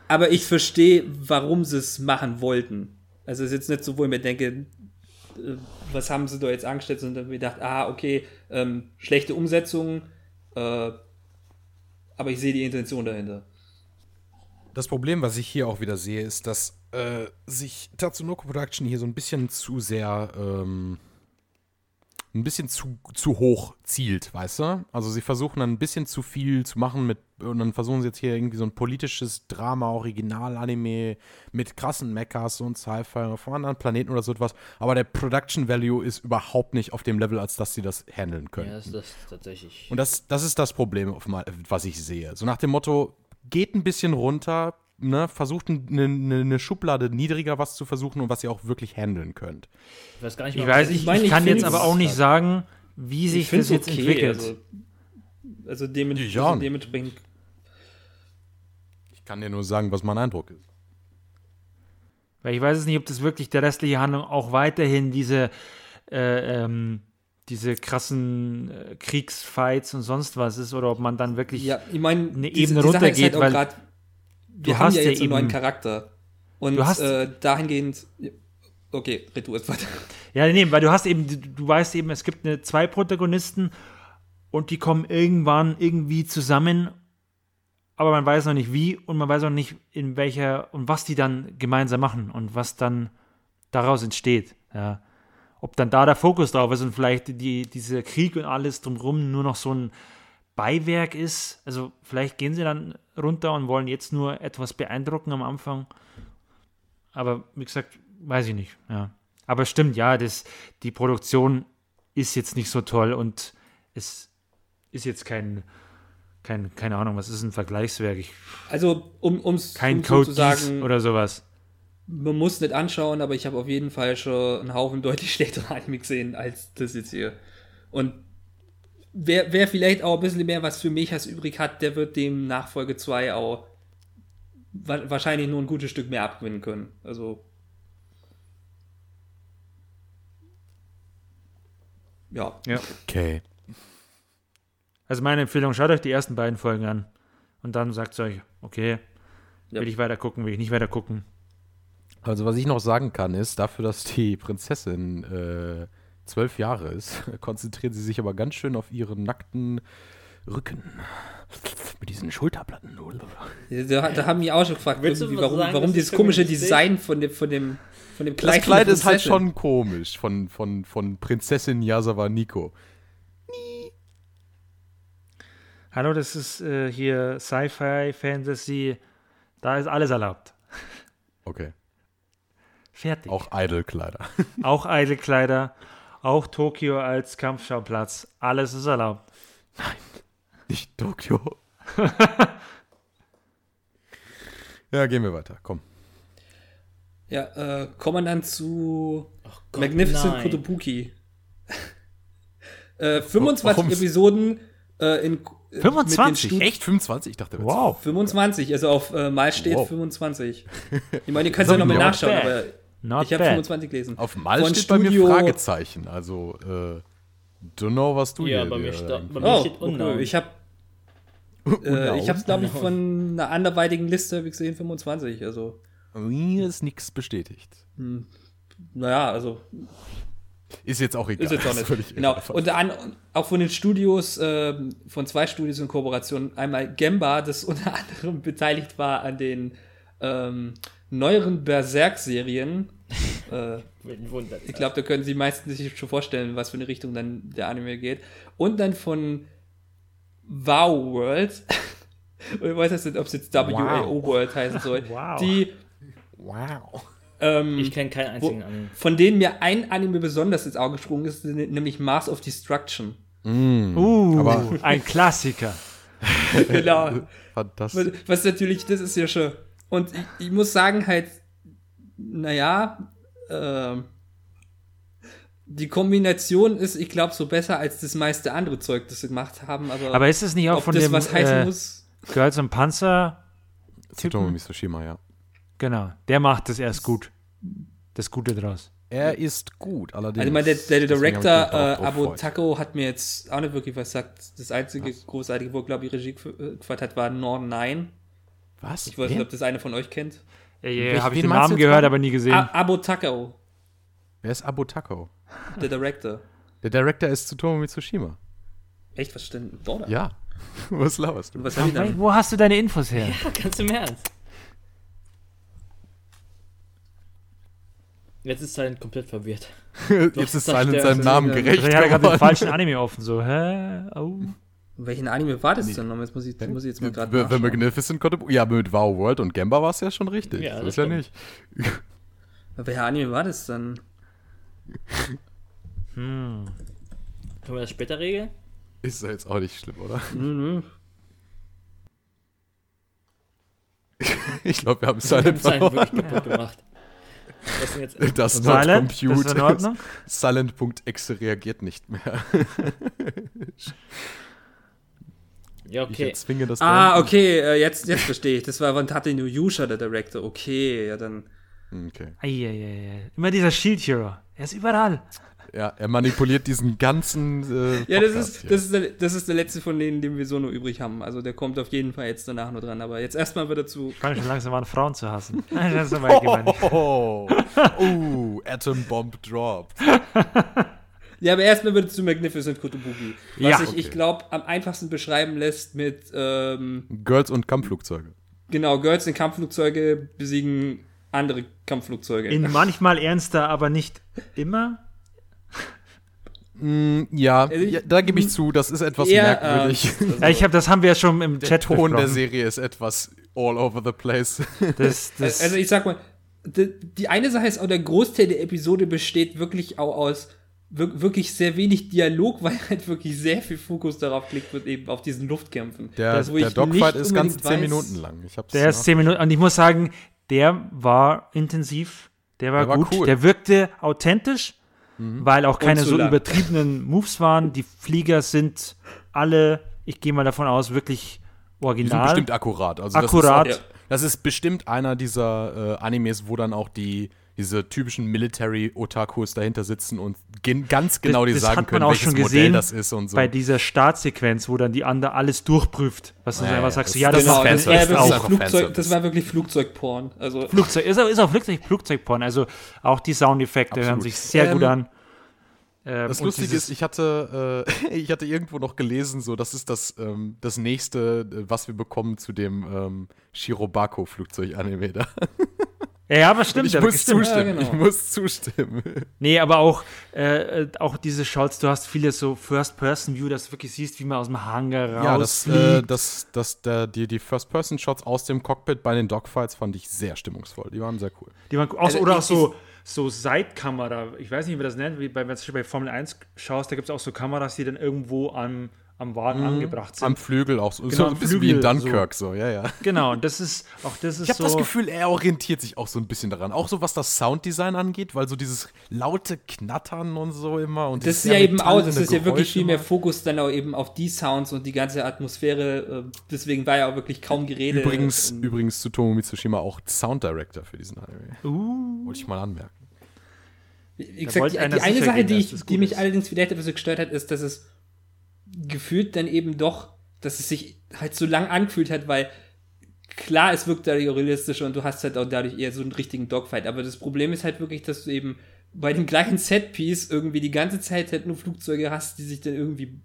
Aber ich verstehe, warum sie es machen wollten. Also es ist jetzt nicht so, wo ich mir denke, äh, was haben sie da jetzt angestellt, sondern mir gedacht, ah, okay, ähm, schlechte Umsetzung, äh, aber ich sehe die Intention dahinter. Das Problem, was ich hier auch wieder sehe, ist, dass äh, sich Tatsunoko Production hier so ein bisschen zu sehr, ähm, ein bisschen zu, zu hoch zielt, weißt du? Also sie versuchen dann ein bisschen zu viel zu machen mit, und dann versuchen sie jetzt hier irgendwie so ein politisches Drama, Original-Anime mit krassen Mechas und Sci-Fi auf einem anderen Planeten oder so etwas. Aber der Production Value ist überhaupt nicht auf dem Level, als dass sie das handeln können. Ja, das ist das tatsächlich. Und das, das ist das Problem, was ich sehe. So nach dem Motto, geht ein bisschen runter, ne, versucht eine, eine, eine Schublade niedriger was zu versuchen und was ihr auch wirklich handeln könnt. Ich weiß gar nicht Ich weiß, was ich, meine, ich ich kann jetzt aber auch nicht sagen, wie sich das jetzt entwickelt. Also, also, dem, Ja. also dementsprechend Ich kann dir nur sagen, was mein Eindruck ist. Weil ich weiß es nicht, ob das wirklich der restliche Handlung auch weiterhin diese, äh, ähm, diese krassen äh, Kriegsfights und sonst was ist oder ob man dann wirklich. Ja, ich meine, eine die- Ebene runtergeht, auch weil grad, du hast ja ja jetzt einen neuen eben- Charakter. Und Du hast- äh, dahingehend. Okay, red du erst weiter. Ja, nee, weil du hast eben, du, du weißt eben, es gibt eine, zwei Protagonisten und die kommen irgendwann irgendwie zusammen, aber man weiß noch nicht wie und man weiß auch nicht in welcher und was die dann gemeinsam machen und was dann daraus entsteht. Ja. Ob dann da der Fokus drauf ist und vielleicht die, dieser Krieg und alles drumherum nur noch so ein Beiwerk ist. Also vielleicht gehen sie dann runter und wollen jetzt nur etwas beeindrucken am Anfang. Aber wie gesagt, weiß ich nicht. Ja. Aber stimmt, ja, das, die Produktion ist jetzt nicht so toll und es ist jetzt kein, kein keine Ahnung, was ist ein Vergleichswerk? Ich, Also, um es kein um Code zu Geass sagen, oder sowas. Man muss nicht anschauen, aber ich habe auf jeden Fall schon einen Haufen deutlich schlechteren Anime gesehen als das jetzt hier. Und wer, wer vielleicht auch ein bisschen mehr was für Mechas übrig hat, der wird dem Nachfolge 2 auch wa wahrscheinlich nur ein gutes Stück mehr abgewinnen können. Also. Ja. Ja. Okay. Also meine Empfehlung, schaut euch die ersten beiden Folgen an und dann sagt euch, okay, Ja. will ich weiter gucken, will ich nicht weiter gucken. Also was ich noch sagen kann, ist, dafür, dass die Prinzessin äh, zwölf Jahre ist, konzentriert sie sich aber ganz schön auf ihren nackten Rücken. Mit diesen Schulterplatten. Da, da haben die auch schon gefragt, warum, sagen, warum dieses komische? Design von dem, von dem, von dem Kleid. Das Kleid ist halt schon komisch von, von, von Prinzessin Yasawa Nico. Hallo, das ist äh, hier Sci-Fi, Fantasy, da ist alles erlaubt. Okay. Fertig. Auch Idle-Kleider. Auch Eidelkleider, auch Tokio als Kampfschauplatz, alles ist erlaubt. Nicht Tokio. ja, gehen wir weiter. Komm. Ja, äh, kommen wir dann zu Gott, Magnificent nein. Kotobuki. äh, 25 Warum? Episoden äh, in äh, 25? Studi- Echt? 25? Ich dachte, Wow. 25, also auf äh, Mal steht Wow. 25. Ich meine, ihr könnt es ja nochmal nachschauen, aber Not ich habe bad. 25 gelesen. Auf Mal Von steht bei Studio- mir Fragezeichen. Also, äh, don't know, was du Ja, hier bei mir, eigentlich- bei mir Oh, steht okay. unknown. ich habe äh, ich habe es glaube ich von einer anderweitigen Liste hab ich gesehen 25, also Mir ist nichts bestätigt. naja, also Ist jetzt auch egal. Ist jetzt auch nicht. völlig Genau. Und an, auch von den Studios, ähm, von zwei Studios in Kooperation, einmal Gemba, das unter anderem beteiligt war an den ähm, neueren Berserk-Serien. äh, ich glaube, da können Sie meistens sich schon vorstellen, was für eine Richtung dann der Anime geht. Und dann von Wow World. Und ich weiß jetzt nicht, ob es jetzt WAO World heißen soll. Wow. Die, Wow. ähm, Ich kenne keinen einzigen wo, Anime. von denen mir ein Anime besonders ins Auge gesprungen ist, nämlich Mars of Destruction. Uh, Aber- ein Klassiker. genau. Fantastisch. Was, was natürlich, das ist ja schon. Und ich, ich muss sagen, halt, naja, ähm, die Kombination ist, ich glaube, so besser als das meiste andere Zeug, das sie gemacht haben. Aber, Aber ist es nicht auch von das dem was heißen äh, muss? Girls und Panzer? Tsutomu Mitsushima, ja. Genau, der macht das erst gut. Das Gute draus. Er ist gut, allerdings. Also, ich meine, der, der Director äh, Abo. Taco hat mir jetzt auch nicht wirklich was gesagt. Das einzige großartige, wo, glaube ich, Regie gef- äh, geführt hat, war Nord 9. Was? Ich weiß nicht, ob das einer von euch kennt. Äh, Welch- Habe ich den Namen gehört, aber nie gesehen. A Abo Taco, Wer ist Abotako? der Director. Der Director ist Tsutomu Mitsushima. Echt, was stimmt denn da? Ja. Was laberst du? Was die dann? Wo hast du deine Infos her? Ganz im Ernst. Jetzt ist Silent komplett verwirrt. Jetzt ist. Silent seinem Namen Also, gerecht Ich hatte gerade den falschen Anime offen. So, hä? Oh. Welchen Anime war das denn noch? Jetzt muss ich, muss ich jetzt mal gerade The. Magnificent Kotobu. Ja, mit Wow World und Gemba war es ja schon richtig. Ja, so das ist ja nicht. Welcher Anime war das dann? Hm. Können wir das später regeln? Ist ja jetzt auch nicht schlimm, oder? Nö. Ich glaube, wir haben Wir haben Silent Silent verloren. wirklich kaputt gemacht. Denn jetzt? Das Silent? Ist compute. das in Ordnung? Silent.exe reagiert nicht mehr. Ja, Ich okay. erzwinge das Ah, Beenden. okay, äh, jetzt, jetzt verstehe ich. Das war von Tateno Yusha, der Director. Okay, ja dann. Okay. Eieiei. Immer dieser Shield Hero. Er ist überall. Ja, er manipuliert diesen ganzen. Äh, Ja, das ist, hier. das, ist der, das ist der letzte von denen, den wir so nur übrig haben. Also der kommt auf jeden Fall jetzt danach nur dran. Aber jetzt erstmal wieder zu. Ich fange schon langsam an, Frauen zu hassen. Das ist aber allgemein nicht. Oh, oh, Atom Bomb dropped. Ja, aber erstmal wieder zu Magnificent Kotobuki. Was Ja. sich, Okay. ich glaube, am einfachsten beschreiben lässt mit, ähm, Girls und Kampfflugzeuge. genau, Girls in Kampfflugzeuge besiegen andere Kampfflugzeuge. In manchmal ernster, aber nicht immer. Mm, ja, Also ich- ja, da gebe ich zu, das ist etwas Eher merkwürdig. ernst, also- Ja, ich habe, das haben wir ja schon im Der Chat Ton der. Serie ist etwas all over the place. Das, das, Also ich sag mal, die, die eine Sache ist auch, der Großteil der Episode besteht wirklich auch aus wirklich sehr wenig Dialog, weil halt wirklich sehr viel Fokus darauf gelegt wird, eben auf diesen Luftkämpfen. Der, Das, wo der ich Dogfight ist ganz unbedingt 10 weiß- Minuten lang. Ich hab's der ist 10 Minuten. Und ich muss sagen, der war intensiv. Der war, Der war gut. cool. Mhm. Der wirkte authentisch, weil auch keine so lang. übertriebenen Moves waren. Die Flieger sind alle, ich gehe mal davon aus, wirklich Die sind original. bestimmt akkurat. Also Akkurat. Das ist, auch, das ist bestimmt einer dieser äh, Animes, wo dann auch die diese typischen Military-Otakus dahinter sitzen und gen ganz genau die das sagen hat man können, auch welches schon Modell gesehen das ist und so. bei dieser Startsequenz, wo dann die andere alles durchprüft. Was du Ja, einfach ja, sagst, das- ja, das Genau, ist das Das ist einfach Flugzeug, das war wirklich Flugzeugporn. Also Flugzeug, ist, auch- ist auch Flugzeug, Flugzeugporn. Also auch die Soundeffekte hören sich sehr Ähm, gut an. Ähm, Das Lustige ist, ich hatte, äh, ich hatte irgendwo noch gelesen, so das ist das, ähm, das nächste, äh, was wir bekommen zu dem ähm, Shirobako-Flugzeug-Anime da. Ja, aber stimmt. Ich ja, muss stimmt. zustimmen. Ja, genau. Ich muss zustimmen. Nee, aber auch, äh, äh, auch diese Shots, du hast viele so First-Person-View, dass du wirklich siehst, wie man aus dem Hangar raus Ja, das, äh, das, das, der, die, die First-Person-Shots aus dem Cockpit bei den Dogfights fand ich sehr stimmungsvoll. Die waren sehr cool. Die waren, auch, Also oder auch so, so Seitkamera, ich weiß nicht, wie man das nennt, wie bei, wenn du bei Formel 1 schaust, da gibt es auch so Kameras, die dann irgendwo am, am Wagen angebracht sind. Am Flügel auch so. Genau, so ein bisschen wie in Flügel, so. Dunkirk, so, ja, ja. genau, und das ist, auch das ist Ich habe so. das Gefühl, er orientiert sich auch so ein bisschen daran. Auch so, was das Sounddesign angeht, weil so dieses laute Knattern und so immer. Und Das ist ja eben auch, das ist ja wirklich viel mehr immer. Fokus dann auch eben auf die Sounds und die ganze Atmosphäre. äh, Deswegen war ja auch wirklich kaum Gerede. Übrigens, Ähm, übrigens zu Tomo Mitsushima auch Sound Director für diesen Anime. uh, Wollte ich mal anmerken. Gesagt, wollte die, die eine Sache, gehen, die, ich, die mich ist. allerdings vielleicht ein bisschen gestört hat, ist, dass es gefühlt dann eben doch, dass es sich halt so lang angefühlt hat, weil klar, es wirkt dadurch realistischer und du hast halt auch dadurch eher so einen richtigen Dogfight. Aber das Problem ist halt wirklich, dass du eben bei dem gleichen Setpiece irgendwie die ganze Zeit halt nur Flugzeuge hast, die sich dann irgendwie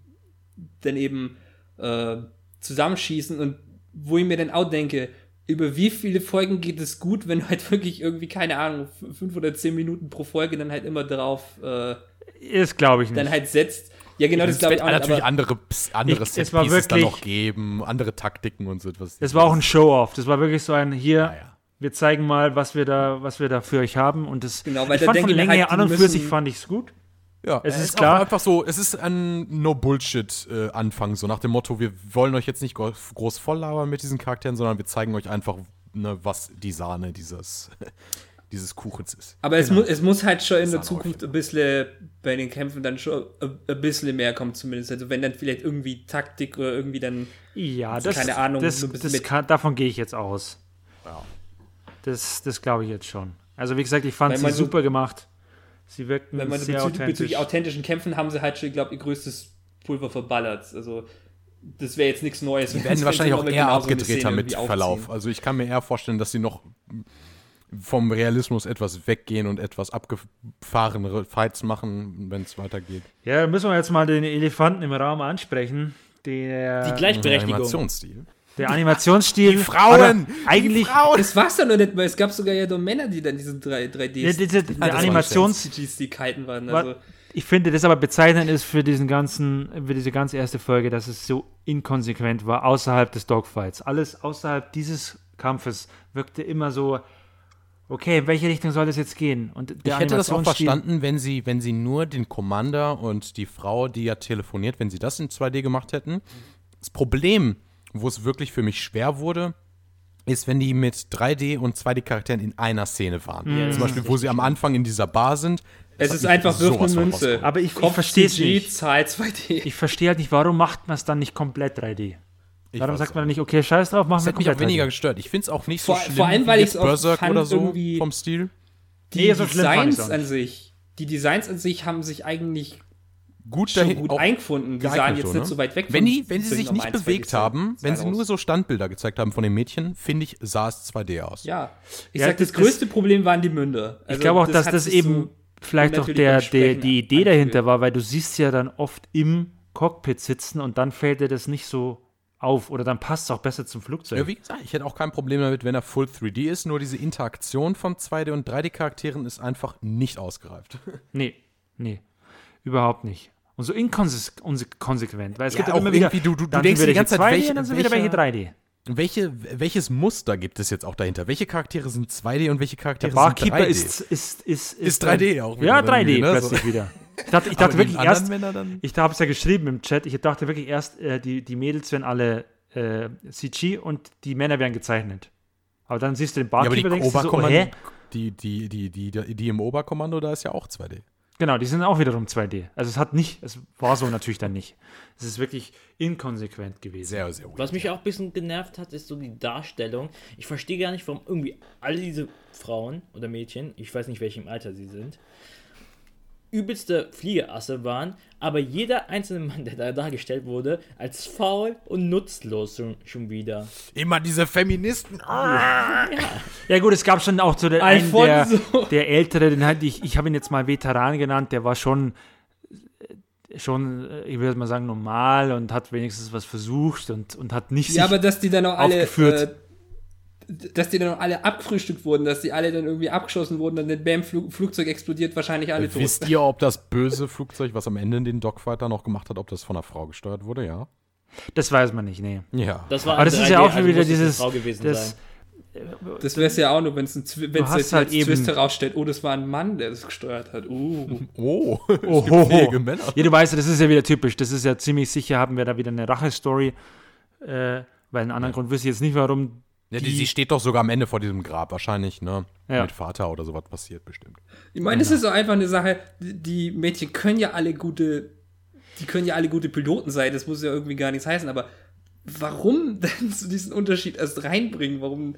dann eben äh, zusammenschießen und wo ich mir dann auch denke, über wie viele Folgen geht es gut, wenn du halt wirklich irgendwie, keine Ahnung, fünf oder zehn Minuten pro Folge dann halt immer drauf äh, ist, glaube ich, nicht. dann halt setzt. Ja, genau, das Es glaube wird ich auch natürlich andere, andere Ich- es war wirklich- noch geben, andere Taktiken und so etwas. Das war auch ein Show-Off. Das war wirklich so ein hier. Ja, ja. Wir zeigen mal, was wir da, was wir da für euch haben. Und das, Genau, weil ich da fand denke von Länge halt, her an und für sich fand ich es gut. Ja, Es es ist ist klar. Auch einfach so, es ist ein No-Bullshit-Anfang, so nach dem Motto, wir wollen euch jetzt nicht gro- groß voll labern mit diesen Charakteren, sondern wir zeigen euch einfach, ne, was die Sahne dieses, dieses Kuchens ist. aber es, mu es muss halt schon in der Zukunft ein bisschen bei den Kämpfen dann schon ein, ein bisschen mehr kommen, zumindest. Also wenn dann vielleicht irgendwie Taktik oder irgendwie dann. Ja, das, keine Ahnung, das, so ein bisschen das kann, davon gehe ich jetzt aus. Das, das glaube ich jetzt schon. Also wie gesagt, ich fand sie so- super gemacht. Sie wirkten Wenn man sehr bezüglich, authentisch. bezüglich authentischen Kämpfen haben sie halt schon, ich glaube, ihr größtes Pulver verballert. Also das wäre jetzt nichts Neues. Die werden wahrscheinlich auch eher abgedrehter mit Verlauf. Verlauf. Also ich kann mir eher vorstellen, dass sie noch vom Realismus etwas weggehen und etwas abgefahrenere Fights machen, wenn es weitergeht. ja, müssen wir jetzt mal den Elefanten im Raum ansprechen. Der, Die Gleichberechtigung. Animationsstil. der Animationsstil. Die Frauen! Eigentlich. Die Frauen! Das war's dann noch nicht, weil es gab sogar ja nur Männer, die dann diesen 3, 3D Ja, diese, das der war Animations, die waren. Wa- Also, Ich finde, das aber bezeichnend ist für diesen ganzen, für diese ganze erste Folge, dass es so inkonsequent war, außerhalb des Dogfights. Alles außerhalb dieses Kampfes wirkte immer so, okay, in welche Richtung soll das jetzt gehen? Und der Ich hätte das auch verstanden, wenn sie, wenn sie nur den Commander und die Frau, die ja telefoniert, wenn sie das in 2D gemacht hätten. Das Problem, wo es wirklich für mich schwer wurde, ist, wenn die mit 3D und 2D-Charakteren in einer Szene waren. Mhm. Zum Beispiel, wo sie am Anfang in dieser Bar sind. es ist einfach wirf eine von Münze. Aber ich, ich verstehe es nicht. Zahl 2D. Ich verstehe halt nicht, warum macht man es dann nicht komplett 3D? Ich Warum sagt man dann nicht, okay, scheiß drauf, machen Das wir hat mich auch weniger 3D? gestört. Ich finde es auch nicht so Vor- schlimm vor allem, wie weil auch Berserk fand, oder so vom Stil. Die Nee, so Designs an nicht. sich, die Designs an sich haben sich eigentlich Gut schon gut eingefunden. Die sahen jetzt so, nicht ne? so weit weg Wenn die, wenn sie sich nicht bewegt 2D haben, wenn sie aus. nur so Standbilder gezeigt haben von den Mädchen, finde ich, sah es 2D aus. Ja, ich Ja, sag, das, das- größte Problem waren die Münder. Ich glaube auch, dass hat das eben so vielleicht auch der, der, die Idee dahinter war, weil du siehst ja dann oft im Cockpit sitzen und dann fällt dir das nicht so auf oder dann passt es auch besser zum Flugzeug. Ja, wie gesagt, ich hätte auch kein Problem damit, wenn er Full 3D ist, nur diese Interaktion von 2D und 3D-Charakteren ist einfach nicht ausgereift. Nee, nee, überhaupt nicht. Und so inkonsequent, weil es Ja, gibt auch immer wieder, du- du- du denkst die ganze Zeit, 2D welche- dann sind wieder welche welcher- 3D. Welche, welches Muster gibt es jetzt auch dahinter? Welche Charaktere sind 2D und welche Der Charaktere Barkeeper sind 3D? ist, ist, ist, Ist 3D auch wieder Ja, dann 3D irgendwie, ne? plötzlich wieder. Ich dachte, ich dachte wirklich erst, ich habe es ja geschrieben im Chat, ich dachte wirklich erst, äh, die, die Mädels wären alle äh, CG und die Männer wären gezeichnet. Aber dann siehst du den Ja, aber die Barkeeper, denkst du so, oh, Oberkommando, hä? die, die, die, die, die, die im Oberkommando, da ist ja auch 2D. Genau, die sind auch wiederum 2D. Also es hat nicht, es war so natürlich dann nicht. Es ist wirklich inkonsequent gewesen. Sehr, sehr Was mich auch ein bisschen genervt hat, ist so die Darstellung. Ich verstehe gar nicht, warum irgendwie alle diese Frauen oder Mädchen, ich weiß nicht, welchem Alter sie sind, übelste Fliegerasse waren, aber jeder einzelne Mann, der da dargestellt wurde, als faul und nutzlos schon, schon wieder. Immer diese Feministen. Ja gut, es gab schon auch so den einen, der, der Ältere, den halt ich, ich habe ihn jetzt mal Veteran genannt, der war schon, äh, schon, äh, ich würde mal sagen, normal und hat wenigstens was versucht und, und hat nicht Ja, aber dass die dann auch alle aufgeführt. äh, dass die dann alle abgefrühstückt wurden, dass die alle dann irgendwie abgeschossen wurden, dann Bam, Flug, Flugzeug explodiert, wahrscheinlich alle tot. Wisst ihr, ob das böse Flugzeug, was am Ende den Dogfighter noch gemacht hat, ob das von einer Frau gesteuert wurde? Ja. Das weiß man nicht, nee. Ja. Das war Aber das ist ja 3D, auch schon also wieder dieses. Frau gewesen Das, sein. Das wäre es ja auch nur, wenn es ein Zwi- wenn's jetzt halt als Twist herausstellt, oh, das war ein Mann, der das gesteuert hat. Uh. oh, es gibt Oho. fähige Männer. Ja, du weißt, das ist ja wieder typisch. Das ist ja ziemlich sicher, haben wir da wieder eine Rache-Story. Äh, weil einen anderen Grund wüsste ich jetzt nicht, warum. Ja, die, die- sie steht doch sogar am Ende vor diesem Grab, wahrscheinlich, ne? Ja. Mit Vater oder sowas passiert bestimmt. Ich meine, das ist so einfach eine Sache, die Mädchen können ja alle gute, die können ja alle gute Piloten sein, das muss ja irgendwie gar nichts heißen, aber warum denn so diesen Unterschied erst reinbringen? Warum?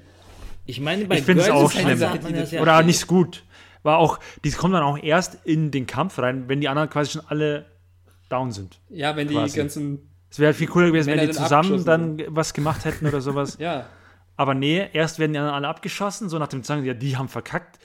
Ich meine, bei Ich finde es Girls auch ist schlimm. hat man das ja Oder nicht gut. War auch, die kommen dann auch erst in den Kampf rein, wenn die anderen quasi schon alle down sind. Ja, wenn die Quasi. ganzen, Es wäre halt viel cooler gewesen, wenn Männer die zusammen dann was gemacht hätten oder sowas. ja, Aber nee, erst werden die anderen alle abgeschossen, so nach dem Sagen, ja, die haben verkackt.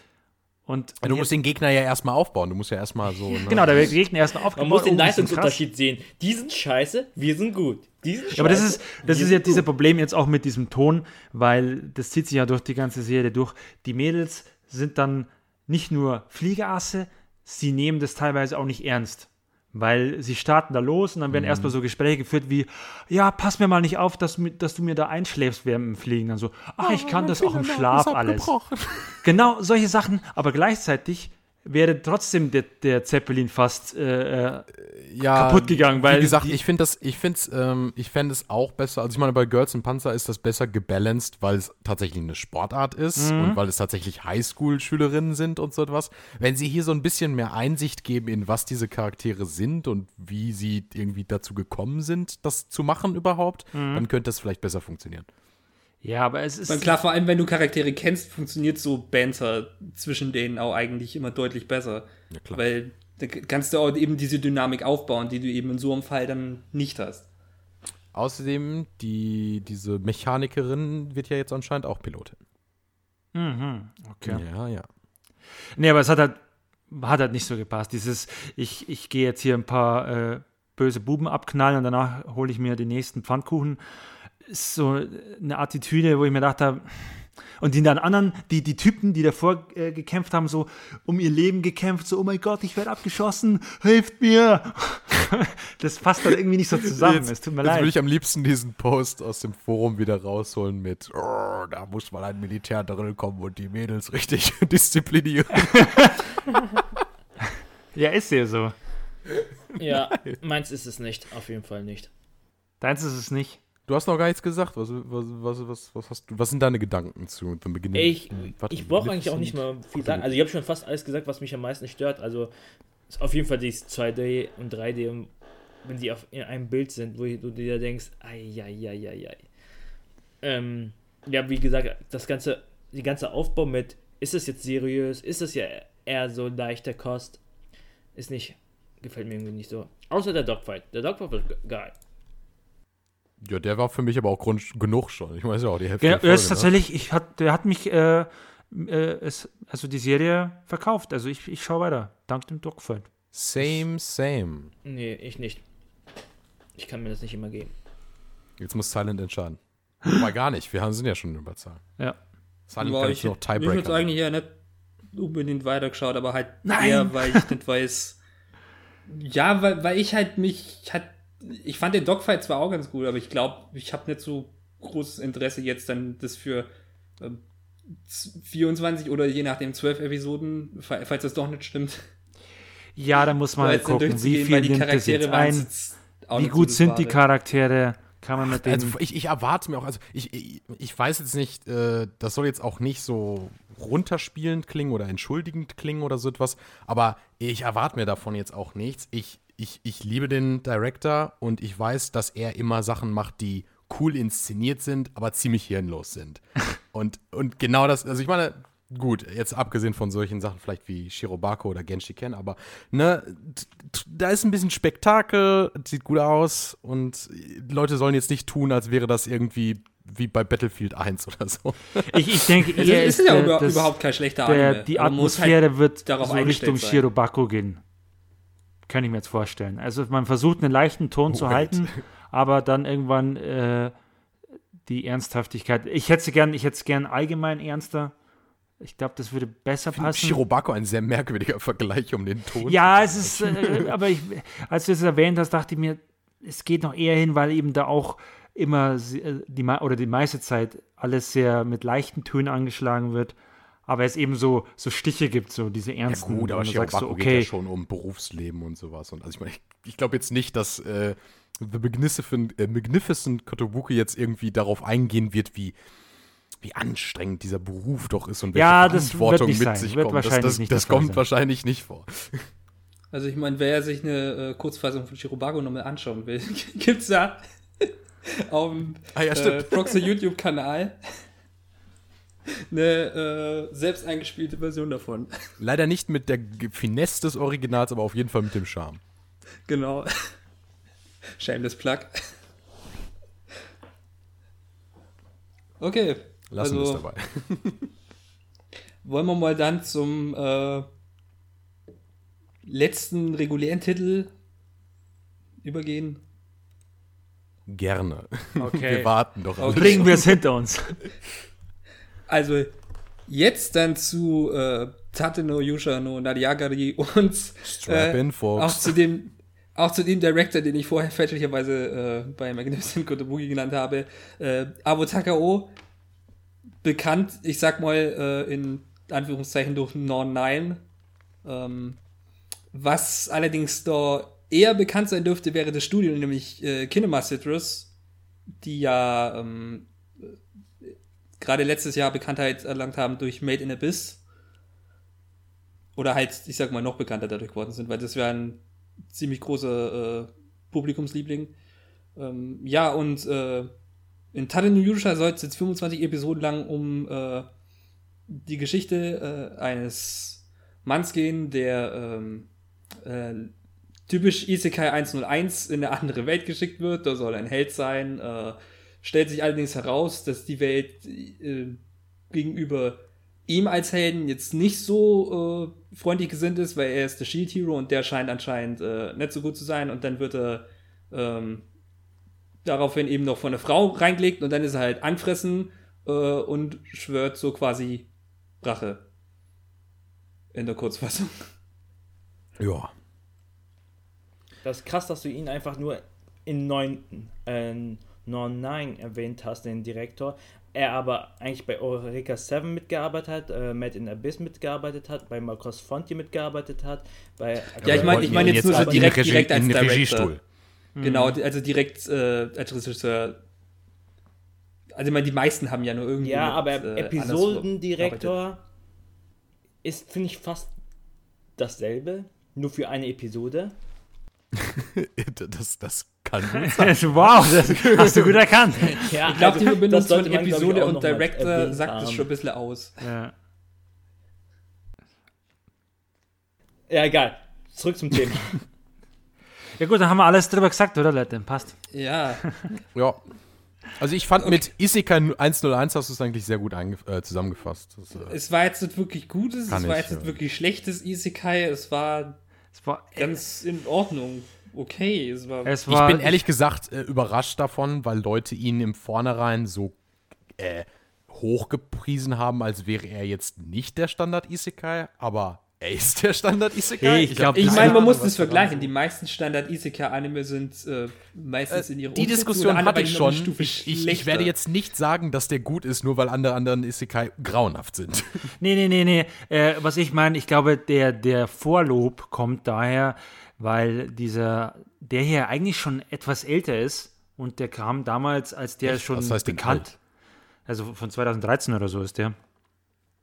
Und, Ja, du musst den Gegner ja erstmal aufbauen. Du musst ja erstmal so. Ne? Genau, der Gegner erstmal aufgebaut. Man muss den oh, Leistungsunterschied sehen. Die sind scheiße, wir sind gut. Die sind scheiße, Ja, aber das ist, das ist ja sind dieses. Problem jetzt auch mit diesem Ton, weil das zieht sich ja durch die ganze Serie durch. Die Mädels sind dann nicht nur Fliegerasse, sie nehmen das teilweise auch nicht ernst. Weil sie starten da los und dann Mhm. werden erstmal so Gespräche geführt wie, ja, pass mir mal nicht auf, dass, dass du mir da einschläfst während dem Fliegen. Dann so, ach, ich kann das auch im Schlaf alles. Genau, solche Sachen, aber gleichzeitig wäre trotzdem der, der Zeppelin fast äh, äh, ja, kaputt gegangen, weil Wie gesagt, ich finde das, ich finde ähm, ich fände es auch besser. Also ich meine, bei Girls in Panzer ist das besser gebalanced, weil es tatsächlich eine Sportart ist Mhm. und weil es tatsächlich Highschool-Schülerinnen sind und so etwas. Wenn sie hier so ein bisschen mehr Einsicht geben in was diese Charaktere sind und wie sie irgendwie dazu gekommen sind, das zu machen überhaupt, Mhm. dann könnte das vielleicht besser funktionieren. Ja, aber es ist. Weil klar, vor allem wenn du Charaktere kennst, funktioniert so Banter zwischen denen auch eigentlich immer deutlich besser. Ja, klar. Weil da kannst du auch eben diese Dynamik aufbauen, die du eben in so einem Fall dann nicht hast. Außerdem, die, diese Mechanikerin wird ja jetzt anscheinend auch Pilotin. Mhm, okay. Ja, ja. Nee, aber es hat halt, hat halt nicht so gepasst. Dieses, ich, ich gehe jetzt hier ein paar äh, böse Buben abknallen und danach hole ich mir den nächsten Pfannkuchen. Ist so eine Attitüde, wo ich mir dachte, und die dann anderen, die, die Typen, die davor äh, gekämpft haben, so um ihr Leben gekämpft, so, oh mein Gott, ich werde abgeschossen, hilft mir. das passt dann irgendwie nicht so zusammen. Jetzt, es tut mir jetzt würde leid. ich am liebsten diesen Post aus dem Forum wieder rausholen mit, "Oh, da muss mal ein Militär drin kommen und die Mädels richtig disziplinieren. Ja, ist ja so. Ja, meins ist es nicht. Auf jeden Fall nicht. Deins ist es nicht. Du hast noch gar nichts gesagt. Was, was, was, was, hast du, was sind deine Gedanken zu The Beginning? Ich, Warte, ich brauche eigentlich auch nicht mal viel sagen. Also ich habe schon fast alles gesagt, was mich am meisten stört. Also ist auf jeden Fall dieses 2D und 3D, und wenn die auf, in einem Bild sind, wo du dir denkst, ei. Ähm, ja, wie gesagt, das ganze, die ganze Aufbau mit, ist es jetzt seriös, ist es ja eher so leichter Kost, ist nicht, gefällt mir irgendwie nicht so. Außer der Dogfight. Der Dogfight ge- geil. Ja, der war für mich aber auch Grund genug schon. Ich weiß ja auch, die Hälfte Ja, der er ist ne? tatsächlich, ich hat, der hat mich, äh, äh, es, also die Serie verkauft. Also ich, ich schaue weiter, dank dem Dogfight. Same, same. Nee, ich nicht. Ich kann mir das nicht immer geben. Jetzt muss Silent entscheiden. Wobei gar nicht. Wir haben- sind ja schon in Überzahl. Ja. Silent Boah, kann ich noch ich hätte Tiebreaker. jetzt eigentlich ja nicht unbedingt weitergeschaut, aber halt Nein! eher, weil ich nicht weiß. Ja, weil, weil ich halt mich, ich hat, ich fand den Dogfight zwar auch ganz gut, aber ich glaube, ich habe nicht so großes Interesse jetzt dann das für z- 24 oder je nachdem 12 Episoden, fa- falls das doch nicht stimmt, Ja, da muss man halt gucken, wie viel nimmt das Charaktere jetzt ein, jetzt auch wie gut sind die. Charaktere, kann man mit denen... Also ich, ich erwarte mir auch, also ich, ich, ich weiß jetzt nicht, äh, das soll jetzt auch nicht so runterspielend klingen oder entschuldigend klingen oder so etwas, aber ich erwarte mir davon jetzt auch nichts. Ich, ich, ich liebe den Director und ich weiß, dass er immer Sachen macht, die cool inszeniert sind, aber ziemlich hirnlos sind. und, und genau das, also ich meine, gut, jetzt abgesehen von solchen Sachen vielleicht wie Shirobako oder Genshi Ken, aber ne, da ist ein bisschen Spektakel, sieht gut aus und die Leute sollen jetzt nicht tun, als wäre das irgendwie wie bei Battlefield 1 oder so. ich, ich denke, Es eher ist, ist ja der, über, das, überhaupt kein schlechter der, Anime. die aber man muss Atmosphäre halt wird darauf so Richtung sein. Shirobako gehen. Kann ich mir jetzt vorstellen. Also man versucht einen leichten Ton zu Right. halten, aber dann irgendwann äh, die Ernsthaftigkeit. Ich hätte es gern, ich hätte gern allgemein ernster. Ich glaube, das würde besser Ich passen. Shirobako ein sehr merkwürdiger Vergleich um den Ton. Ja, es ist, äh, aber ich, als du es erwähnt hast, dachte ich mir, es geht noch eher hin, weil eben da auch immer äh, die oder die meiste Zeit alles sehr mit leichten Tönen angeschlagen wird, aber es eben so, so Stiche gibt, so diese Ja ernsten. gut, aber sagst Shirobako so, geht ja okay, schon um Berufsleben und sowas. Und also ich meine, ich, ich glaube jetzt nicht, dass äh, The Magnificent, äh, Magnificent Kotobuki jetzt irgendwie darauf eingehen wird, wie, wie anstrengend dieser Beruf doch ist und welche Ja, das wird Verantwortung nicht mit sein. sich Wird kommt. Das, wahrscheinlich das, nicht das kommt sein. wahrscheinlich nicht vor. Also ich meine, wer sich eine äh, Kurzfassung von Shirobago nochmal anschauen will, gibt's da auf dem Ah ja, äh. Proxy YouTube-Kanal eine äh, selbst eingespielte Version davon. Leider nicht mit der Finesse des Originals, aber auf jeden Fall mit dem Charme. Genau. Shameless Plug. Okay. Lassen wir also, es dabei. Wollen wir mal dann zum äh, letzten regulären Titel übergehen? Gerne. Okay. Wir warten doch alle. bringen wir es hinter uns. Also jetzt dann zu äh, Tate no Yusha no Nadiagari und in, auch zu dem auch zu dem Director, den ich vorher fälschlicherweise äh, bei Magnificent Kotobuki genannt habe, äh, Abo Takao, bekannt, ich sag mal äh, in Anführungszeichen durch Non 9, ähm, was allerdings da eher bekannt sein dürfte, wäre das Studio, nämlich äh, Kinema Citrus, die ja ähm, gerade letztes Jahr Bekanntheit erlangt haben durch Made in Abyss. Oder halt, ich sag mal, noch bekannter dadurch geworden sind, weil das wäre ein ziemlich großer äh, Publikumsliebling. Ähm, ja, und äh, in Tade no Yusha soll es jetzt 25 Episoden lang um äh, die Geschichte äh, eines Manns gehen, der ähm, äh, typisch Isekai 101 in eine andere Welt geschickt wird. Da soll ein Held sein. Stellt sich allerdings heraus, dass die Welt äh, gegenüber ihm als Helden jetzt nicht so äh, freundlich gesinnt ist, weil er ist der Shield Hero und der scheint anscheinend äh, nicht so gut zu sein und dann wird er ähm, daraufhin eben noch von einer Frau reingelegt und dann ist er halt anfressen äh, und schwört so quasi Rache. In der Kurzfassung. Ja. Das ist krass, dass du ihn einfach nur in 9, äh, 9 erwähnt hast, den Direktor. Er aber eigentlich bei Eureka 7 mitgearbeitet hat, äh, Mad in Abyss mitgearbeitet hat, bei Marcos Fonti mitgearbeitet hat, bei Ja, ich meine- ich meine jetzt nur so direkt- Regie- direkt als Director. Regiestuhl. Genau, die- also direkt äh, als Regisseur. Also ich meine, die meisten haben ja nur irgendwie. Ja, mit, aber äh, Episodendirektor ist, finde ich, fast dasselbe, nur für eine Episode. Das, das kann gut sein. wow, das hast du gut erkannt. Ja, Ich glaube, die Verbindung das sollte zwischen Episode und Director sagt es haben. schon ein bisschen aus. Ja. Ja, egal. Zurück zum Thema. ja gut, dann haben wir alles drüber gesagt, oder Leute? Passt. Ja, Ja. Also ich fand mit Isekai 101 hast du es eigentlich sehr gut äh, zusammengefasst. Das, äh, es war jetzt nicht wirklich Gutes, es war ich, jetzt nicht ja. wirklich schlechtes Isekai, es war Es war, ganz in Ordnung. Okay, es war. es ich war bin ehrlich gesagt äh, überrascht davon, weil Leute ihn im Vornherein so äh, hochgepriesen haben, als wäre er jetzt nicht der Standard-Isekai, aber er ist der Standard-Isekai. Hey, ich glaub, ich meine, man muss das vergleichen. Die meisten Standard-Isekai-Anime sind äh, meistens in ihrer Die Umsetzung Diskussion hatte ich schon. Ich, ich, ich werde jetzt nicht sagen, dass der gut ist, nur weil andere anderen Isekai grauenhaft sind. Nee, nee, nee, nee. Äh, was ich meine, ich glaube, der, der Vorlob kommt daher, weil dieser, der hier eigentlich schon etwas älter ist und der kam damals, als der Echt? schon Was heißt denn bekannt. alt? Also von 2013 oder so ist der.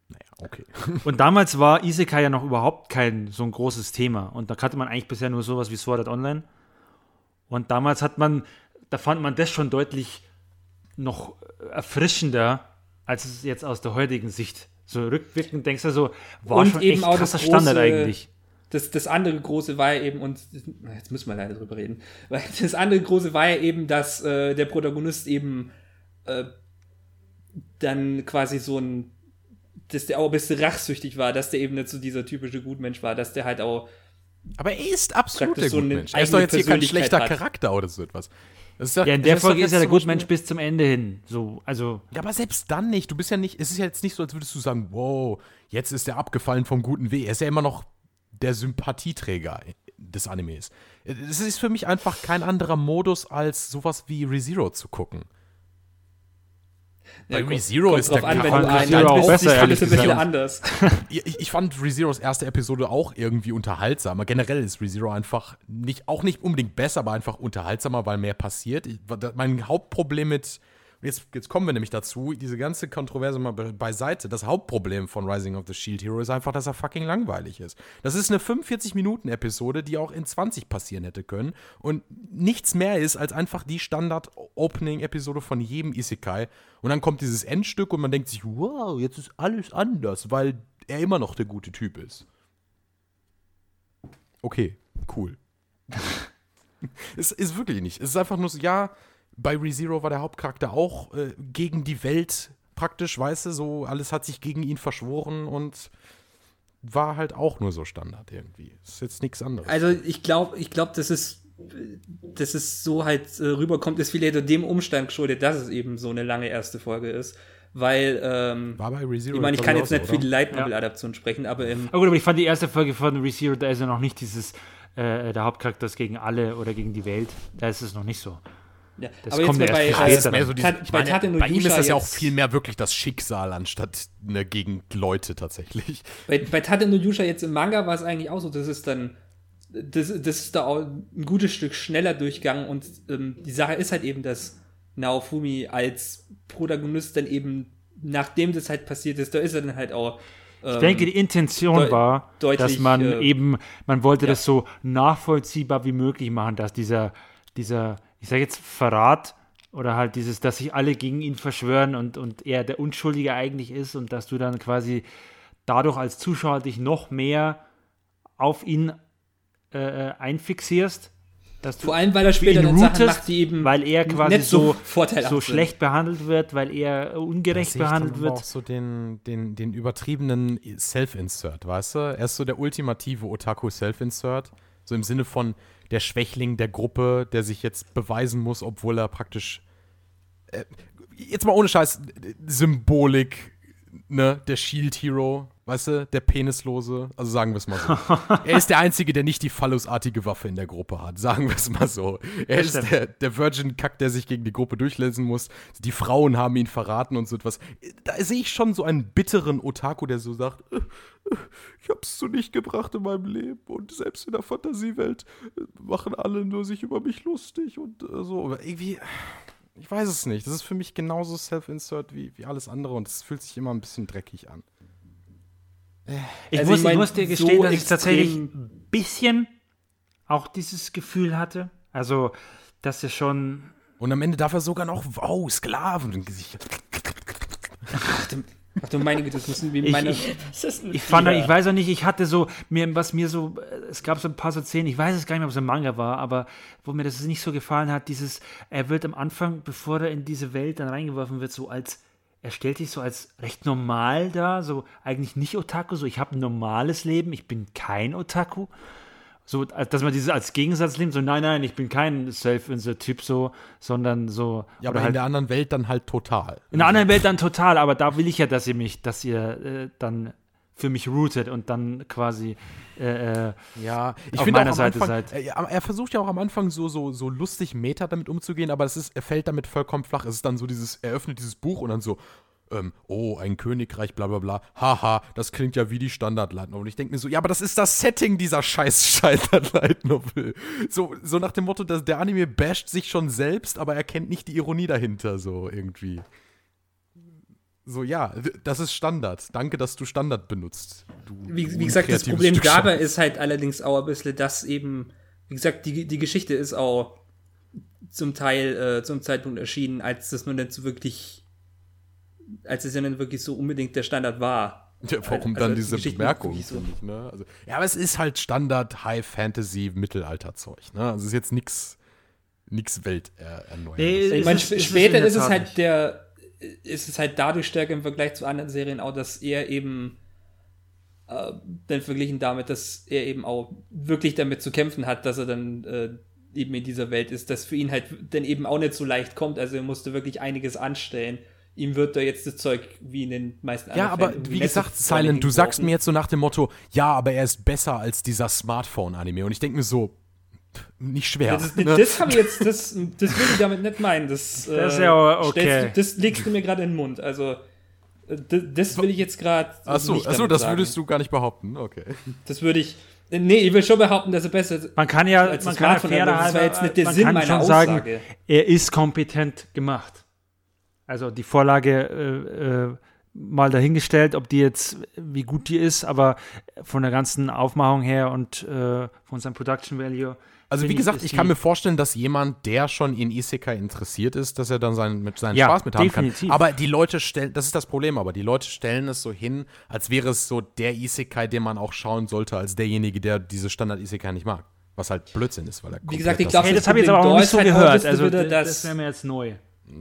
Naja, okay. Und damals war Isekai ja noch überhaupt kein so ein großes Thema. Und da kannte man eigentlich bisher nur sowas wie Sword Art Online. Und damals hat man, da fand man das schon deutlich noch erfrischender, als es jetzt aus der heutigen Sicht. So rückwirkend denkst du so, war Und schon eben echt auch das krasser Standard große- eigentlich. Das, das andere große war ja eben, und jetzt müssen wir leider drüber reden, weil das andere große war ja eben, dass äh, der Protagonist eben äh, dann quasi so ein, dass der auch ein bisschen rachsüchtig war, dass der eben nicht so dieser typische Gutmensch war, dass der halt auch, Aber er ist absolut der so gute eine Mensch. Er ist doch jetzt hier kein schlechter hat. Charakter oder so etwas. Das ist ja, Ja, in der doch Folge ist ja der Gutmensch bis zum Ende hin. So, also. Ja, aber selbst dann nicht. Du bist ja nicht, es ist ja jetzt nicht so, als würdest du sagen, wow, jetzt ist er abgefallen vom guten Weg. Er ist ja immer noch der Sympathieträger des Animes. Es ist für mich einfach kein anderer Modus, als sowas wie ReZero zu gucken. Bei ReZero ist der an, wenn du einen auch besser, ehrlich gesagt. anders. Ich, ich fand ReZeros erste Episode auch irgendwie unterhaltsamer. Generell ist ReZero einfach nicht, auch nicht unbedingt besser, aber einfach unterhaltsamer, weil mehr passiert. Mein Hauptproblem mit, jetzt, jetzt kommen wir nämlich dazu, diese ganze Kontroverse mal be beiseite. Das Hauptproblem von Rising of the Shield Hero ist einfach, dass er fucking langweilig ist. Das ist eine 45-Minuten-Episode, die auch in 20 passieren hätte können und nichts mehr ist als einfach die Standard-Opening-Episode von jedem Isekai. Und dann kommt dieses Endstück und man denkt sich, wow, jetzt ist alles anders, weil er immer noch der gute Typ ist. Okay, cool. es ist wirklich nicht. Es ist einfach nur so, ja, bei ReZero war der Hauptcharakter auch äh, gegen die Welt praktisch, weißt du, so alles hat sich gegen ihn verschworen und war halt auch nur so Standard irgendwie. Ist jetzt nichts anderes. Also ich glaube, ich glaube, dass es, dass es so halt äh, rüberkommt, ist vielleicht dem Umstand geschuldet, dass es eben so eine lange erste Folge ist. Weil, ähm, war bei ReZero. ich meine, ich kann jetzt so, nicht für die? Light Novel Adaption sprechen, aber im, Aber gut, aber ich fand die erste Folge von ReZero, da ist ja noch nicht dieses, äh, der Hauptcharakter ist gegen alle oder gegen die Welt. Da ist es noch nicht so. Ja. Das aber kommt jetzt ja bei, erst bei, ist mehr so diese, Tat- bei meine, bei ihm ist das ja auch viel mehr wirklich das Schicksal, anstatt eine gegen Leute tatsächlich. bei, bei Tate no Yusha jetzt im Manga war es eigentlich auch so, dass es dann, das, das ist da auch ein gutes Stück schneller durchgegangen und ähm, die Sache ist halt eben, dass Naofumi als Protagonist dann eben, nachdem das halt passiert ist, da ist er dann halt auch Ich denke, die Intention deu- war, deutlich, dass man äh, eben, man wollte ja. das so nachvollziehbar wie möglich machen, dass dieser, dieser, ich sage jetzt Verrat oder halt dieses, dass sich alle gegen ihn verschwören und, und er der Unschuldige eigentlich ist und dass du dann quasi dadurch als Zuschauer dich noch mehr auf ihn äh, äh, einfixierst. Dass du Vor allem, weil er später dann Sachen rootest, macht, die eben weil er quasi nicht so so, so schlecht behandelt wird, weil er ungerecht sehe ich dann behandelt wird. auch so den, den, den übertriebenen Self-Insert, weißt du? Er ist so der ultimative Otaku-Self-Insert. So im Sinne von der Schwächling der Gruppe, der sich jetzt beweisen muss, obwohl er praktisch. Äh, jetzt mal ohne Scheiß, Symbolik, ne? Der Shield-Hero, weißt du? Der Penislose. Also sagen wir es mal so. er ist der Einzige, der nicht die phallusartige Waffe in der Gruppe hat. Sagen wir es mal so. Er Das ist der, der Virgin-Kack, der sich gegen die Gruppe durchlesen muss. Die Frauen haben ihn verraten und so etwas. Da sehe ich schon so einen bitteren Otaku, der so sagt, "Äh, äh, ich hab's so nicht gebracht in meinem Leben und selbst in der Fantasiewelt äh, machen alle nur sich über mich lustig und so. Aber irgendwie, ich weiß es nicht. Das ist für mich genauso Self-Insert wie, wie alles andere und es fühlt sich immer ein bisschen dreckig an. Ich, Also muss, ich mein, ich muss dir so gestehen, dass ich tatsächlich ein bisschen auch dieses Gefühl hatte. Also, dass er schon. Und am Ende darf er sogar noch, wow, Sklaven im Gesicht. Ach du meine Güte, das müssen wir Ich, meine. ich, Das ist ein ich fand, ich weiß auch nicht, ich hatte so, mir, was mir so, äh, es gab so ein paar so Szenen, ich weiß es gar nicht mehr, ob es ein Manga war, aber wo mir das nicht so gefallen hat, dieses, er wird am Anfang, bevor er in diese Welt dann reingeworfen wird, so als, er stellt sich so als recht normal da, so eigentlich nicht Otaku, so ich habe ein normales Leben, ich bin kein Otaku. So, dass man dieses als Gegensatz nimmt, so nein, nein, ich bin kein Self-Insert-Typ so, sondern so. Ja, aber halt in der anderen Welt dann halt total. in der anderen Welt dann total, aber da will ich ja, dass ihr mich, dass ihr äh, dann für mich rootet und dann quasi äh, äh, Ja, ich auf meiner Seite Anfang, seid. Er, er versucht ja auch am Anfang so, so, so lustig Meta damit umzugehen, aber es ist, er fällt damit vollkommen flach. Es ist dann so dieses, er öffnet dieses Buch und dann so, ähm, oh, ein Königreich, bla bla bla, haha, das klingt ja wie die Standard-Light Novel. Und ich denke mir so, ja, aber das ist das Setting dieser scheiß Standard-Light Novel. So, so nach dem Motto, dass der Anime basht sich schon selbst, aber er kennt nicht die Ironie dahinter, so irgendwie. So, ja, das ist Standard. Danke, dass du Standard benutzt. Du Wie, wie gesagt, das Problem Stück dabei ist halt allerdings auch ein bisschen, dass eben, wie gesagt, die, die Geschichte ist auch zum Teil äh, zum Zeitpunkt erschienen, als das nur nicht so wirklich, als es ja nicht wirklich so unbedingt der Standard war. Ja, warum Also dann die diese Geschichten Bemerkung, so- ich, ne? Also, ja, aber es ist halt Standard High Fantasy Mittelalter-Zeug, ne? Also es ist jetzt nix, nix Welt äh, erneuerndes. Nee, Ich meine, später ist es halt nicht. der, ist es halt dadurch stärker im Vergleich zu anderen Serien auch, dass er eben äh, dann verglichen damit, dass er eben auch wirklich damit zu kämpfen hat, dass er dann äh, eben in dieser Welt ist, das für ihn halt dann eben auch nicht so leicht kommt. Also er musste wirklich einiges anstellen. Ihm wird da jetzt das Zeug wie in den meisten Ja, aber Fällen wie gesagt, Silent, du sagst mir jetzt so nach dem Motto, ja, aber er ist besser als dieser Smartphone-Anime. Und ich denke mir so, nicht schwer. Das, ne? das habe ich jetzt, das, das will ich damit nicht meinen. Das, äh, Das ist ja aber okay. Das legst du mir gerade in den Mund. Also, äh, das, das will ich jetzt gerade. Achso, nicht achso das sagen. würdest du gar nicht behaupten. Okay. Das würde ich. Nee, ich will schon behaupten, dass er besser ist. Man kann ja, Als man das kann ja Smartphone, fairer aber das war halber- jetzt nicht der man Sinn kann meiner schon sagen, Aussage. er ist kompetent gemacht. Also die Vorlage äh, äh, mal dahingestellt, ob die jetzt, wie gut die ist, aber von der ganzen Aufmachung her und äh, von seinem Production Value. Also wie gesagt, ich kann mir vorstellen, dass jemand, der schon in Isekai interessiert ist, dass er dann seinen, mit seinen Ja, Spaß mit haben definitiv. kann. Aber die Leute stellen, das ist das Problem, aber die Leute stellen es so hin, als wäre es so der Isekai, den man auch schauen sollte, als derjenige, der diese Standard-Isekai nicht mag. Was halt Blödsinn ist, weil er Wie gesagt, ich glaube, Hey, das das habe ich jetzt aber auch nicht so gehört. Also das, das- wäre mir jetzt neu.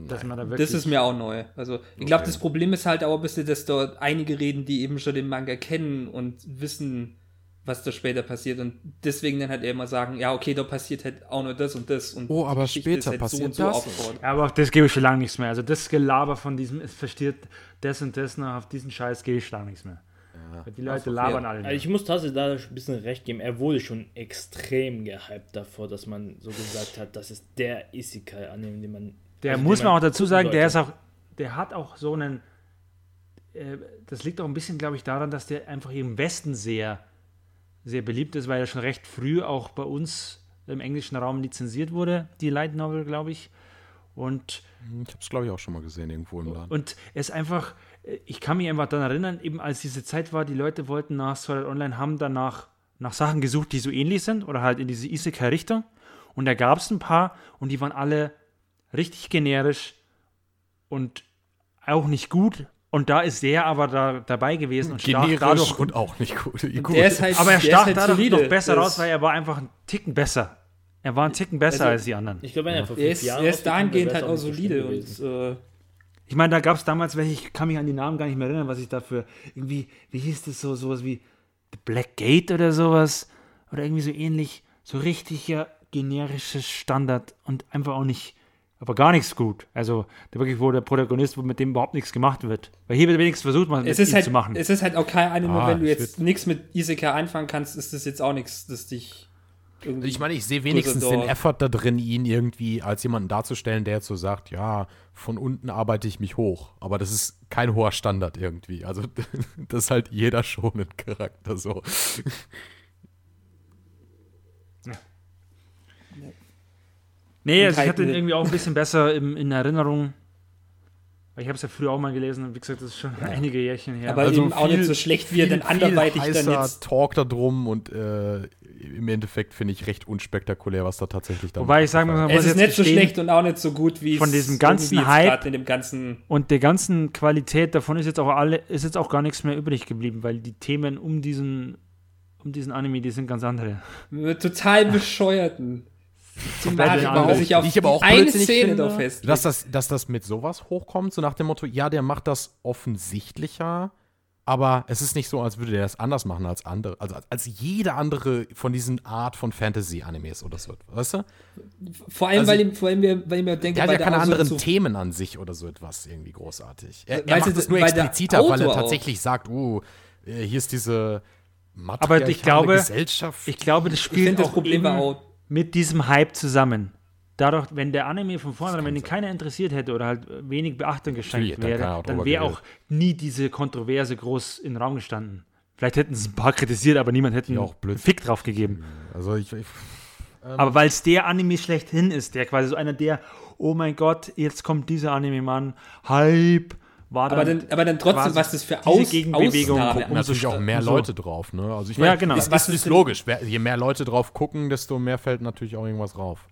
Dass man da wirklich Das ist mir auch neu. Also, ich glaube, das Problem ist halt auch ein bisschen, dass dort einige reden, die eben schon den Manga kennen und wissen, was da später passiert. Und deswegen dann halt immer sagen, ja, okay, da passiert halt auch nur das und das. Und Oh, aber später halt so passiert und so das. aufgebaut. Ja, aber auf das gebe ich schon lange nichts mehr. Also das Gelaber von diesem, es versteht das und das noch, auf diesen Scheiß gebe ich schon lange nichts mehr. Weil die Leute labern alle. Also ich muss tatsächlich da ein bisschen recht geben. Er wurde schon extrem gehypt davor, dass man so gesagt hat, das ist der Isekai-Anime, den man. Der also muss den man auch dazu sagen, der sollte. ist auch, der hat auch so einen, äh, das liegt auch ein bisschen, glaube ich, daran, dass der einfach im Westen sehr, sehr beliebt ist, weil er schon recht früh auch bei uns im englischen Raum lizenziert wurde, die Light Novel, glaube ich. Und Ich habe es, glaube ich, auch schon mal gesehen irgendwo im Laden. Und es ist einfach, äh, ich kann mich einfach daran erinnern, eben als diese Zeit war, die Leute wollten nach Sword Art Online, haben danach nach Sachen gesucht, die so ähnlich sind oder halt in diese Isekai-Richtung. Und da gab es ein paar und die waren alle richtig generisch und auch nicht gut. Und da ist der aber da, dabei gewesen und stach Generisch dadurch. und auch nicht gut. gut. Der ist halt, aber er der stach ist halt dadurch solide. noch besser Das- raus, weil er war einfach ein Ticken besser. Er war ein Ticken besser Also, als die anderen. Ich glaube, wenn er vor Er fünf ist, Jahren er ist dahingehend halt auch solide und äh, Ich meine, da gab es damals welche, ich kann mich an die Namen gar nicht mehr erinnern, was ich dafür irgendwie, wie hieß das so, sowas wie The Black Gate oder sowas oder irgendwie so ähnlich, so richtiger generisches Standard und einfach auch nicht, aber gar nichts gut. Also der wirklich, wo der Protagonist, wo mit dem überhaupt nichts gemacht wird. Weil hier wird wenigstens versucht, man mit es ist ihm halt, zu machen. es ist halt auch kein Anime, Ah, wenn du jetzt nichts mit Isekai anfangen kannst, ist das jetzt auch nichts, das dich irgendwie Ich meine, ich sehe wenigstens den. Effort da drin, ihn irgendwie als jemanden darzustellen, der jetzt so sagt, ja, von unten arbeite ich mich hoch. Aber das ist kein hoher Standard irgendwie. Also das ist halt jeder schon ein Charakter so. Nee, also ich hatte ihn irgendwie auch ein bisschen besser im, in Erinnerung. Weil ich habe es ja früher auch mal gelesen und wie gesagt, das ist schon einige Jährchen her. Aber eben auch nicht so schlecht, wie er dann anderweitig dann heißer jetzt- Talk da drum und äh, im Endeffekt finde ich recht unspektakulär, was da tatsächlich dann Wobei ich sagen muss, Es ist jetzt nicht so schlecht und auch nicht so gut wie Von es diesem ganzen Hype- in dem ganzen Und der ganzen Qualität davon ist jetzt auch alle, ist jetzt auch gar nichts mehr übrig geblieben, weil die Themen um diesen, um diesen Anime, die sind ganz andere. total bescheuerten Thematik, andere. warum sich auf ich aber auch eine Szene da fest. Dass das, dass das mit sowas hochkommt, so nach dem Motto, ja, der macht das offensichtlicher, aber es ist nicht so, als würde der das anders machen als andere, also als, als jede andere von diesen Art von Fantasy-Animes oder so, weißt du? Vor allem, also- weil, ihm, vor allem wir, weil ich mir denke, Der hat ja keine so anderen zu- Themen an sich oder so etwas irgendwie großartig. Er, er macht es nur expliziter, weil er Autor auch- tatsächlich sagt, uh, äh, hier ist diese Aber ich glaube, Gesellschaft. ich glaube, das Ich spielt finde, das Problem eben auch, mit diesem Hype zusammen. Dadurch, wenn der Anime von vornherein, wenn ihn keiner interessiert hätte oder halt wenig Beachtung geschenkt wäre, dann wäre auch nie diese Kontroverse groß in den Raum gestanden. Vielleicht hätten es ein paar kritisiert, aber niemand hätte Ja, einen auch blöd. Fick drauf gegeben. also ich, ich Aber weil es der Anime schlechthin ist, der quasi so einer der, oh mein Gott, jetzt kommt dieser Anime, Mann, Hype, war aber dann, dann, aber dann trotzdem, was das für Aus Gegenbewegung Ausnahmen gucken natürlich auch mehr so. Leute drauf, ne? Also ich Ja, meine, genau. ist, Was ist, ist logisch. Je mehr Leute drauf gucken, desto mehr fällt natürlich auch irgendwas drauf.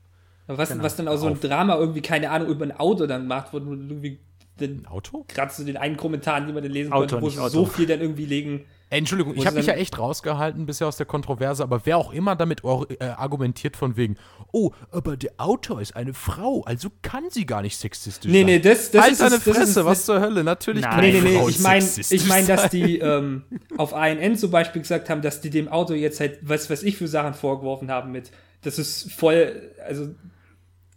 Was, Genau. was dann auch so ein Drama irgendwie, keine Ahnung, über ein Auto dann macht, wo du irgendwie den, Ein Auto? gerade so den einen Kommentar, den man dann lesen Auto, konnte, wo so viel dann irgendwie legen. Entschuldigung, ich habe mich ja echt rausgehalten bisher aus der Kontroverse, aber wer auch immer damit äh, argumentiert von wegen, oh, aber der Autor ist eine Frau, also kann sie gar nicht sexistisch Nee, sein. nee, das, das halt ist ist Fresse, es- was zur Hölle? Natürlich Nein. kann Nee, eine nee, nee, Frau ich meine, sexistisch ich mein, dass die ähm, auf ANN zum Beispiel gesagt haben, dass die dem Auto jetzt halt, was weiß ich für Sachen vorgeworfen haben mit, das ist voll, also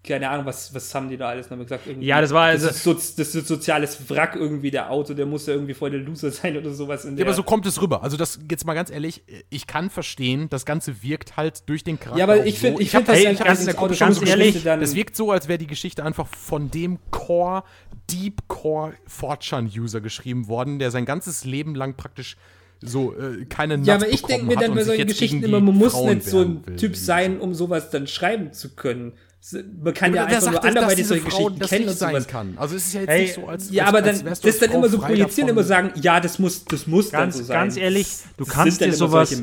keine Ahnung, was, was haben die da alles nochmal gesagt? Irgendwie, Ja, das war also- Das ist, so, das ist soziales Wrack irgendwie, der Auto, der muss ja irgendwie voll der Loser sein oder sowas. In Ja, aber so kommt es rüber. Also das jetzt mal ganz ehrlich, ich kann verstehen, das Ganze wirkt halt durch den Charakter. ja, aber ich finde, so. ich finde, dass ey, einfach ganz- dieses ganz schon so ehrlich, Das wirkt so, als wäre die Geschichte einfach von dem Core, Deep Core Fortran-User geschrieben worden, der sein ganzes Leben lang praktisch so äh, keine Ja, Nuts aber ich denke mir dann bei solchen Geschichten immer, man muss Frauen nicht so ein. Typ sein, um sowas dann schreiben zu können. Man kann ja wer einfach nur dass anderweitig solche Frau Geschichten das kennen nicht und sein sowas. kann. Also es ist ja jetzt Hey, nicht so, als Ja, als, aber als dann, wärst du das dann immer so projizieren, immer sagen, ja, das muss, das muss Ganz- dann so sein. ganz ehrlich, du Das kannst dir sowas-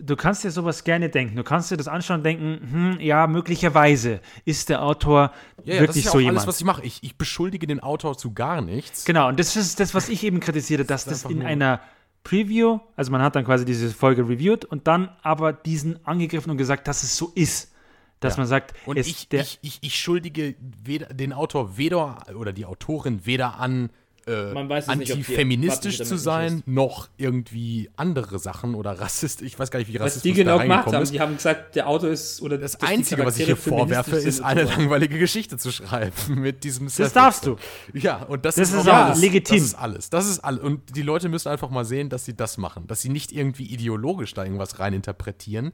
du kannst dir sowas gerne denken. Du kannst dir das anschauen und denken, hm, ja, möglicherweise ist der Autor Ja, ja, das wirklich ist ja so auch jemand. alles, was ich mache. Ich, ich beschuldige den Autor zu gar nichts. Genau, und das ist das, was ich eben kritisiere, dass das einfach in einer Preview, also man hat dann quasi diese Folge reviewed und dann aber diesen angegriffen und gesagt, dass es so ist. Dass man sagt, Und ich, der, ich, ich, ich schuldige weder, den Autor weder oder die Autorin weder an äh, antifeministisch zu sein, noch irgendwie andere Sachen oder Rassist. Ich weiß gar nicht, wie Was Rassismus die genau da gemacht haben, ist. die haben gesagt, der Autor ist oder Das Einzige, was ich hier vorwerfe, ist eine langweilige Geschichte zu schreiben mit diesem das Self- darfst du. Ja, und das, Das ist, ist alles. legitim. Das ist alles. Das ist alles. Und die Leute müssen einfach mal sehen, dass sie das machen. Dass sie nicht irgendwie ideologisch da irgendwas reininterpretieren.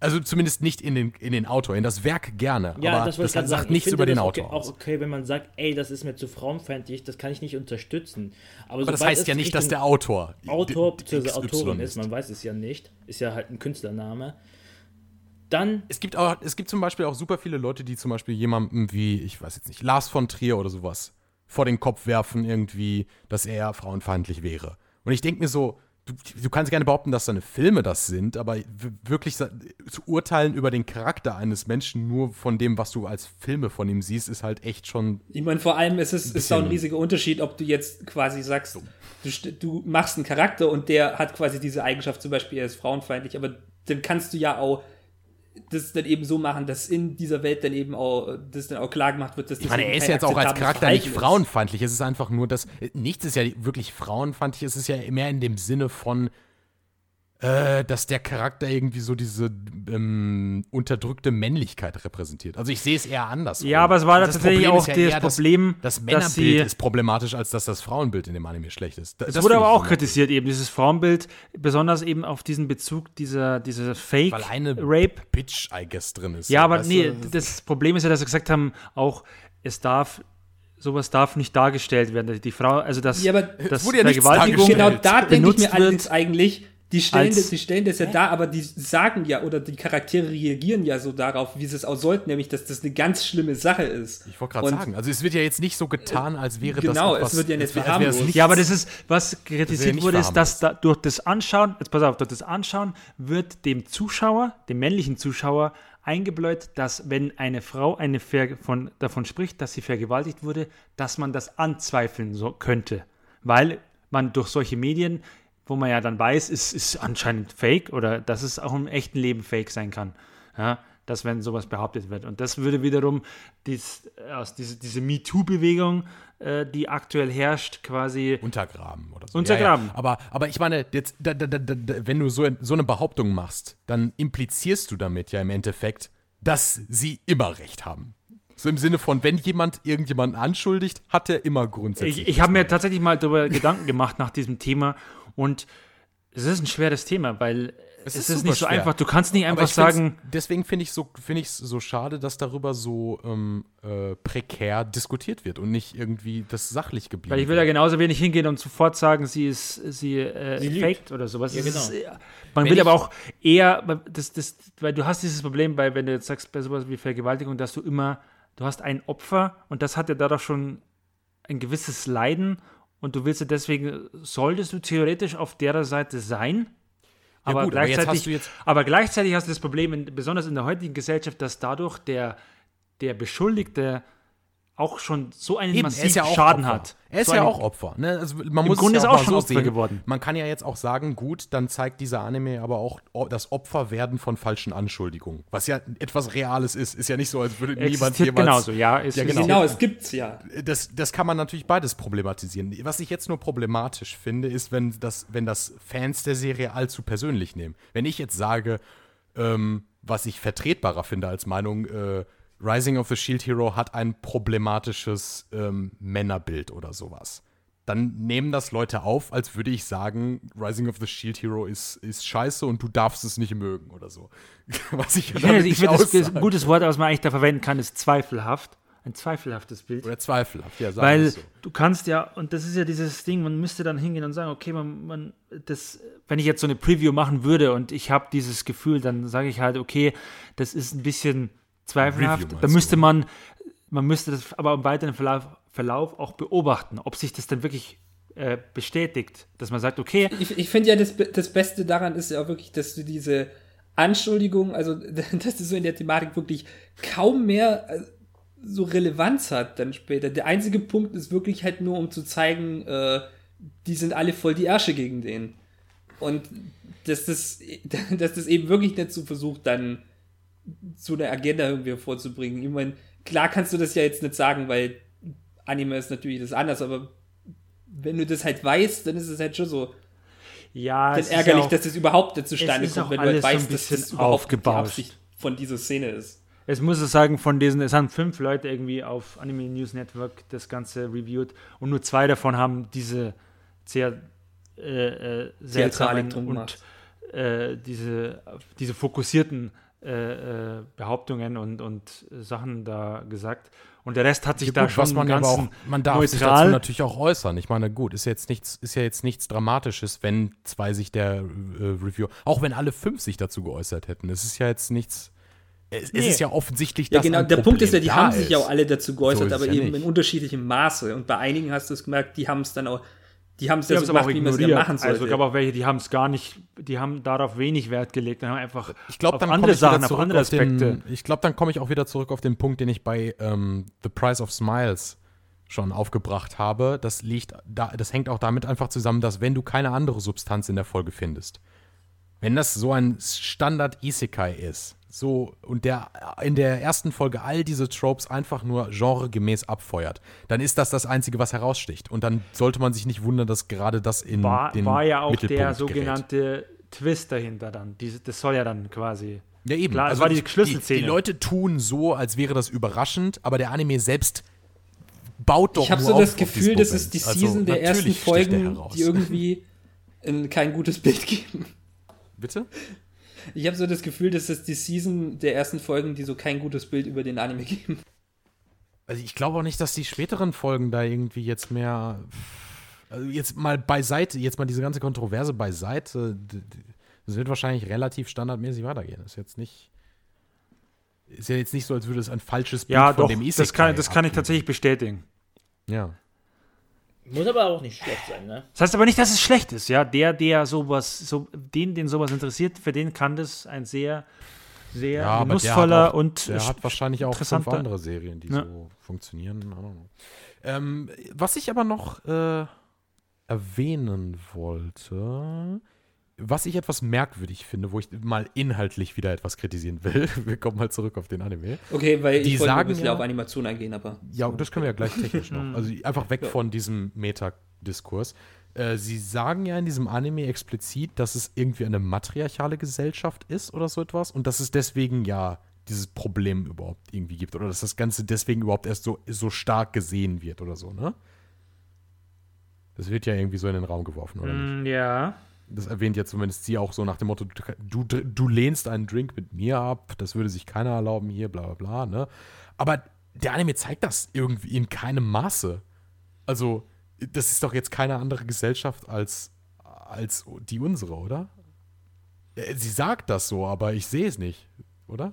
Also zumindest nicht in den, in den Autor, in das Werk gerne. Ja, aber das gerade sagt sagen. nichts ich über den das Autor okay, auch okay, wenn man sagt, ey, das ist mir zu frauenfeindlich, das kann ich nicht unterstützen. Aber, Aber das heißt ja nicht, dass der Autor Autor bzw. Autorin ist, man weiß es ja nicht, ist ja halt ein Künstlername. Dann Es gibt, auch, es gibt zum Beispiel auch super viele Leute, die zum Beispiel jemandem wie, ich weiß jetzt nicht, Lars von Trier oder sowas vor den Kopf werfen, irgendwie, dass er frauenfeindlich wäre. Und ich denke mir so, du, du kannst gerne behaupten, dass deine Filme das sind, aber wirklich zu urteilen über den Charakter eines Menschen nur von dem, was du als Filme von ihm siehst, ist halt echt schon. Ich meine, vor allem ist es ist da ein riesiger Unterschied, ob du jetzt quasi sagst, du, du machst einen Charakter und der hat quasi diese Eigenschaft, zum Beispiel, er ist frauenfeindlich, aber dann kannst du ja auch das dann eben so machen, dass in dieser Welt dann eben auch, das dann auch klar gemacht wird, dass das Ich meine, er ist jetzt auch als Charakter nicht Verhalten ist. frauenfeindlich. Es ist einfach nur, dass nichts ist ja wirklich frauenfeindlich. Es ist ja mehr in dem Sinne von, äh, dass der Charakter irgendwie so diese ähm, unterdrückte Männlichkeit repräsentiert. Also ich sehe es eher anders. Ja, aber es war das tatsächlich Problem auch ja das eher, Problem, Das dass Männerbild sie- ist problematisch, als dass das Frauenbild in dem Anime schlecht ist. Es wurde aber auch kritisiert, eben dieses Frauenbild, besonders eben auf diesen Bezug dieser, dieser Weil eine Fake-Rape. Bitch, I guess, drin ist. Ja, aber nee, du, das Problem ist ja, dass sie gesagt haben, auch es darf, sowas darf nicht dargestellt werden. Die Frau, also das, Ja, aber das wurde ja Vergewaltigung. Genau da denke ich mir allerdings eigentlich, die stellen, als- das, die stellen das ja da, aber die sagen ja, oder die Charaktere reagieren ja so darauf, wie sie es auch sollten, nämlich, dass das eine ganz schlimme Sache ist. Ich wollte gerade Und sagen, also es wird ja jetzt nicht so getan, als wäre Genau, das es wird ja nicht verharmlost. Ja, aber das ist, was kritisiert wurde, ist, dass da, durch das Anschauen, jetzt pass auf, durch das Anschauen wird dem Zuschauer, dem männlichen Zuschauer, eingebläut, dass wenn eine Frau eine Ver von, davon spricht, dass sie vergewaltigt wurde, dass man das anzweifeln so könnte. Weil man durch solche Medien, wo man ja dann weiß, es ist anscheinend fake oder dass es auch im echten Leben fake sein kann. Ja, dass wenn sowas behauptet wird. Und das würde wiederum dies, aus diese, diese MeToo-Bewegung, äh, die aktuell herrscht, quasi untergraben oder so. Untergraben. Ja, ja. Aber, aber ich meine, jetzt, da, da, da, wenn du so, so eine Behauptung machst, dann implizierst du damit ja im Endeffekt, dass sie immer recht haben. So im Sinne von, wenn jemand irgendjemanden anschuldigt, hat er immer grundsätzlich. Ich, ich habe mir tatsächlich mal darüber Gedanken gemacht nach diesem Thema und es ist ein schweres Thema, weil es, ist, super nicht so schwer. einfach. Du kannst nicht einfach sagen, Deswegen finde ich es so, find so schade, dass darüber so ähm, äh, prekär diskutiert wird und nicht irgendwie das sachlich geblieben weil ich will ja genauso wenig hingehen und sofort sagen, sie ist sie, äh, Sie faked oder sowas. Ja, Es ist, genau. äh, man Wenn will aber auch eher, das, das, weil du hast dieses Problem, bei, wenn du jetzt sagst, bei sowas wie Vergewaltigung, dass du immer, du hast ein Opfer und das hat ja dadurch schon ein gewisses Leiden und du willst ja deswegen, solltest du theoretisch auf derer Seite sein, Ja aber, gut, aber gleichzeitig, hast du jetzt- aber gleichzeitig hast du das Problem, in, besonders in der heutigen Gesellschaft, dass dadurch der, der Beschuldigte auch schon so einen Eben, massiven ist ja Schaden Opfer. hat. Er ist so ja auch Opfer. Ne? Also man Im muss Grunde es ist ja er auch auch schon so Opfer sehen. geworden. Man kann ja jetzt auch sagen, gut, dann zeigt dieser Anime aber auch das Opferwerden von falschen Anschuldigungen. Was ja etwas Reales ist. Ist ja nicht so, als würde niemand Existiert jemals. genauso, ja. Es Ja, ist- genau. Genau, es gibt's ja. Das, das kann man natürlich beides problematisieren. Was ich jetzt nur problematisch finde, ist, wenn das, wenn das Fans der Serie allzu persönlich nehmen. Wenn ich jetzt sage, ähm, was ich vertretbarer finde als Meinung, äh, Rising of the Shield Hero hat ein problematisches ähm, Männerbild oder sowas. Dann nehmen das Leute auf, als würde ich sagen, Rising of the Shield Hero ist, ist scheiße und du darfst es nicht mögen oder so. was ich, damit ich finde, das aussage. ein gutes Wort, was man eigentlich da verwenden kann, ist zweifelhaft. Ein zweifelhaftes Bild. Oder zweifelhaft, ja, sagen Weil so. du kannst ja, und das ist ja dieses Ding, man müsste dann hingehen und sagen, okay, man, man das, wenn ich jetzt so eine Preview machen würde und ich habe dieses Gefühl, dann sage ich halt, okay, das ist ein bisschen zweifelhaft. Da du? müsste man, man müsste das aber im weiteren Verlauf, Verlauf auch beobachten, ob sich das dann wirklich äh, bestätigt, dass man sagt, okay, Ich, ich finde ja, das, das Beste daran ist ja auch wirklich, dass du diese Anschuldigung, also dass das so in der Thematik wirklich kaum mehr äh, so Relevanz hat dann später. Der einzige Punkt ist wirklich halt nur, um zu zeigen, äh, die sind alle voll die Ärsche gegen den. Und dass das, dass das eben wirklich nicht so versucht, dann so eine Agenda irgendwie vorzubringen. Ich meine, klar kannst du das ja jetzt nicht sagen, weil Anime ist natürlich das anders, aber wenn du das halt weißt, dann ist es halt schon so, ja, dann ärgerlich, ja auch, dass das überhaupt nicht zustande kommt, wenn du halt alles so weißt, dass das überhaupt aufgebauscht. die Absicht von dieser Szene ist. Es muss es sagen, von diesen, es haben fünf Leute irgendwie auf Anime News Network das Ganze reviewed und nur zwei davon haben diese sehr äh, äh, seltsamen und äh, diese, diese fokussierten äh, äh, Behauptungen und, und Sachen da gesagt. Und der Rest hat sich Ja, da gut, schon was man ja aber ganzen auch, man darf sich dazu neutral natürlich auch äußern. Ich meine, gut, ist jetzt nichts, ist ja jetzt nichts Dramatisches, wenn zwei sich der äh, Review, auch wenn alle fünf sich dazu geäußert hätten. Es ist ja jetzt nichts. Es, es Nee. ist ja offensichtlich, Ja, dass genau. ein Der Punkt ist ja, Problem die haben sich ist. ja auch alle dazu geäußert, ist aber ja eben nicht. in unterschiedlichem Maße. Und bei einigen hast du es gemerkt, die haben es dann auch, die haben es ja so es aber auch gemacht, wie man es ja machen sollte. Also, es gab auch welche, die haben es gar nicht, die haben darauf wenig Wert gelegt und haben einfach Ich glaube, auf dann andere komme ich Sachen, wieder auf zurück andere auf Aspekte. den, Ich glaube, dann komme ich auch wieder zurück auf den Punkt, den ich bei ähm, The Price of Smiles schon aufgebracht habe. Das liegt, da, das hängt auch damit einfach zusammen, dass wenn du keine andere Substanz in der Folge findest, wenn das so ein Standard Isekai ist, so und der in der ersten Folge all diese Tropes einfach nur genregemäß abfeuert, dann ist das das einzige, was heraussticht. Und dann sollte man sich nicht wundern, dass gerade das in war, den war ja auch Mittelpunkt der gerät. sogenannte Twist dahinter dann. Diese, das soll ja dann quasi. Ja, eben. Klar, also war die die, Schlüsselszene. Die, die Leute tun so, als wäre das überraschend, aber der Anime selbst baut doch ich habe nur so auf das auf Gefühl, das ist die Moment. Season also, der ersten er Folgen, heraus. die irgendwie ein, kein gutes Bild geben. Bitte? Ich habe so das Gefühl, dass es die Season der ersten Folgen, die so kein gutes Bild über den Anime geben. Also ich glaube auch nicht, dass die späteren Folgen da irgendwie jetzt mehr. Also jetzt mal beiseite, jetzt mal diese ganze Kontroverse beiseite. Das wird wahrscheinlich relativ standardmäßig weitergehen. Das ist jetzt nicht. Ist ja jetzt nicht so, als würde es ein falsches Bild Ja, von doch, dem das Isekai kann, das kann ich tatsächlich bestätigen. Ja. Muss aber auch nicht schlecht sein, ne? Das heißt aber nicht, dass es schlecht ist, ja. Der, der sowas, so, den, den sowas interessiert, für den kann das ein sehr, sehr Ja, genussvoller und Der hat wahrscheinlich auch fünf andere Serien, die Ja. so funktionieren. Ähm, was ich aber noch äh, erwähnen wollte, was ich etwas merkwürdig finde, wo ich mal inhaltlich wieder etwas kritisieren will. Wir kommen mal zurück auf den Anime. Okay, weil Die ich wollte ein sagen bisschen ja- auf Animation eingehen, aber. Ja, das können wir ja gleich technisch noch. Also einfach weg von diesem Meta-Diskurs. Äh, sie sagen ja in diesem Anime explizit, dass es irgendwie eine matriarchale Gesellschaft ist oder so etwas und dass es deswegen ja dieses Problem überhaupt irgendwie gibt oder dass das Ganze deswegen überhaupt erst so, so stark gesehen wird oder so, ne? Das wird ja irgendwie so in den Raum geworfen, oder nicht? Mm, ja. Das erwähnt ja zumindest sie auch so nach dem Motto, du, du, lehnst einen Drink mit mir ab, das würde sich keiner erlauben hier, bla bla bla, ne? Aber der Anime zeigt das irgendwie in keinem Maße. Also, das ist doch jetzt keine andere Gesellschaft als, als die unsere, oder? Äh, Sie sagt das so, aber ich sehe es nicht, oder?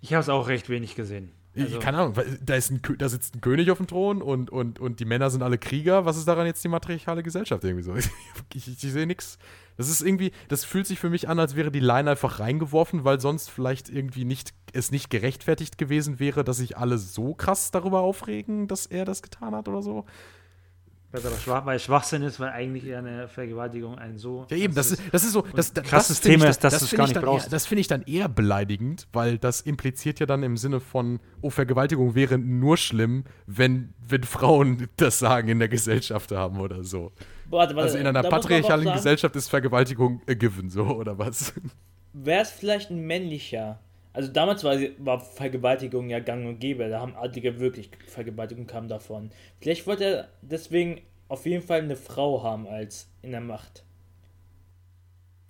Ich habe es auch recht wenig gesehen. Also, ich, keine Ahnung, da, ist ein, da sitzt ein König auf dem Thron und, und, und die Männer sind alle Krieger. Was ist daran jetzt die matriarchale Gesellschaft irgendwie so? Ich, ich, ich sehe nichts. Das ist irgendwie, das fühlt sich für mich an, als wäre die Line einfach reingeworfen, weil sonst vielleicht irgendwie nicht, es nicht gerechtfertigt gewesen wäre, dass sich alle so krass darüber aufregen, dass er das getan hat oder so. Weil, es aber schwach, weil Schwachsinn ist, weil eigentlich eher eine Vergewaltigung ein so. Ja, eben, das ist, das ist so. Das, das, krasses das Thema ich ist, dass das du es finde gar ich nicht dann brauchst. Eher, das finde ich dann eher beleidigend, weil das impliziert ja dann im Sinne von, oh, Vergewaltigung wäre nur schlimm, wenn, wenn Frauen das Sagen in der Gesellschaft haben oder so. Warte, warte, Also in einer patriarchalen Gesellschaft ist Vergewaltigung a given, so oder was? wäre es vielleicht ein männlicher. Also damals war, war Vergewaltigung ja gang und gäbe. Da haben Adlige wirklich Vergewaltigung kam davon. Vielleicht wollte er deswegen auf jeden Fall eine Frau haben als in der Macht.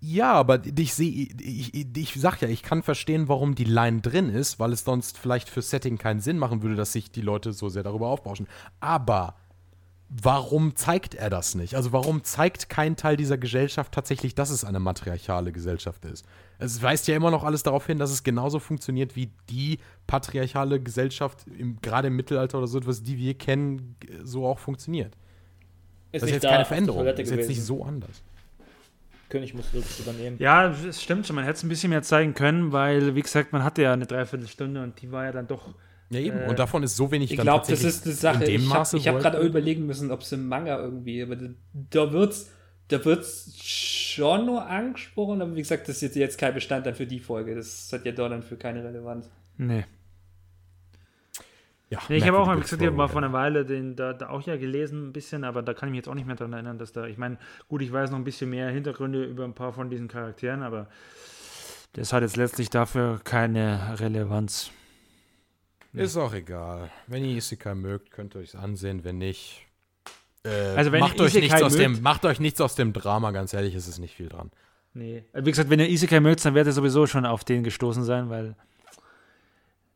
Ja, aber ich sehe, ich, ich sag ja, ich kann verstehen, warum die Line drin ist, weil es sonst vielleicht für Setting keinen Sinn machen würde, dass sich die Leute so sehr darüber aufbauschen. Aber warum zeigt er das nicht? Also warum zeigt kein Teil dieser Gesellschaft tatsächlich, dass es eine matriarchale Gesellschaft ist? Es weist ja immer noch alles darauf hin, dass es genauso funktioniert wie die patriarchale Gesellschaft, im, gerade im Mittelalter oder so etwas, die wir kennen, so auch funktioniert. Ist das ist jetzt da keine Veränderung. Das ist jetzt nicht so anders. König muss wirklich übernehmen. Ja, es stimmt schon. Man hätte es ein bisschen mehr zeigen können, weil, wie gesagt, man hatte ja eine Dreiviertelstunde und die war ja dann doch. Ja, eben. Äh, Und davon ist so wenig Ich glaube, das ist eine Sache. Ich habe hab gerade überlegen müssen, ob es im Manga irgendwie, aber da, wird's, da wird's schon nur angesprochen, aber wie gesagt, das ist jetzt, jetzt kein Bestandteil für die Folge. Das hat ja dort dann für keine Relevanz. Nee. Ja, Nee, ich habe auch mal gesagt, ich mal vor einer Weile den da, da auch ja gelesen, ein bisschen, aber da kann ich mich jetzt auch nicht mehr daran erinnern, dass da, ich meine, gut, ich weiß noch ein bisschen mehr Hintergründe über ein paar von diesen Charakteren, aber das hat jetzt letztlich dafür keine Relevanz. Ist auch egal. Wenn ihr Isekai mögt, könnt ihr euch ansehen. Wenn nicht, äh, Also wenn macht, euch nichts aus mögt- dem, macht euch nichts aus dem Drama, ganz ehrlich, ist es nicht viel dran. Nee. Wie gesagt, wenn ihr Isekai mögt, dann werdet ihr sowieso schon auf den gestoßen sein, weil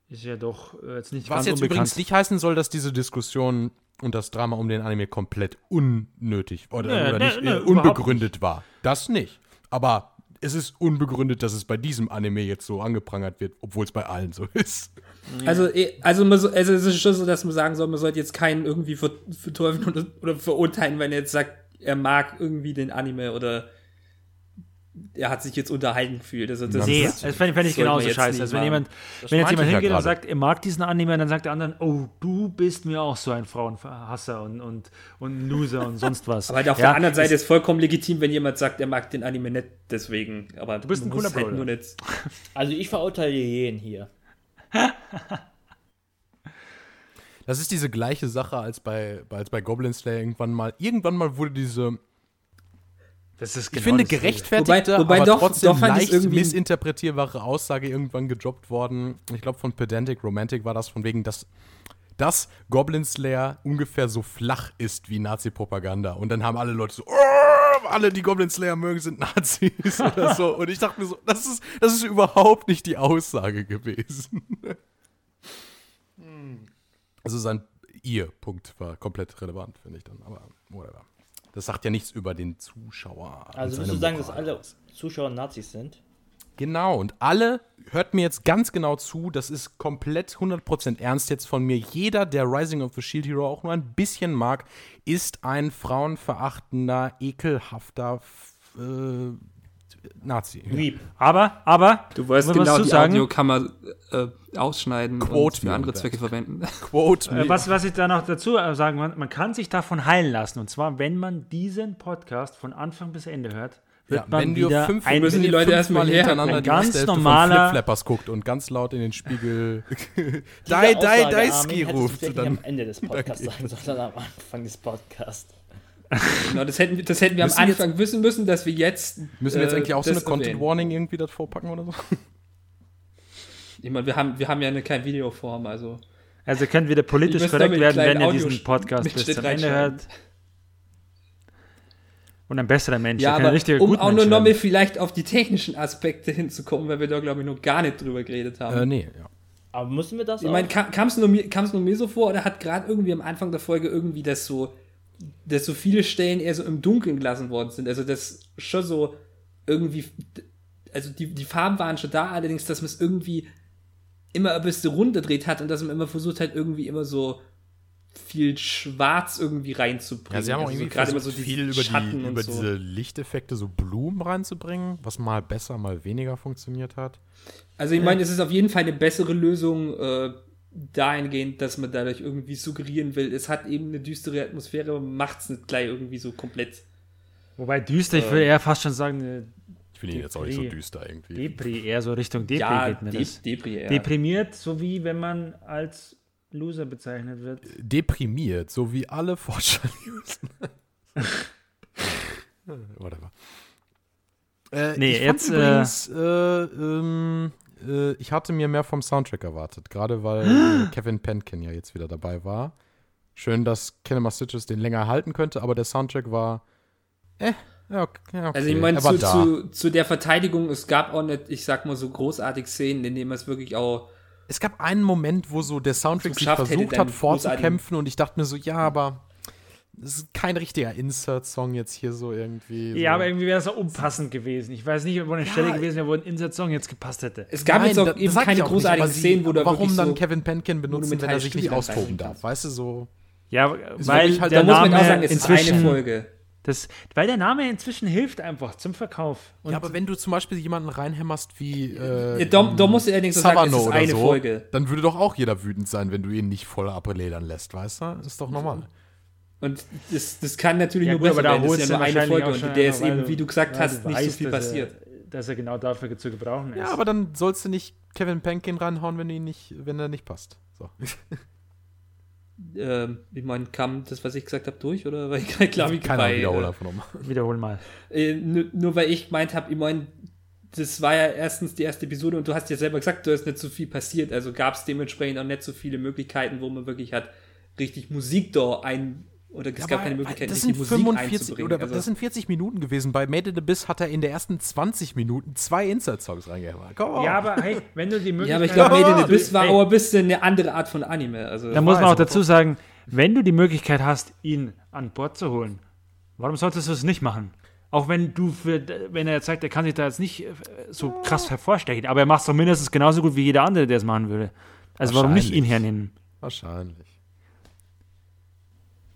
ist ja doch äh, jetzt nicht Was jetzt unbekannt. übrigens nicht heißen soll, dass diese Diskussion und das Drama um den Anime komplett unnötig oder, Nee, oder nee, nicht, nee, äh, unbegründet war. Das nicht. Aber es ist unbegründet, dass es bei diesem Anime jetzt so angeprangert wird, obwohl es bei allen so ist. Also, eh, also, man so, also es ist schon so, dass man sagen soll, man sollte jetzt keinen irgendwie ver- verteufeln oder, oder verurteilen, wenn er jetzt sagt, er mag irgendwie den Anime oder er hat sich jetzt unterhalten gefühlt. Also das Nee, ist, das fände fänd ich genauso scheiße. Also wenn jemand, Das wenn jetzt jemand ich ja hingeht und sagt, er mag diesen Anime, dann sagt der andere, oh, du bist mir auch so ein Frauenhasser und, und, und Loser und sonst was. Aber halt auf Ja, der anderen Seite es- ist vollkommen legitim, wenn jemand sagt, er mag den Anime nicht deswegen. Aber du bist ein cooler halt Bruder. nur nicht. Also ich verurteile jeden hier. Das ist diese gleiche Sache als bei, als bei Goblin Slayer irgendwann mal. Irgendwann mal wurde diese, das ist ich genau finde, gerechtfertigte, Wobei- wobei aber doch- trotzdem doch leicht missinterpretierbare Aussage irgendwann gedroppt worden. Ich glaube, von Pedantic Romantic war das von wegen, dass, dass Goblin Slayer ungefähr so flach ist wie Nazi-Propaganda. Und dann haben alle Leute so, "Oh, alle, die Goblin Slayer mögen, sind Nazis oder so. Und ich dachte mir so, das ist, das ist überhaupt nicht die Aussage gewesen. Also sein ihr Punkt war komplett relevant, finde ich dann. Aber whatever. Das sagt ja nichts über den Zuschauer. Also würdest du sagen, dass Moral alle aus. Zuschauer Nazis sind? Genau, und alle, hört mir jetzt ganz genau zu, das ist komplett 100% ernst jetzt von mir. Jeder, der Rising of the Shield Hero auch nur ein bisschen mag, ist ein frauenverachtender, ekelhafter äh, Nazi. Lieb. Aber, aber, Du wolltest genau die sagen, Audiokammer äh, ausschneiden Quote und für andere. Zwecke verwenden. Quote Äh, was, was ich da noch dazu äh, sagen man, man kann sich davon heilen lassen. Und zwar, wenn man diesen Podcast von Anfang bis Ende hört, ja, man wenn du wieder fünf, ein, müssen wenn die Leute erstmal hintereinander ein ganz normaler- von Flipflappers guckt und ganz laut in den Spiegel Dai, Dai, du ruft. Dann, am Ende des Podcasts sagen, sondern am Anfang des Podcasts. genau, das hätten, wir- das hätten wir am Müssen wir jetzt- Anfang wissen müssen, dass wir jetzt. müssen wir jetzt äh, eigentlich auch so eine Content erwähnen. Warning irgendwie das vorpacken oder so? Ich meine, wir haben, wir haben ja eine keine Videoform, also. also ihr könnt wieder politisch korrekt werden, wenn ihr diesen Podcast bis zum Ende hört. Und ein besserer Mensch. Ja, aber um Gutmensch auch nur noch mal werden. vielleicht auf die technischen Aspekte hinzukommen, weil wir da, glaube ich, noch gar nicht drüber geredet haben. Äh, nee, ja. Aber müssen wir das Ich meine, kam es nur, nur mir so vor oder hat gerade irgendwie am Anfang der Folge irgendwie das so, dass so viele Stellen eher so im Dunkeln gelassen worden sind. Also das schon so irgendwie, also die, die Farben waren schon da, allerdings, dass man es irgendwie immer ein bisschen runterdreht hat und dass man immer versucht hat, irgendwie immer so viel Schwarz irgendwie reinzubringen. Ja, sie haben auch also irgendwie so gerade immer so viel über, Schatten die, und über so. diese Lichteffekte, so Blumen reinzubringen, was mal besser, mal weniger funktioniert hat. Also ich meine, es ist auf jeden Fall eine bessere Lösung äh, dahingehend, dass man dadurch irgendwie suggerieren will, es hat eben eine düstere Atmosphäre, aber macht es nicht gleich irgendwie so komplett. Wobei düster, ich würde eher fast schon sagen, eine Ich finde ihn jetzt auch nicht so düster irgendwie. Depri, eher so Richtung Depri ja, geht mir De das. Depri eher. Deprimiert, so wie wenn man als Loser bezeichnet wird. Deprimiert, so wie alle Forscher. Whatever. Äh, Nee, ich fand jetzt, äh, übrigens, äh, ähm, äh, ich hatte mir mehr vom Soundtrack erwartet, gerade weil äh, Kevin Penkin ja jetzt wieder dabei war. Schön, dass Kinema Stitches den länger halten könnte, aber der Soundtrack war, äh, ja, okay. Also ich meine, zu, zu, zu der Verteidigung, es gab auch nicht, ich sag mal, so großartig Szenen, in denen man es wirklich auch. Es gab einen Moment, wo so der Soundtrack sich versucht hat vorzukämpfen und ich dachte mir so, ja, aber das ist kein richtiger Insert-Song jetzt hier so irgendwie. Ja, so. aber irgendwie wäre das auch unpassend gewesen. Ich weiß nicht, wo eine Stelle gewesen wäre, wo ein Insert-Song jetzt gepasst hätte. Es gab Nein, jetzt auch eben keine nicht, großartigen sie- Szenen, wo da Warum dann so Kevin Penkin benutzen, wenn er sich nicht austoben darf? Weißt du, so. Ja, weil halt- der Da muss man Name auch sagen, es ist eine Folge. Das, weil der Name inzwischen hilft einfach zum Verkauf. Und ja, aber wenn du zum Beispiel jemanden reinhämmerst wie äh, Ja, Da, da musst du allerdings so sagen, es ist eine so, Folge. dann würde doch auch jeder wütend sein, wenn du ihn nicht voll abledern lässt, weißt du? Ist doch normal. Und das, das kann natürlich Ja, nur gut, besser aber da. Das holst ist du ja nur eine Folge und der ist eben, wie du gesagt weil hast, du nicht so weißt, viel dass passiert. Er, dass er genau dafür zu gebrauchen ist. Ja, aber dann sollst du nicht Kevin Penkin reinhauen, wenn, ihn nicht, wenn er nicht passt. So. Ähm, ich meine, kam das, was ich gesagt habe, durch? Oder war ich gerade klar, wie Keiner bei, Wiederholer von nochmal. Wiederhol mal. Äh, nur, nur weil ich meint habe, ich meine, das war ja erstens die erste Episode und du hast ja selber gesagt, du hast nicht so viel passiert, also gab es dementsprechend auch nicht so viele Möglichkeiten, wo man wirklich hat, richtig Musik da ein, oder es gab keine Möglichkeit, das sind Musik 45 einzubringen. oder also, das sind 40 Minuten gewesen. Bei Made in the Abyss hat er in der ersten 20 Minuten zwei Insert-Songs on. Ja, aber hey, wenn du die Möglichkeit ja, aber ich glaube, Made in the Abyss war auch ein bisschen eine andere Art von Anime. Also, Da muss man auch aber dazu sagen, wenn du die Möglichkeit hast, ihn an Bord zu holen, warum solltest du es nicht machen? Auch wenn du, für, wenn er jetzt sagt, er kann sich da jetzt nicht äh, so krass hervorstechen, aber er macht es doch mindestens genauso gut wie jeder andere, der es machen würde. Also warum nicht ihn hernehmen? Wahrscheinlich.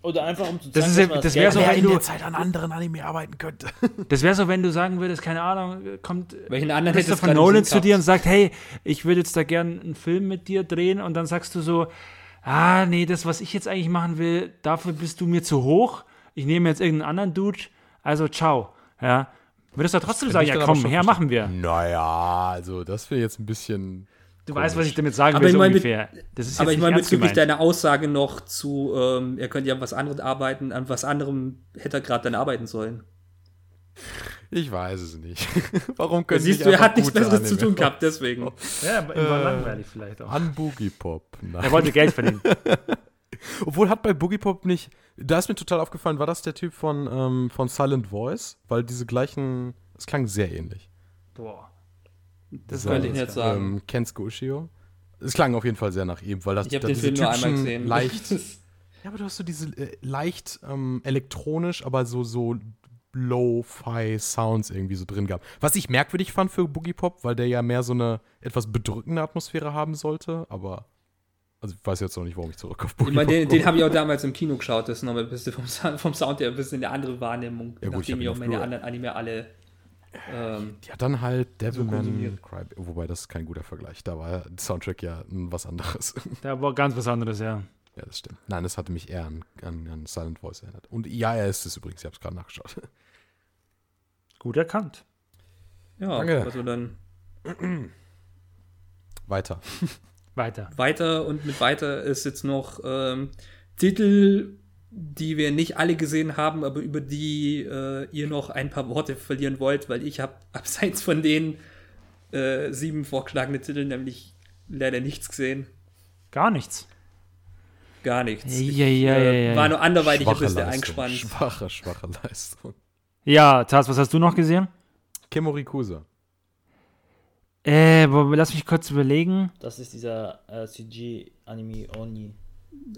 Oder einfach um zu Das zeigen, ist dass man das Geld wär so, wenn in du- der Zeit an anderen Anime arbeiten könnte. Das wäre so, wenn du sagen würdest, keine Ahnung, kommt welchen anderen hättest Christopher Nolan zu dir und sagt, hey, ich würde jetzt da gern einen Film mit dir drehen und dann sagst du so, ah, nee, das, was ich jetzt eigentlich machen will, dafür bist du mir zu hoch. Ich nehme jetzt irgendeinen anderen Dude, also ciao. Ja. Würdest du trotzdem sagen, ja komm, her, machen wir. Naja, also das wäre jetzt ein bisschen. Du weißt, was ich damit sagen Aber will, ich so mein, mit- ungefähr. Das ist Aber ich meine, bezüglich gemeint. deiner Aussage noch zu, ähm, er könnte ja an was anderes arbeiten, an was anderem hätte er gerade dann arbeiten sollen. Ich weiß es nicht. Warum können siehst nicht du, er hat nichts Besseres zu tun gehabt, deswegen. Ja, aber ihm war langweilig vielleicht auch. An Boogie Pop. Nein. Er wollte Geld verdienen. Obwohl hat bei Boogie Pop nicht. Da ist mir total aufgefallen, war das der Typ von, ähm, von Silent Voice? Weil diese gleichen. Es klang sehr ähnlich. Boah. Das So, könnte ich nicht sagen. Ähm, Kensuke Ushio. Es klang auf jeden Fall sehr nach ihm, weil das ich habe da den diese Film nur einmal gesehen. Leicht, Das- ja, aber du hast so diese äh, leicht ähm, elektronisch, aber so, so Low-Fi-Sounds irgendwie so drin gab. Was ich merkwürdig fand für Boogie Pop, weil der ja mehr so eine etwas bedrückende Atmosphäre haben sollte, aber. Also ich weiß jetzt noch nicht, warum ich zurück auf Boogie ich meine, den, Pop den habe ich auch damals im Kino geschaut. Das ist nochmal ein bisschen vom, Sound- vom Sound her ein bisschen eine andere Wahrnehmung, Ja, gut, ich nachdem ihn ich auch meine anderen Anime alle. Ähm, Ja, dann halt Devilman konsumiert. Cry, wobei das ist kein guter Vergleich. Da war der Soundtrack ja was anderes. Da war ganz was anderes, ja. ja, das stimmt. Nein, das hatte mich eher an, an, an Silent Voice erinnert. Und ja, er ist es übrigens, ich habe es gerade nachgeschaut. Gut erkannt. ja, Danke. also dann Weiter. Weiter. weiter und mit weiter ist jetzt noch ähm, Titel, die wir nicht alle gesehen haben, aber über die äh, ihr noch ein paar Worte verlieren wollt, weil ich habe abseits von den äh, sieben vorgeschlagenen Titeln nämlich leider nichts gesehen. Gar nichts. Gar nichts. Ich, Ja, ja, ja, äh, ja, war nur anderweitig ein bisschen Leistung. eingespannt. Schwache, schwache Leistung. Ja, Taz, was hast du noch gesehen? Kemorikusa. Äh, wo- lass mich kurz überlegen. Das ist dieser äh, CG-Anime Oni.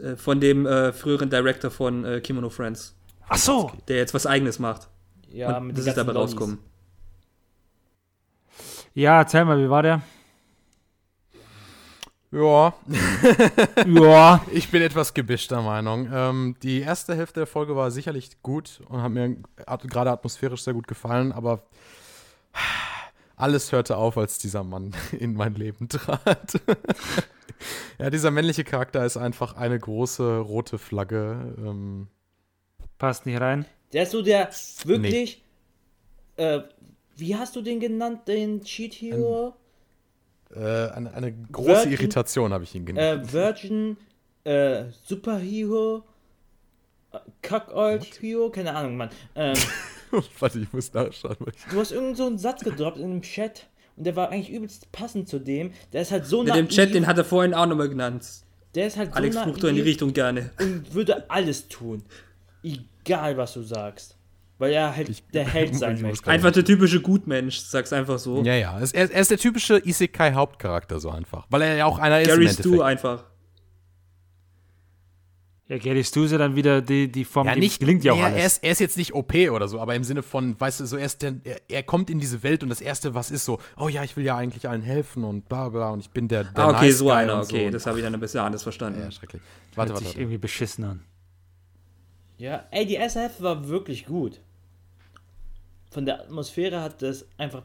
Äh, von dem äh, früheren Director von äh, Kimono Friends, Ach so. der jetzt was eigenes macht. Ja, und mit das ist dabei Lollis. rauskommen. Ja, erzähl mal, wie war der? Ja, ja. ich bin etwas gebischter Meinung. Ähm, die erste Hälfte der Folge war sicherlich gut und hat mir at- gerade atmosphärisch sehr gut gefallen, aber alles hörte auf, als dieser Mann in mein Leben trat. ja, dieser männliche Charakter ist einfach eine große rote Flagge. Ähm, Passt nicht rein. Der ist so der wirklich. Äh, wie hast du den genannt, den Cheat Hero? äh, eine, eine große Virgin- Irritation habe ich ihn genannt. äh, Virgin äh, Superhero. Cuckold Hero, keine Ahnung, Mann. Ähm, Warte, ich muss nachschauen. Du hast irgend so einen Satz gedroppt in einem Chat und der war eigentlich übelst passend zu dem. Der ist halt so Mit naiv. dem Chat, den hat er vorhin auch nochmal genannt. der ist halt Alex so flucht in die Richtung gerne. und würde alles tun. Egal, was du sagst. Weil er halt der Held sein ich möchte. Einfach der typische Gutmensch, sag's einfach so. Ja, ja. Er, er ist der typische Isekai-Hauptcharakter, so einfach. Weil er ja auch einer ist. im Gary Stu einfach. Ja, Gary Stuse dann wieder die, die Form, Ja, nicht, gelingt ja auch er, alles. Er ist, er ist jetzt nicht OP oder so, aber im Sinne von, weißt du, so erst der, er, er kommt in diese Welt und das Erste, was ist so, oh ja, ich will ja eigentlich allen helfen und bla bla und ich bin der, der Ah, okay, nice so Guy einer, okay, so. das habe ich dann ein bisschen anders verstanden. Ja, schrecklich. Warte, Hört warte, sich warte. irgendwie beschissen an. Ja, ey, die SF war wirklich gut. Von der Atmosphäre hat das einfach.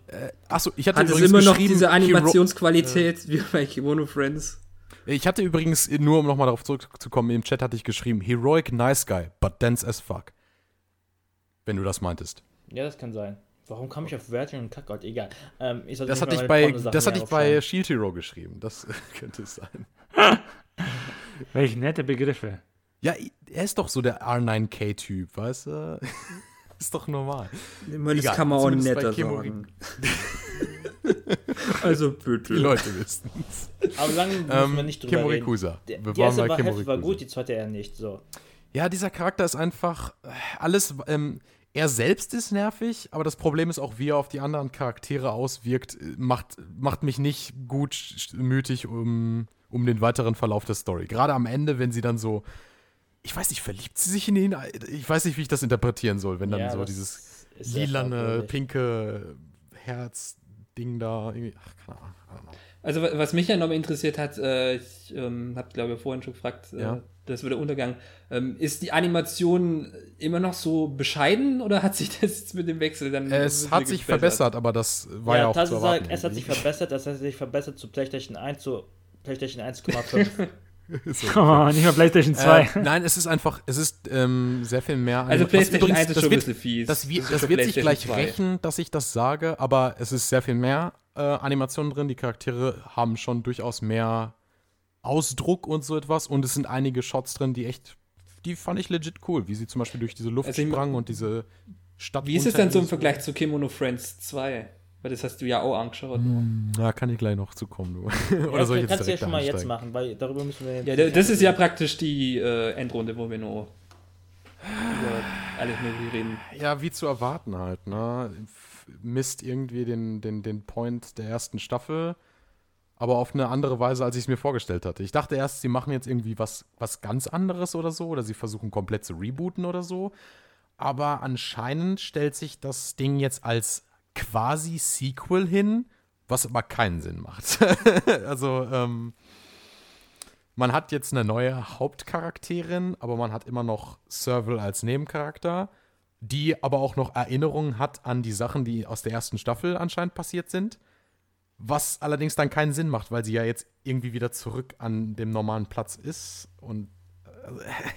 Achso, ich hatte Hat es immer noch diese Animationsqualität wie bei Kimono Friends? Ich hatte übrigens, nur um nochmal darauf zurückzukommen, im Chat hatte ich geschrieben, Heroic Nice Guy, but dense as fuck. Wenn du das meintest. Ja, das kann sein. Warum kam ich auf Wertung und Kackgott? Egal. Ähm, ich Das hatte ich meine bei, das hatte ich bei. Shield Hero geschrieben. Das könnte es sein. Welche nette Begriffe. Ja, er ist doch so der R9K-Typ, weißt du? ist doch normal. Immer, das Egal, kann man auch netter sagen. Also bitte. Die Leute wissen Aber lange müssen wir ähm, nicht drüber reden. Kimorikusa. Der, Wir die erste bei war, Hälfte war gut, die zweite eher nicht. So. Ja, dieser Charakter ist einfach alles. Ähm, er selbst ist nervig, aber das Problem ist auch, wie er auf die anderen Charaktere auswirkt, äh, macht, macht mich nicht gut sch- mütig um, um den weiteren Verlauf der Story. Gerade am Ende, wenn sie dann so. Ich weiß nicht, verliebt sie sich in ihn? Ich weiß nicht, wie ich das interpretieren soll, wenn dann Ja, so dieses lilane, pinke Herz-Ding da. Irgendwie, ach, keine Ahnung. Also wa- was mich ja noch mal interessiert hat, äh, ich ähm, habe glaube ich vorhin schon gefragt, äh, Ja. das wird der Untergang. Ähm, ist die Animation immer noch so bescheiden oder hat sich das jetzt mit dem Wechsel dann Es hat sich verbessert, aber das war ja, auch das zu erwarten. halt, es hat sich verbessert, das hat sich verbessert zu PlayStation 1 zu PlayStation 1,5. So. Oh, nicht mal PlayStation 2. Äh, nein, es ist einfach, es ist ähm, sehr viel mehr. Also PlayStation übrigens- 1 ist das schon ein wird, bisschen fies. Das, das für wird sich gleich 2. rächen, dass ich das sage, aber es ist sehr viel mehr äh, Animationen drin. Die Charaktere haben schon durchaus mehr Ausdruck und so etwas. Und es sind einige Shots drin, die echt, die fand ich legit cool, wie sie zum Beispiel durch diese Luft Also sprangen und diese Stadt. Wie ist es denn so im Vergleich zu Kimono Friends 2? Weil das hast du ja auch angeschaut. Na, kann ich gleich noch zukommen, du. ja, Oder soll ich jetzt kannst du ja schon mal jetzt einsteigen? machen, weil darüber müssen wir Ja, da- das ist ja praktisch die äh, Endrunde, wo wir nur über alles mögliche reden. Ja, wie zu erwarten halt, ne? Misst irgendwie den, den, den Point der ersten Staffel, aber auf eine andere Weise, als ich es mir vorgestellt hatte. Ich dachte erst, sie machen jetzt irgendwie was, was ganz anderes oder so, oder sie versuchen komplett zu rebooten oder so. Aber anscheinend stellt sich das Ding jetzt als quasi Sequel hin, was aber keinen Sinn macht. also, ähm, man hat jetzt eine neue Hauptcharakterin, aber man hat immer noch Serval als Nebencharakter, die aber auch noch Erinnerungen hat an die Sachen, die aus der ersten Staffel anscheinend passiert sind. Was allerdings dann keinen Sinn macht, weil sie ja jetzt irgendwie wieder zurück an dem normalen Platz ist. Und äh,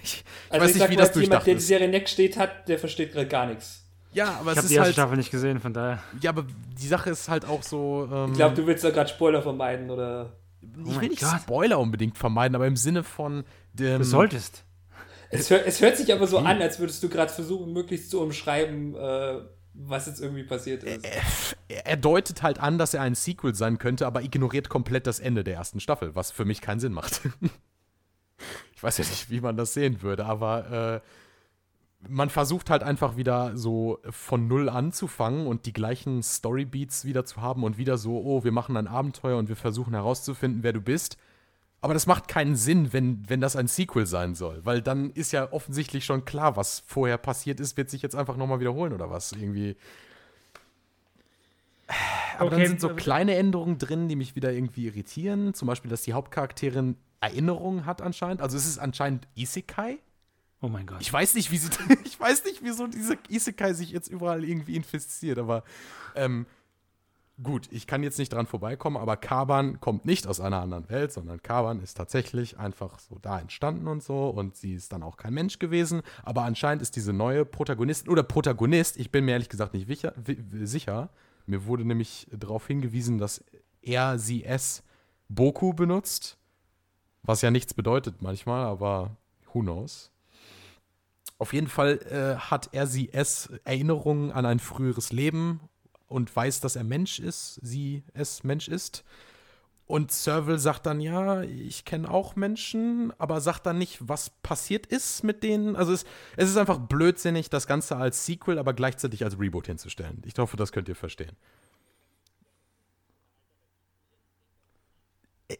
ich, ich Also weiß ich nicht, wie mal, das jemand, durchdacht der die. Serie Neck steht hat, der versteht gerade gar nichts. Ja, aber Ich es habe die ist erste halt. Staffel nicht gesehen, von daher. Ja, aber die Sache ist halt auch so. Ähm, Ich glaube, du willst da gerade Spoiler vermeiden, oder? ich Oh will mein nicht Gott. Spoiler unbedingt vermeiden, aber im Sinne von. Dem, Du solltest. Es, hör, es hört sich aber so an, als würdest du gerade versuchen, möglichst zu umschreiben, äh, was jetzt irgendwie passiert ist. er er deutet halt an, dass er ein Sequel sein könnte, aber ignoriert komplett das Ende der ersten Staffel, was für mich keinen Sinn macht. ich weiß ja nicht, wie man das sehen würde, aber äh, man versucht halt einfach wieder so von Null anzufangen und die gleichen Storybeats wieder zu haben und wieder so, oh, wir machen ein Abenteuer und wir versuchen herauszufinden, wer du bist. Aber das macht keinen Sinn, wenn, wenn das ein Sequel sein soll, weil dann ist ja offensichtlich schon klar, was vorher passiert ist, wird sich jetzt einfach nochmal wiederholen oder was. Irgendwie. Aber Okay, dann sind so äh, kleine Änderungen drin, die mich wieder irgendwie irritieren. Zum Beispiel, dass die Hauptcharakterin Erinnerungen hat anscheinend. Also es ist anscheinend Isekai. Oh mein Gott. Ich weiß nicht, wie sie, ich weiß nicht, wieso diese Isekai sich jetzt überall irgendwie infiziert, aber ähm, gut, ich kann jetzt nicht dran vorbeikommen, aber Kaban kommt nicht aus einer anderen Welt, sondern Kaban ist tatsächlich einfach so da entstanden und so und sie ist dann auch kein Mensch gewesen, aber anscheinend ist diese neue Protagonistin oder Protagonist, ich bin mir ehrlich gesagt nicht wicher, wi- sicher, mir wurde nämlich darauf hingewiesen, dass er, sie, es Boku benutzt, was ja nichts bedeutet manchmal, aber who knows. Auf jeden Fall äh, hat er sie es Erinnerungen an ein früheres Leben und weiß, dass er Mensch ist, sie es Mensch ist. Und Serval sagt dann, ja, ich kenne auch Menschen, aber sagt dann nicht, was passiert ist mit denen. Also es, es ist einfach blödsinnig, das Ganze als Sequel, aber gleichzeitig als Reboot hinzustellen. Ich hoffe, das könnt ihr verstehen. Äh,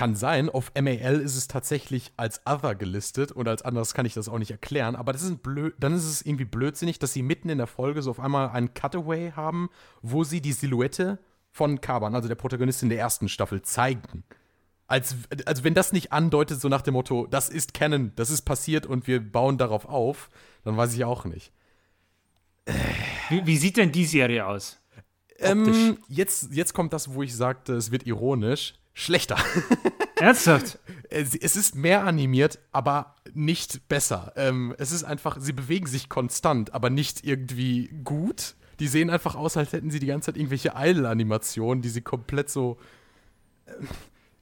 kann sein. Auf MAL ist es tatsächlich als Other gelistet und als anderes kann ich das auch nicht erklären. Aber das ist blöd, dann ist es irgendwie blödsinnig, dass sie mitten in der Folge so auf einmal einen Cutaway haben, wo sie die Silhouette von Kaban, also der Protagonistin der ersten Staffel, zeigen. Als, also wenn das nicht andeutet, so nach dem Motto, das ist Canon, das ist passiert und wir bauen darauf auf, dann weiß ich auch nicht. Wie, wie sieht denn die Serie aus? Ähm, jetzt, jetzt kommt das, wo ich sagte, es wird ironisch. Schlechter. Ernsthaft? es, es ist mehr animiert, aber nicht besser. Ähm, es ist einfach, sie bewegen sich konstant, aber nicht irgendwie gut die sehen einfach aus, als hätten sie die ganze Zeit irgendwelche Idle-Animationen, die sie komplett so. Äh,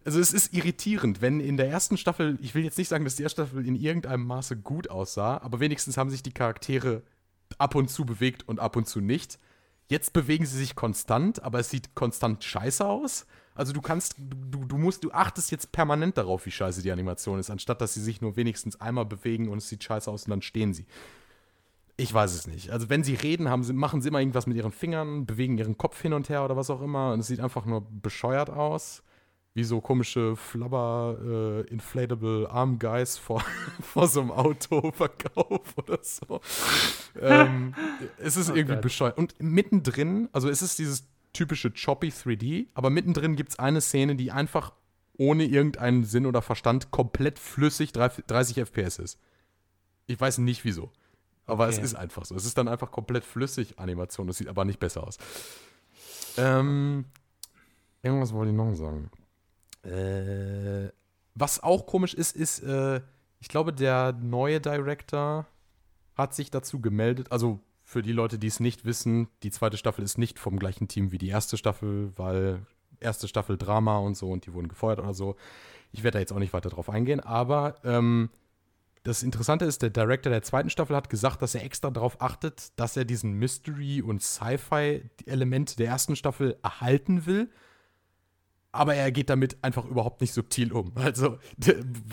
also es ist irritierend, wenn in der ersten Staffel, ich will jetzt nicht sagen, dass die erste Staffel in irgendeinem Maße gut aussah, aber wenigstens haben sich die Charaktere ab und zu bewegt und ab und zu nicht. Jetzt bewegen sie sich konstant, aber es sieht konstant scheiße aus. Also du kannst, du, du musst, du achtest jetzt permanent darauf, wie scheiße die Animation ist, anstatt dass sie sich nur wenigstens einmal bewegen und es sieht scheiße aus und dann stehen sie. Ich weiß es nicht. Also wenn sie reden, haben sie, machen sie immer irgendwas mit ihren Fingern, bewegen ihren Kopf hin und her oder was auch immer. Und es sieht einfach nur bescheuert aus. Wie so komische Flubber äh, Inflatable Arm Guys vor, vor so einem Autoverkauf oder so. ähm, es ist oh irgendwie Gott. bescheuert. Und mittendrin, also es ist dieses typische Choppy 3D, aber mittendrin gibt es eine Szene, die einfach ohne irgendeinen Sinn oder Verstand komplett flüssig 30 FPS ist. Ich weiß nicht wieso. Aber okay. es ist einfach so. Es ist dann einfach komplett flüssig Animation. Das sieht aber nicht besser aus. Ähm, irgendwas wollte ich noch sagen. Äh, was auch komisch ist, ist, äh, ich glaube, der neue Director hat sich dazu gemeldet. Also für die Leute, die es nicht wissen, die zweite Staffel ist nicht vom gleichen Team wie die erste Staffel, weil erste Staffel Drama und so und die wurden gefeuert oder so. Ich werde da jetzt auch nicht weiter drauf eingehen, aber ähm, das Interessante ist, der Director der zweiten Staffel hat gesagt, dass er extra darauf achtet, dass er diesen Mystery- und Sci-Fi-Element der ersten Staffel erhalten will. Aber er geht damit einfach überhaupt nicht subtil um. Also,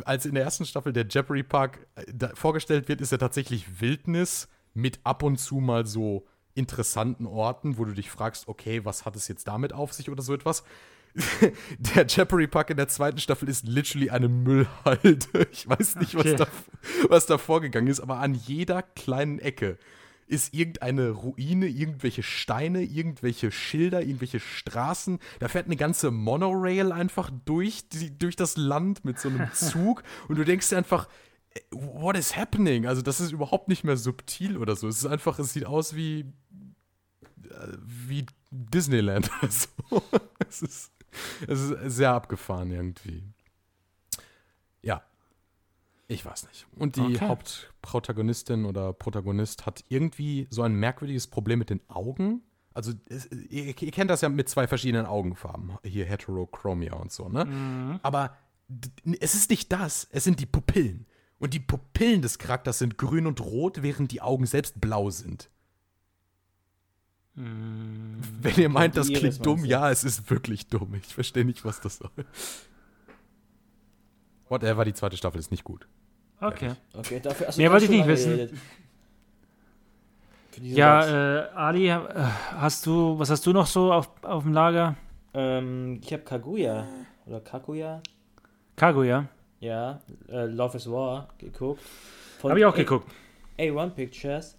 als in der ersten Staffel der Jeopardy Park äh, vorgestellt wird, ist er tatsächlich Wildnis mit ab und zu mal so interessanten Orten, wo du dich fragst, okay, was hat es jetzt damit auf sich oder so etwas. der Jeopardy Park in der zweiten Staffel ist literally eine Müllhalde. Ich weiß nicht, okay. was, da, was da vorgegangen ist, aber an jeder kleinen Ecke ist irgendeine Ruine, irgendwelche Steine, irgendwelche Schilder, irgendwelche Straßen. Da fährt eine ganze Monorail einfach durch, die, durch das Land mit so einem Zug und du denkst dir einfach, what is happening? Also das ist überhaupt nicht mehr subtil oder so. Es ist einfach, es sieht aus wie, äh, wie Disneyland so. Es ist es ist sehr abgefahren irgendwie. Ja. Ich weiß nicht. Und die okay. Hauptprotagonistin oder Protagonist hat irgendwie so ein merkwürdiges Problem mit den Augen. Also, es, ihr, ihr, kennt das ja mit zwei verschiedenen Augenfarben. Hier Heterochromia und so, ne? Mhm. Aber es ist nicht das, es sind die Pupillen. Und die Pupillen des Charakters sind grün und rot, während die Augen selbst blau sind. Hm. Wenn ihr meint, das klingt dumm, ja, es ist wirklich dumm. Ich verstehe nicht, was das soll. Whatever, die zweite Staffel ist nicht gut. Okay. Okay, dafür hast du Mehr wollte ich nicht wissen. Ja, äh, Ali, äh, hast du, was hast du noch so auf, auf dem Lager? Ähm, ich habe Kaguya oder Kaguya. Kaguya? Ja, äh, Love is War geguckt. Habe ich auch geguckt. A1 Pictures.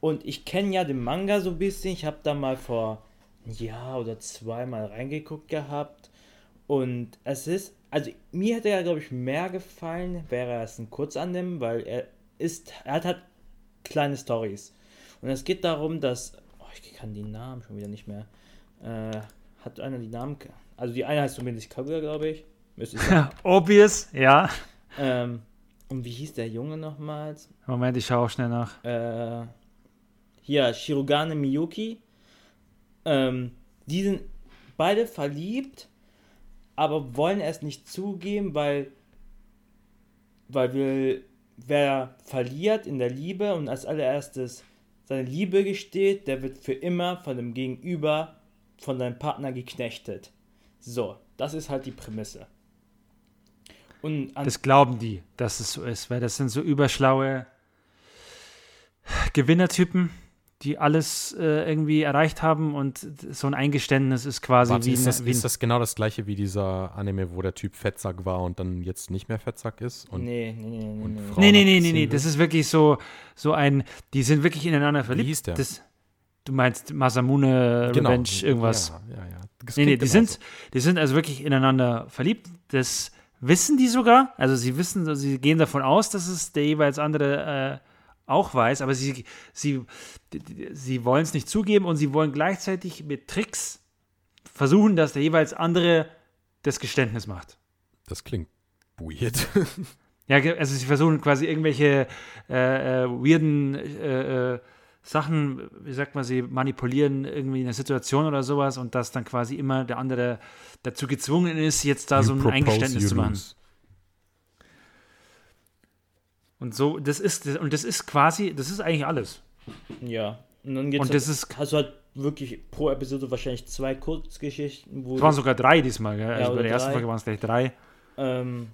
Und ich kenne ja den Manga so ein bisschen. Ich habe da mal vor ein Jahr oder zwei mal reingeguckt gehabt. Und es ist, also mir hätte er, glaube ich, mehr gefallen, wäre er es ein Kurzannehmen, weil er ist, er hat halt kleine Stories. Und es geht darum, dass, oh, ich kann die Namen schon wieder nicht mehr. Äh, hat einer die Namen, also die eine heißt zumindest Kaguya, glaube ich. Müsste ich Obvious, ja. Ähm, und wie hieß der Junge nochmals? Moment, ich schaue auch schnell nach. Äh, hier Shirogane Miyuki. Ähm, die sind beide verliebt, aber wollen es nicht zugeben, weil, weil wir wer verliert in der Liebe und als allererstes seine Liebe gesteht, der wird für immer von dem Gegenüber, von seinem Partner geknechtet. So, das ist halt die Prämisse. Und das glauben die, dass es so ist, weil das sind so überschlaue Gewinnertypen, die alles äh, irgendwie erreicht haben und so ein Eingeständnis ist quasi Warte, wie, ist, das, ein, wie ist das genau das gleiche wie dieser Anime, wo der Typ Fettsack war und dann jetzt nicht mehr Fettsack ist? Und, nee, nee, nee, nee, und nee. Frauen Nee, nee, nee, nee, das ist wirklich so, so ein, die sind wirklich ineinander verliebt. hieß der? Das, du meinst Masamune Genau. Revenge, irgendwas. Ja, ja, ja. Nee, nee, die sind, die sind also wirklich ineinander verliebt. Das wissen die sogar. Also sie wissen, sie gehen davon aus, dass es der jeweils andere äh, auch weiß, aber sie, sie, sie wollen es nicht zugeben und sie wollen gleichzeitig mit Tricks versuchen, dass der jeweils andere das Geständnis macht. Das klingt weird. Ja, also sie versuchen quasi irgendwelche äh, äh, weirden äh, äh, Sachen, wie sagt man, sie manipulieren irgendwie eine Situation oder sowas und dass dann quasi immer der andere dazu gezwungen ist, jetzt da so You ein propose, Eingeständnis zu machen. lose. Und so, das ist, und das ist quasi, das ist eigentlich alles. Ja. Und dann geht's Und halt, das ist- hast du halt wirklich pro Episode wahrscheinlich zwei Kurzgeschichten, wo, Es waren sogar drei diesmal, gell? Also oder bei der ersten drei. Folge waren es gleich drei. ähm,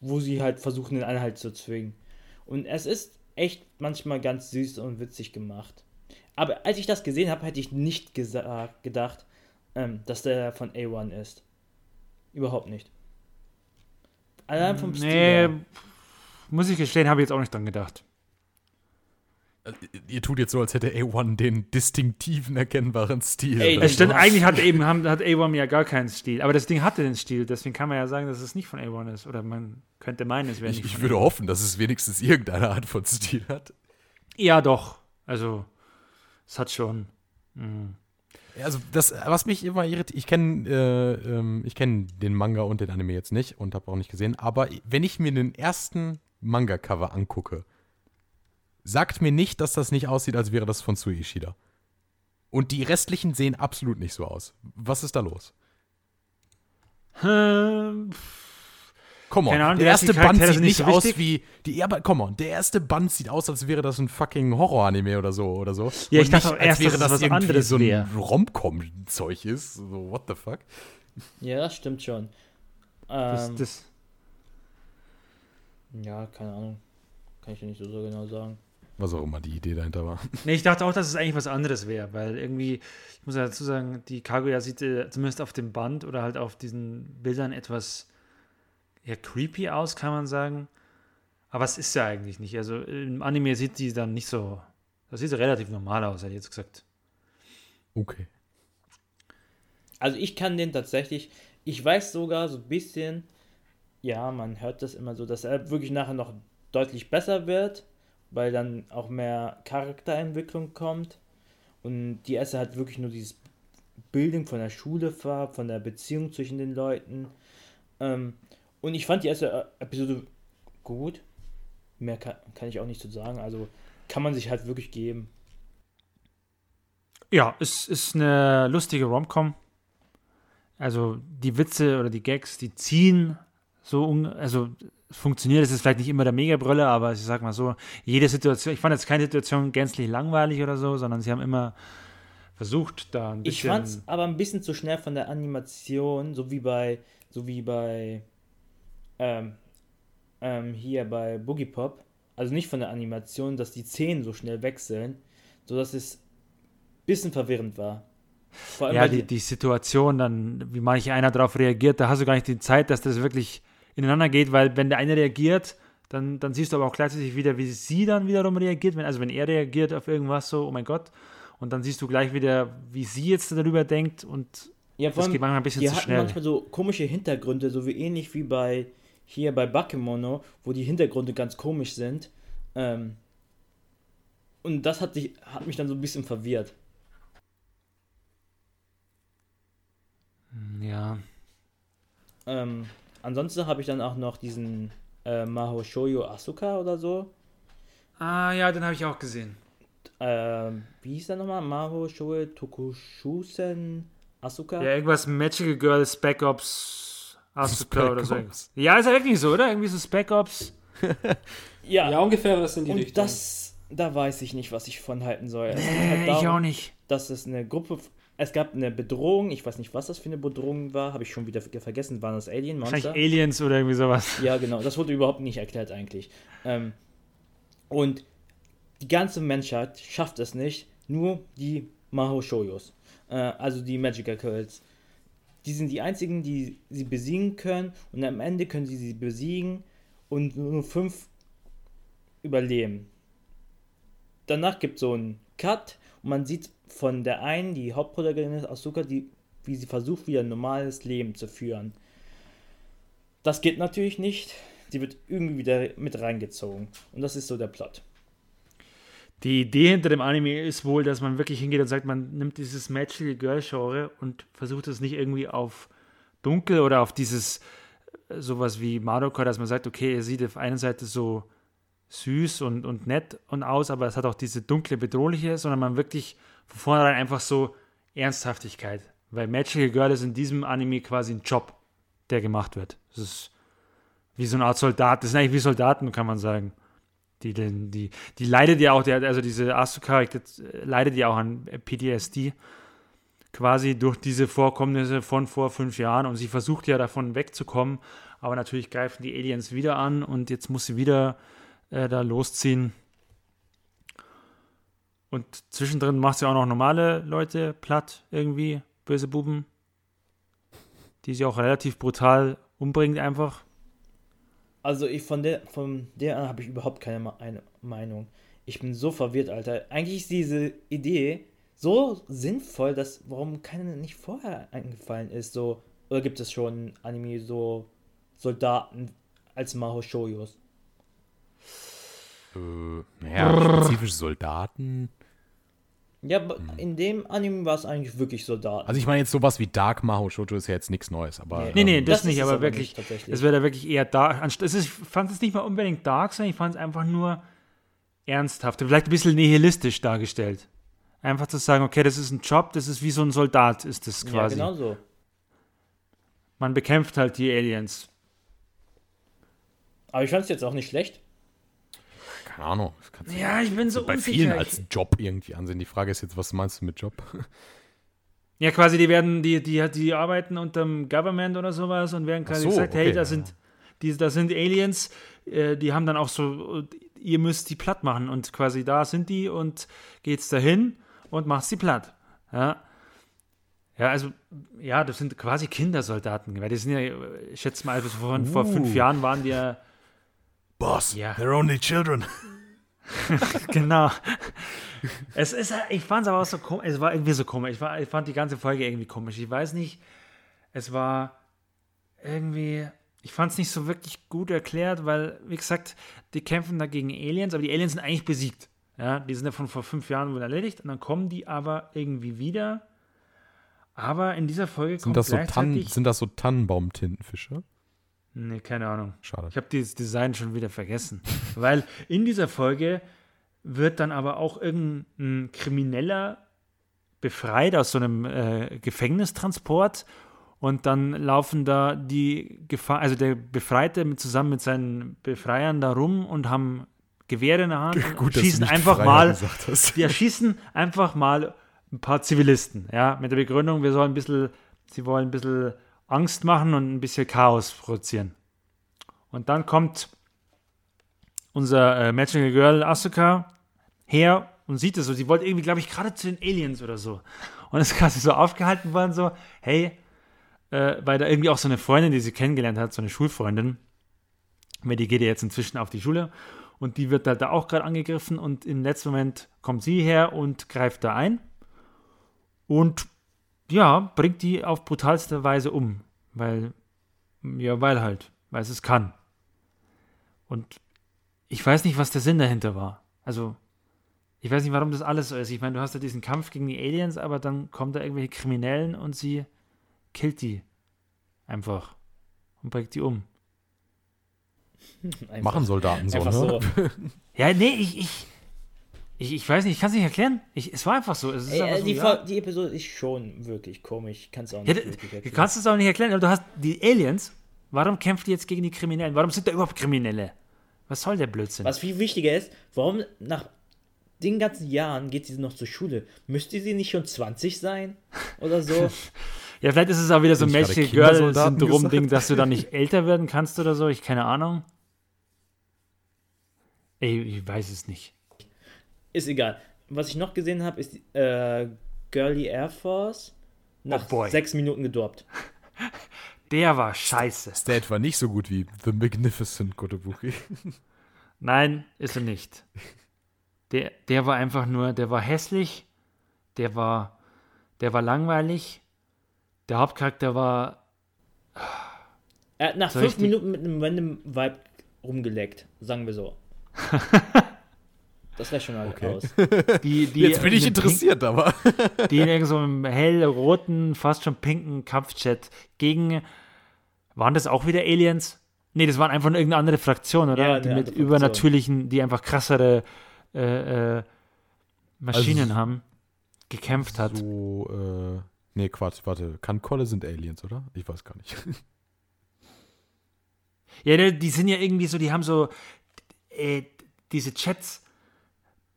wo sie halt versuchen, den Einhalt zu zwingen. Und es ist echt manchmal ganz süß und witzig gemacht. Aber als ich das gesehen habe, hätte ich nicht gedacht, ähm, dass der von A1 ist. Überhaupt nicht. Allein vom Stil. Nee, muss ich gestehen, habe ich jetzt auch nicht dran gedacht. Ihr tut jetzt so, als hätte A1 den distinktiven, erkennbaren Stil. Ey, stimmt, eigentlich hat eben hat A1 ja gar keinen Stil. Aber das Ding hatte den Stil, deswegen kann man ja sagen, dass es nicht von A1 ist. Oder man könnte meinen, es wäre ich, nicht ich von würde A1. hoffen, dass es wenigstens irgendeine Art von Stil hat. Ja, doch. Also, es hat schon. Ja, Also das, was mich immer irritiert, ich kenne äh, ähm, ich kenn den Manga und den Anime jetzt nicht und habe auch nicht gesehen, aber wenn ich mir den ersten Manga-Cover angucke, sagt mir nicht, dass das nicht aussieht, als wäre das von Sui Ishida. Und die restlichen sehen absolut nicht so aus. Was ist da los? Ähm, Come on, Ahnung, der erste Band sieht nicht nicht so aus wie die ja, aber come on, der erste Band sieht aus, als wäre das ein fucking Horror-Anime oder so oder so. Ja, ich Und dachte nicht, auch erst, dass es was irgendwie anderes so ein. Rom-Com-Zeug ist. So what the fuck? Ja, das stimmt schon. das, Ähm, das, ja, keine Ahnung. Kann ich dir nicht so, so genau sagen. Was auch immer die Idee dahinter war. nee, ich dachte auch, dass es eigentlich was anderes wäre, weil irgendwie, ich muss ja dazu sagen, die Kaguya sieht äh, zumindest auf dem Band oder halt auf diesen Bildern etwas ja, creepy aus, kann man sagen. Aber es ist ja eigentlich nicht. Also im Anime sieht die dann nicht so. Das sieht so relativ normal aus, hätte ich jetzt gesagt. Okay. Also ich kann den tatsächlich, ich weiß sogar so ein bisschen, ja, man hört das immer so, dass er wirklich nachher noch deutlich besser wird, weil dann auch mehr Charakterentwicklung kommt und die erste hat wirklich nur dieses Bildung von der Schule von der Beziehung zwischen den Leuten. Ähm, und ich fand die erste äh, Episode gut. Mehr kann, kann ich auch nicht so sagen. Also kann man sich halt wirklich geben. Ja, es ist eine lustige Romcom. Also die Witze oder die Gags, die ziehen so, also funktioniert. Es ist vielleicht nicht immer der Mega-Brüller, aber ich sag mal so, jede Situation, ich fand jetzt keine Situation gänzlich langweilig oder so, sondern sie haben immer versucht, da ein Ich bisschen. fand's aber ein bisschen zu schnell von der Animation, so wie bei, so wie bei, ähm, ähm, hier bei Boogie Pop. Also nicht von der Animation, dass die Szenen so schnell wechseln, so dass es ein bisschen verwirrend war. Vor allem ja, die, die Situation, dann, wie manch einer darauf reagiert, da hast du gar nicht die Zeit, dass das wirklich ineinander geht, weil wenn der eine reagiert, dann, dann siehst du aber auch gleichzeitig wieder, wie sie dann wiederum reagiert. Wenn, also wenn er reagiert auf irgendwas so, oh mein Gott, und dann siehst du gleich wieder, wie sie jetzt darüber denkt und ja, das geht manchmal ein bisschen zu hatten schnell. manchmal so komische Hintergründe, so wie ähnlich wie bei hier bei Bakemono, wo die Hintergründe ganz komisch sind. Ähm, und das hat, sich, hat mich dann so ein bisschen verwirrt. Ja. Ähm, ansonsten habe ich dann auch noch diesen äh, Maho Shoyo Asuka oder so. Ah, ja, den habe ich auch gesehen. Ähm, wie hieß der nochmal? Maho Shoyo Tokushusen Asuka? Ja, irgendwas Magical Girl, Spec Ops, Asuka Spec oder so. Ops. Ja, ist ja wirklich so, oder? Irgendwie so Spec Ops. Ja, Ja, ungefähr das sind die und Richtung. das, da weiß ich nicht, was ich von halten soll. Äh, halt ich darum, auch nicht. dass es eine Gruppe, es gab eine Bedrohung, ich weiß nicht, was das für eine Bedrohung war, habe ich schon wieder vergessen, waren das Alien, Wahrscheinlich Monster? Aliens oder irgendwie sowas. Ja, genau, das wurde überhaupt nicht erklärt eigentlich. Ähm, und die ganze Menschheit schafft es nicht, nur die Maho Shoyos, äh, also die Magical Girls. Die sind die einzigen, die sie besiegen können und am Ende können sie sie besiegen und nur fünf überleben. Danach gibt es so einen Cut und man sieht von der einen, die Hauptprotagonistin Asuka, die, wie sie versucht, wieder ein normales Leben zu führen. Das geht natürlich nicht. Sie wird irgendwie wieder mit reingezogen. Und das ist so der Plot. Die Idee hinter dem Anime ist wohl, dass man wirklich hingeht und sagt, man nimmt dieses Magical Girl Genre und versucht es nicht irgendwie auf dunkel oder auf dieses äh, sowas wie Madoka, dass man sagt, okay, er sieht auf einer Seite so süß und, und nett und aus, aber es hat auch diese dunkle, bedrohliche, sondern man wirklich von vornherein einfach so Ernsthaftigkeit. Weil Magical Girl ist in diesem Anime quasi ein Job, der gemacht wird. Das ist wie so eine Art Soldat. Das sind eigentlich wie Soldaten, kann man sagen. Die, die, die, die leidet ja auch, also diese Asuka äh, leidet ja auch an PTSD quasi durch diese Vorkommnisse von vor fünf Jahren und sie versucht ja davon wegzukommen, aber natürlich greifen die Aliens wieder an und jetzt muss sie wieder äh, da losziehen. Und zwischendrin macht sie auch noch normale Leute platt, irgendwie, böse Buben, die sie auch relativ brutal umbringt einfach. Also ich von der von der an habe ich überhaupt keine eine Meinung. Ich bin so verwirrt, Alter. Eigentlich ist diese Idee so sinnvoll, dass warum keine nicht vorher eingefallen ist. So oder gibt es schon Anime so Soldaten als Maho Shoyos? Äh, naja, spezifische Soldaten. Ja, aber in dem Anime war es eigentlich wirklich Soldaten. Also ich meine jetzt sowas wie Dark Maho Shoto ist ja jetzt nichts Neues, aber Nee, nee, ähm, das, das nicht, aber wirklich, nicht, es wäre da wirklich eher dark. Es ist, ich fand es nicht mal unbedingt dark, sondern ich fand es einfach nur ernsthaft, vielleicht ein bisschen nihilistisch dargestellt. Einfach zu sagen, okay, das ist ein Job, das ist wie so ein Soldat, ist das ja, quasi. genau so. Man bekämpft halt die Aliens. Aber ich fand es jetzt auch nicht schlecht. Keine Ahnung. Das Ja, ich bin so bei unsicher. vielen als Job irgendwie ansehen. Die Frage ist jetzt, was meinst du mit Job? Ja, quasi, die werden, die, die, die arbeiten unterm Government oder sowas und werden quasi so, gesagt, hey, okay, da ja. sind, die, da sind Aliens, äh, die haben dann auch so, ihr müsst die platt machen und quasi da sind die und geht's dahin und macht sie platt. Ja. Ja, also, ja, das sind quasi Kindersoldaten, weil die sind ja, ich schätze mal, also vor, vor fünf Uh. Jahren waren die ja, Boss, Ja. they're only children. genau. Es ist, ich fand es aber auch so komisch, es war irgendwie so komisch, ich, war, ich fand die ganze Folge irgendwie komisch, ich weiß nicht, es war irgendwie, ich fand es nicht so wirklich gut erklärt, weil, wie gesagt, die kämpfen da gegen Aliens, aber die Aliens sind eigentlich besiegt. Ja, die sind ja von vor fünf Jahren wohl erledigt und dann kommen die aber irgendwie wieder. Aber in dieser Folge Sind kommt das, so Tannen, sind das so Tannenbaumtintenfische? Nee, keine Ahnung. Schade. Ich habe dieses Design schon wieder vergessen. Weil in dieser Folge wird dann aber auch irgendein Krimineller befreit aus so einem äh, Gefängnistransport und dann laufen da die Gefahr, also der Befreite mit, zusammen mit seinen Befreiern da rum und haben Gewehre in der Hand Gut, schießen einfach Freier mal, die erschießen einfach mal ein paar Zivilisten, ja, mit der Begründung, wir sollen ein bisschen, sie wollen ein bisschen Angst machen und ein bisschen Chaos produzieren. Und dann kommt unser äh, Magical Girl Asuka her und sieht es so. Sie wollte irgendwie, glaube ich, gerade zu den Aliens oder so. Und ist quasi so aufgehalten worden, so, hey, äh, weil da irgendwie auch so eine Freundin, die sie kennengelernt hat, so eine Schulfreundin, weil die geht ja jetzt inzwischen auf die Schule und die wird da, da auch gerade angegriffen und im letzten Moment kommt sie her und greift da ein und ja, bringt die auf brutalste Weise um, weil, ja, weil halt, weil es es kann. Und ich weiß nicht, was der Sinn dahinter war. Also, ich weiß nicht, warum das alles so ist. Ich meine, du hast ja diesen Kampf gegen die Aliens, aber dann kommen da irgendwelche Kriminellen und sie killt die einfach und bringt die um. Einfach, Machen Soldaten so, einfach ne? so. Ja, nee, ich, ich, ich, ich weiß nicht, ich kann es nicht erklären. Ich, es war einfach so. Es ist Ey, einfach äh, so die, ja. Die Episode ist schon wirklich komisch. Kannst du auch Ja, nicht du, wirklich du erklären. kannst es auch nicht erklären, aber du hast die Aliens. Warum kämpft die jetzt gegen die Kriminellen? Warum sind da überhaupt Kriminelle? Was soll der Blödsinn? Was viel wichtiger ist, warum nach den ganzen Jahren geht sie noch zur Schule? Müsste sie nicht schon 20 sein? Oder so? Ja, vielleicht ist es auch wieder so ein ich Magic Girl-Syndrom-Ding, dass du dann nicht älter werden kannst oder so. Ich keine Ahnung. Ey, ich weiß es nicht. Ist egal. Was ich noch gesehen habe, ist äh, Girly Air Force. Nach Oh sechs Minuten gedroppt. Der war scheiße. Der etwa nicht so gut wie The Magnificent Kotobuki? Nein, ist er nicht. Der, der war einfach nur, der war hässlich, der war, der war langweilig, der Hauptcharakter war, Er hat nach fünf Minuten mit einem random Vibe rumgeleckt, sagen wir so. das reicht schon mal Okay. aus. die, die Jetzt bin ich interessiert, aber. Pink, die in irgendeinem so einem hellroten, fast schon pinken Kampfchat gegen, waren das auch wieder Aliens? Nee, das waren einfach nur irgendeine andere Fraktion, oder? Ja, die mit Fraktion. übernatürlichen, die einfach krassere äh, äh, Maschinen Also- haben, gekämpft hat. So, äh. Nee, Quatsch, warte. Kankolle sind Aliens, oder? Ich weiß gar nicht. Ja, die, die sind ja irgendwie so, die haben so, äh, diese Chats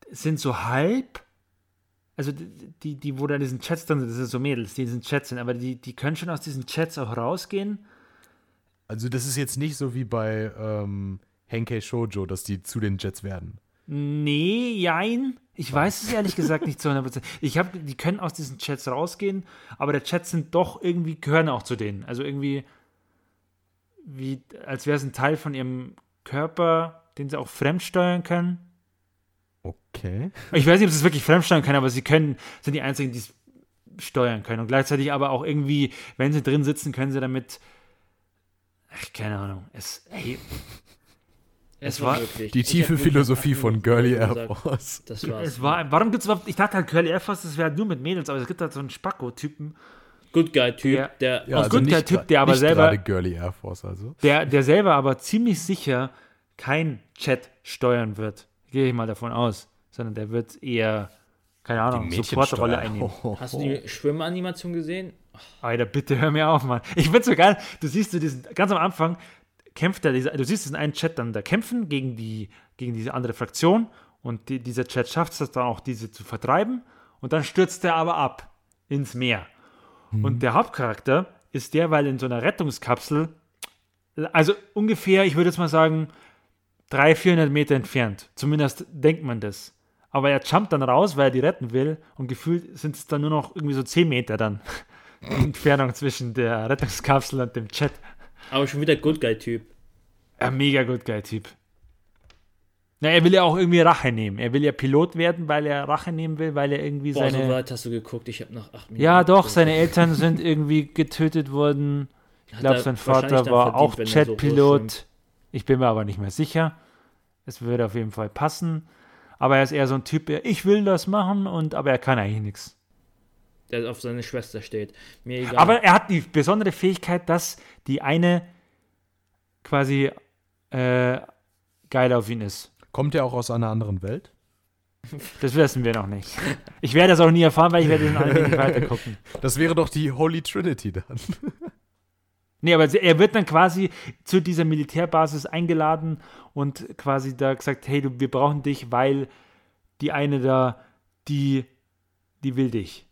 sind so halb, also die, die, wo da in diesen Chats drin sind, das sind so Mädels, die in diesen Chats sind, aber die, die können schon aus diesen Chats auch rausgehen. Also, das ist jetzt nicht so wie bei ähm, Henkei Shoujo, dass die zu den Jets werden. Nee, jein. Ich weiß es ehrlich gesagt nicht zu 100%. Ich habe, die können aus diesen Chats rausgehen, aber der Chats sind doch irgendwie, gehören auch zu denen. Also irgendwie, wie, als wäre es ein Teil von ihrem Körper, den sie auch fremdsteuern können. Okay. Ich weiß nicht, ob sie es wirklich fremdsteuern können, aber sie können, sind die einzigen, die es steuern können. Und gleichzeitig aber auch irgendwie, wenn sie drin sitzen, können sie damit. Ach, keine Ahnung. Es, ey, Es war wirklich- Die tiefe Philosophie von Girly Air Force. Das war's. es war, warum gibt es überhaupt, ich dachte halt Curly Air Force, das wäre nur mit Mädels, aber es gibt halt so einen Spacko-Typen, Good Guy-Typ, Der- der, Ja, also Good Guy nicht, Typ, der aber nicht selber- gerade Girly Air Force, also. der, der selber aber ziemlich sicher kein Chat steuern wird. Gehe ich mal davon aus. Sondern der wird eher, keine Ahnung, Supportrolle einnehmen. Hast du die Schwimmanimation gesehen? Alter, bitte hör mir auf, Mann. Ich find's so geil. Du siehst so diesen, ganz am Anfang kämpft er, du siehst diesen einen Chat dann da kämpfen gegen, die, gegen diese andere Fraktion und die, dieser Chat schafft es dann auch, diese zu vertreiben und dann stürzt er aber ab ins Meer. Und der Hauptcharakter ist derweil in so einer Rettungskapsel, also ungefähr, ich würde jetzt mal sagen, 300, 400 Meter entfernt. Zumindest denkt man das. Aber er jumpt dann raus, weil er die retten will und gefühlt sind es dann nur noch irgendwie so 10 Meter dann. Die Entfernung zwischen der Rettungskapsel und dem Chat. Aber schon wieder Good Guy-Typ. Ein mega gut geil Typ. Na, er will ja auch irgendwie Rache nehmen. Er will ja Pilot werden, weil er Rache nehmen will, weil er irgendwie Boah, seine. so weit hast du geguckt, ich habe nach acht Minuten. ja, doch, seine Eltern sind irgendwie getötet worden. Ich glaube, sein Vater war verdient, auch er so ich bin mir aber nicht mehr sicher. Es würde auf jeden Fall passen. Aber er ist eher so ein Typ, der, ich will das machen, und aber er kann eigentlich nichts. Der auf seine Schwester steht. Mir egal. Aber er hat die besondere Fähigkeit, dass die eine quasi äh, geil auf ihn ist. Kommt der auch aus einer anderen Welt? Das wissen wir noch nicht. Ich werde das auch nie erfahren, weil ich werde diesen Anime nicht weitergucken. Das wäre doch die Holy Trinity dann. Nee, aber er wird dann quasi zu dieser Militärbasis eingeladen und quasi da gesagt, hey, du, wir brauchen dich, weil die eine da, die, die will dich.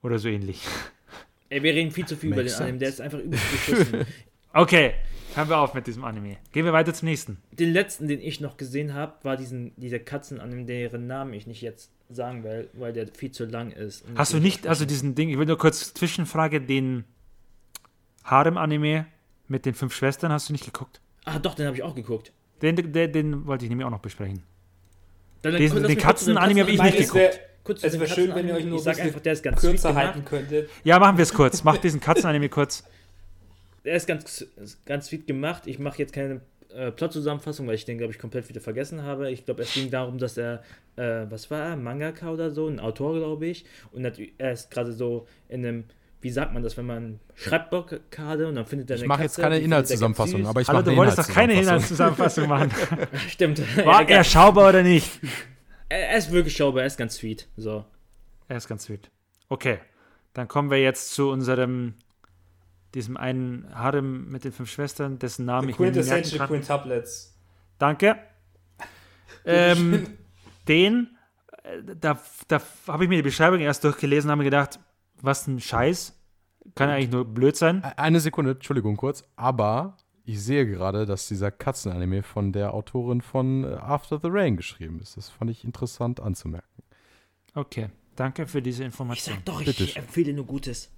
Oder so ähnlich. Ey, wir reden viel zu viel über den Makes Anime, der sense. ist einfach übelst. Okay, hören wir auf mit diesem Anime. Gehen wir weiter zum nächsten. den letzten, den ich noch gesehen habe, war diesen, dieser Katzenanime, deren Namen ich nicht jetzt sagen will, weil der viel zu lang ist. Hast du nicht, also diesen Ding, ich will nur kurz Zwischenfrage, den Harem-Anime mit den fünf Schwestern hast du nicht geguckt? Ah, doch, den habe ich auch geguckt. Den, den, den wollte ich nämlich auch noch besprechen. Dann, Den- den dem Katzen-Anime hab ich nicht geguckt. Kurz zu Es wäre schön, wenn ihr euch nur Ich sag ein bisschen einfach, der ist ganz sweet kürzer halten könntet. Ja, machen wir es kurz. Mach diesen Katzen-Anime kurz. Der ist ganz, ganz sweet gemacht. Ich mache jetzt keine äh, Plot-Zusammenfassung, weil ich den, glaube ich, komplett wieder vergessen habe. Ich glaube, es ging darum, dass er, äh, was war er, Mangaka oder so, ein Autor, glaube ich. Und er ist gerade so in einem, wie sagt man das, wenn man Schreibblockade und dann findet er Ich eine mache jetzt keine Inhaltszusammenfassung, aber ich Hallo, mache du wolltest doch keine Inhaltszusammenfassung. Machen. Stimmt. War er schaubar oder nicht? er, ist wirklich schaubar, er ist ganz sweet. So. Er ist ganz sweet. Okay, dann kommen wir jetzt zu unserem, diesem einen Harem mit den fünf Schwestern, dessen Namen The ich mir nicht merken Quintessential kann. Quintuplets. Danke. ähm, den, äh, da, da habe ich mir die Beschreibung erst durchgelesen und habe mir gedacht, was ein Scheiß. Kann eigentlich nur blöd sein. Eine Sekunde, Entschuldigung kurz, aber ich sehe gerade, dass dieser Katzenanime von der Autorin von äh, After the Rain geschrieben ist. Das fand ich interessant anzumerken. Okay, danke für diese Ich Information. sag doch, Bitte ich schön. empfehle nur Gutes.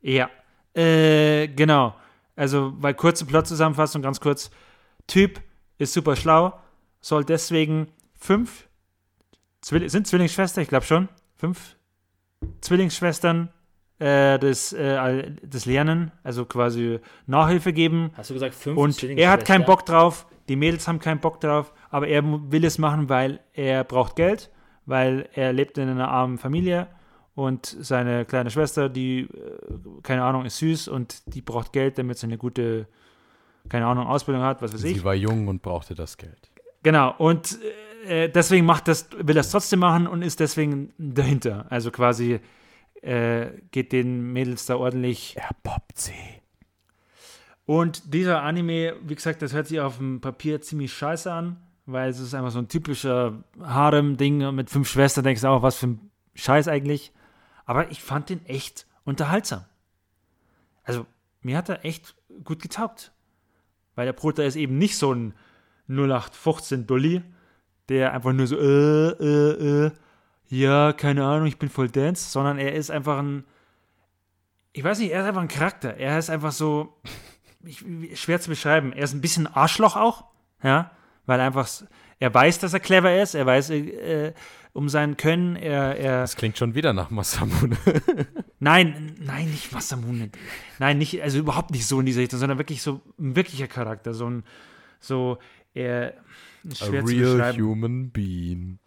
Ja, äh, genau. Also, weil kurze Plot-Zusammenfassung, ganz kurz. Typ ist super schlau, soll deswegen fünf, Zwill sind Zwillingsschwestern, ich glaube schon, fünf Zwillingsschwestern äh, das, äh, das Lernen, also quasi Nachhilfe geben. Hast du gesagt fünf Und er hat keinen? Bock drauf, die Mädels haben keinen Bock drauf, aber er will es machen, weil er braucht Geld, weil er lebt in einer armen Familie und seine kleine Schwester, die, äh, keine Ahnung, ist süß und die braucht Geld, damit sie eine gute, keine Ahnung, Ausbildung hat, was weiß ich. Sie war jung und brauchte das Geld. Genau, und äh, deswegen macht das, will er es trotzdem machen und ist deswegen dahinter. Also quasi äh, geht den Mädels da ordentlich Er poppt sie. Und dieser Anime, wie gesagt, das hört sich auf dem Papier ziemlich scheiße an, weil es ist einfach so ein typischer Harem-Ding mit fünf Schwestern. Denkst du auch, was für ein Scheiß eigentlich. Aber ich fand den echt unterhaltsam. Also, mir hat er echt gut getaugt. Weil der Bruder ist eben nicht so ein 0815-Dulli, der einfach nur so, äh, äh, äh, ja, keine Ahnung, ich bin voll Dance, sondern er ist einfach ein, ich weiß nicht, er ist einfach ein Charakter. Er ist einfach so, ich, schwer zu beschreiben. Er ist ein bisschen Arschloch auch, ja, weil einfach, er weiß, dass er clever ist, er weiß äh, um sein Können, er, er, Das klingt schon wieder nach Masamune. nein, nein, nicht Masamune, nein, nicht, also überhaupt nicht so in diese Richtung, sondern wirklich so ein wirklicher Charakter, so ein, so, er, A schwer zu real human being.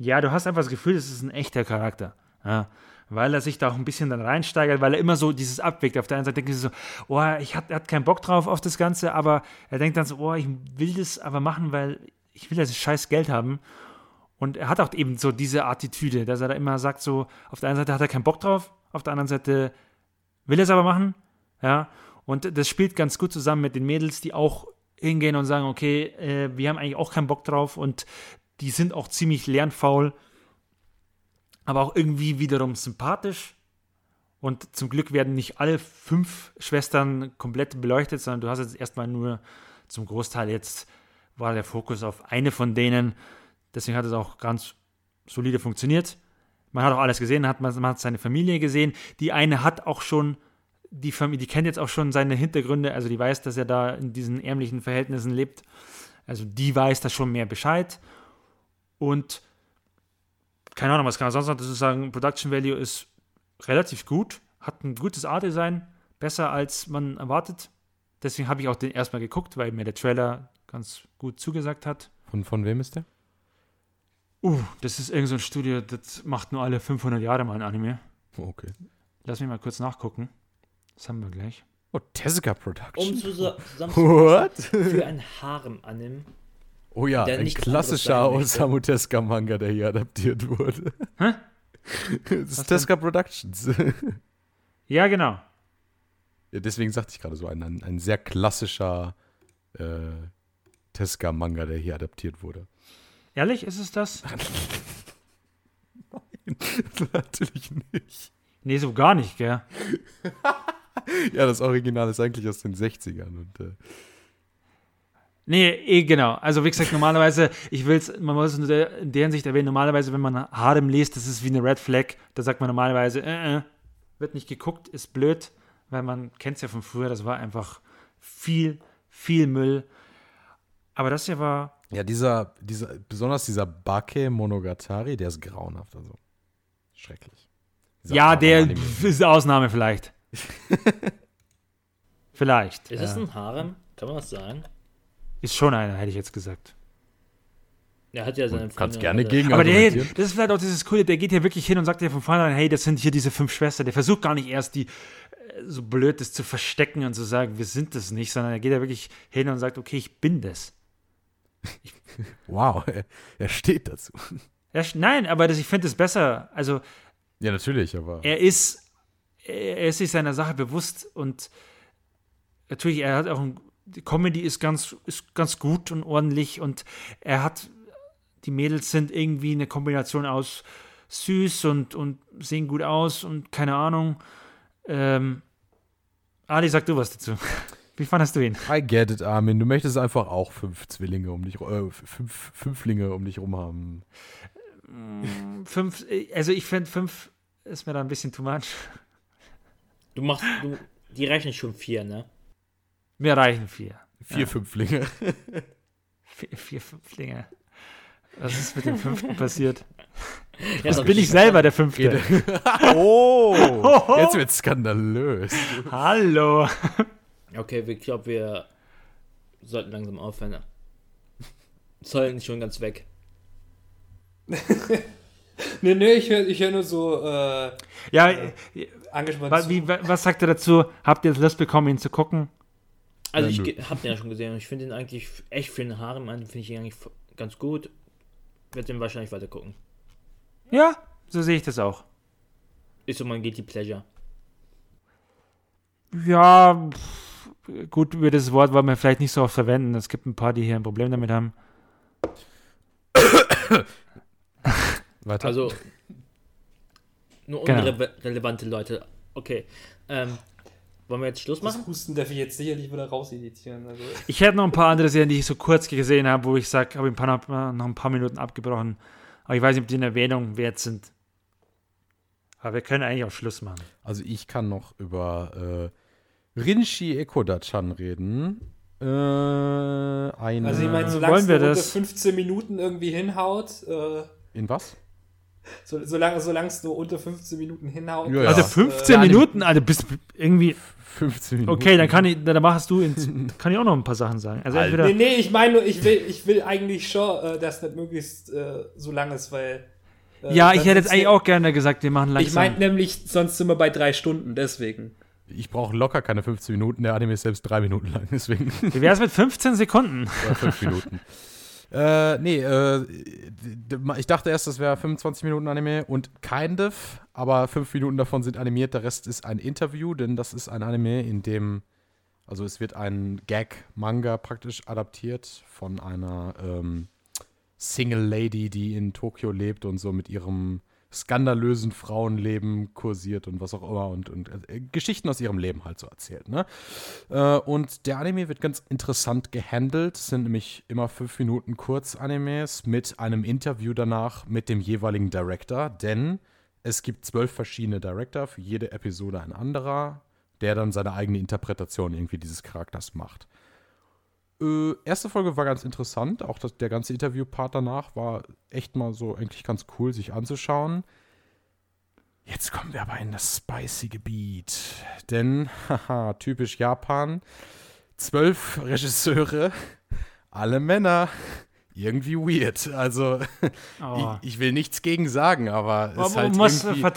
Ja, du hast einfach das Gefühl, es ist ein echter Charakter. Ja, weil er sich da auch ein bisschen dann reinsteigert, weil er immer so dieses abwägt. Auf der einen Seite denkt er so, oh, ich hat, er hat keinen Bock drauf auf das Ganze, aber er denkt dann so, oh, ich will das aber machen, weil ich will das scheiß Geld haben. Und er hat auch eben so diese Attitüde, dass er da immer sagt, so, auf der einen Seite hat er keinen Bock drauf, auf der anderen Seite will er es aber machen. Ja, und das spielt ganz gut zusammen mit den Mädels, die auch hingehen und sagen, okay, äh, wir haben eigentlich auch keinen Bock drauf und die sind auch ziemlich lernfaul, aber auch irgendwie wiederum sympathisch. Und zum Glück werden nicht alle fünf Schwestern komplett beleuchtet, sondern du hast jetzt erstmal nur zum Großteil jetzt war der Fokus auf eine von denen. Deswegen hat es auch ganz solide funktioniert. Man hat auch alles gesehen, hat, man, hat seine Familie gesehen. Die eine hat auch schon, die Familie, die kennt jetzt auch schon seine Hintergründe, also die weiß, dass er da in diesen ärmlichen Verhältnissen lebt. Also die weiß da schon mehr Bescheid. Und keine Ahnung, was kann man sonst noch dazu sagen? Production Value ist relativ gut, hat ein gutes Art-Design, besser als man erwartet. Deswegen habe ich auch den erstmal geguckt, weil mir der Trailer ganz gut zugesagt hat. Von, von wem ist der? Uh, das ist irgend so ein Studio, das macht nur alle 500 Jahre mal ein Anime. Oh, Okay. Lass mich mal kurz nachgucken. Das haben wir gleich. Oh, Tezuka Um Production. zu zusammenzufassen, What? für ein Harem-Anime. Oh ja, ein klassischer. Osamu Tezuka-Manga, der hier adaptiert wurde. Hä? Das ist Tezuka Productions. Ja, genau. ja, deswegen sagte ich gerade so, ein, ein, ein sehr klassischer äh, Tezuka-Manga, der hier adaptiert wurde. Ehrlich, ist es das? Natürlich nicht. Nee, so gar nicht, gell? Ja, das Original ist eigentlich aus den 60ern. Und, äh, Nee, eh, genau. Also wie gesagt, normalerweise, ich will es, man muss es in der, in der Hinsicht erwähnen, normalerweise, wenn man Harem liest, das ist wie eine Red Flag, da sagt man normalerweise, äh, äh, wird nicht geguckt, ist blöd, weil man kennt es ja von früher, das war einfach viel, viel Müll. Aber das hier war, ja, dieser, dieser, besonders dieser Bake Monogatari, der ist grauenhaft. Also schrecklich. Dieser ja, der Harem-Anime. ist eine Ausnahme vielleicht. vielleicht. Ist das ja. ein Harem? Kann man das sagen? Ist schon einer, hätte ich jetzt gesagt. Er hat ja seine Du kannst gerne gegen Aber der, das ist vielleicht auch dieses Coole, der geht ja wirklich hin und sagt ja von vornherein, hey, das sind hier diese fünf Schwestern. Der versucht gar nicht erst die äh, so blöd das zu verstecken und zu sagen, wir sind das nicht, sondern er geht ja wirklich hin und sagt, okay, ich bin das. Wow, er, er steht dazu. Er, nein, aber das, ich finde es besser. Also Ja, natürlich, aber. er ist, er ist sich seiner Sache bewusst und natürlich, er hat auch ein die Comedy ist ganz, ist ganz gut und ordentlich und er hat, die Mädels sind irgendwie eine Kombination aus süß und, und sehen gut aus und keine Ahnung. Ähm, Ali, sag du was dazu. Wie fandest du ihn? I get it, Armin. Du möchtest einfach auch fünf Zwillinge um dich, äh, fünf Fünflinge um dich rum haben. Fünf, also ich finde fünf ist mir da ein bisschen too much. Du machst, du, die reichen schon vier, ne? Mir reichen vier. Vier Fünflinge. Vier, vier Fünflinge. Was ist mit dem fünften passiert? Ja, Jetzt das bin ich selber der fünfte. oh, jetzt wird's skandalös. Hallo. Okay, ich glaube, wir sollten langsam aufhören. Zollen schon ganz weg. Nee, nee, ich höre ich hör nur so äh, Ja, angespannt wa- zu. wie, wa- was sagt ihr dazu? Habt ihr Lust bekommen, ihn zu gucken? Also Ja, ich nö. ge- hab den ja schon gesehen und ich finde ihn eigentlich echt für den Haaren, finde ich ihn eigentlich ganz gut. Werde den wahrscheinlich weiter gucken. Ja, so sehe ich das auch. Ist so mein Guilty Pleasure. Ja, pff, gut, über das Wort wollen wir vielleicht nicht so oft verwenden. Es gibt ein paar, die hier ein Problem damit haben. Weiter. Also nur Genau. unrelevante Leute. Okay. Ähm, wollen wir jetzt Schluss machen? das Husten darf ich jetzt sicherlich wieder rauseditieren. Also, Ich hätte noch ein paar andere Serien, die ich so kurz gesehen habe, wo ich sage, habe ich ein paar, noch ein paar Minuten abgebrochen. Aber ich weiß nicht, ob die in Erwähnung wert sind. Aber wir können eigentlich auch Schluss machen. Also ich kann noch über äh, Rinshi Ekoda-chan reden. Äh, eine also ich meine, solange es unter das? 15 Minuten irgendwie hinhaut, äh, in was? So, solange solange es nur unter 15 Minuten hinhaut. Ja. Also Ja. 15 Äh, Minuten, also bist du irgendwie. 15 Minuten. Okay, dann kann ich, dann machst du ins, kann ich auch noch ein paar Sachen sagen. Also Alter. entweder, Nee, nee, ich meine nur, ich will, ich will eigentlich schon, äh, dass nicht möglichst äh, so lang ist, weil. äh, ja, ich hätte jetzt eigentlich auch gerne gesagt, wir machen langsam. Ich meine nämlich, sonst sind wir bei drei Stunden, deswegen. Ich brauche locker keine 15 Minuten. Der Anime ist selbst drei Minuten lang, deswegen Wie wäre es mit 15 Sekunden? oder fünf Minuten. Äh, nee, äh, ich dachte erst, das wäre 25 Minuten Anime und kind of, aber fünf Minuten davon sind animiert, der Rest ist ein Interview, denn das ist ein Anime, in dem, also es wird ein Gag-Manga praktisch adaptiert von einer ähm, Single Lady, die in Tokio lebt und so mit ihrem skandalösen Frauenleben kursiert und was auch immer und, und äh, Geschichten aus ihrem Leben halt so erzählt. Ne? Äh, und der Anime wird ganz interessant gehandelt. Es sind nämlich immer fünf Minuten Kurzanimes mit einem Interview danach mit dem jeweiligen Director, denn es gibt zwölf verschiedene Director, für jede Episode ein anderer, der dann seine eigene Interpretation irgendwie dieses Charakters macht. Äh, erste Folge war ganz interessant, auch das, der ganze Interviewpart danach war echt mal so eigentlich ganz cool, sich anzuschauen. Jetzt kommen wir aber in das spicy Gebiet. Denn, haha, typisch Japan, zwölf Regisseure, alle Männer. Irgendwie weird. Also, Oh. ich, ich will nichts gegen sagen, aber es ist halt irgendwie...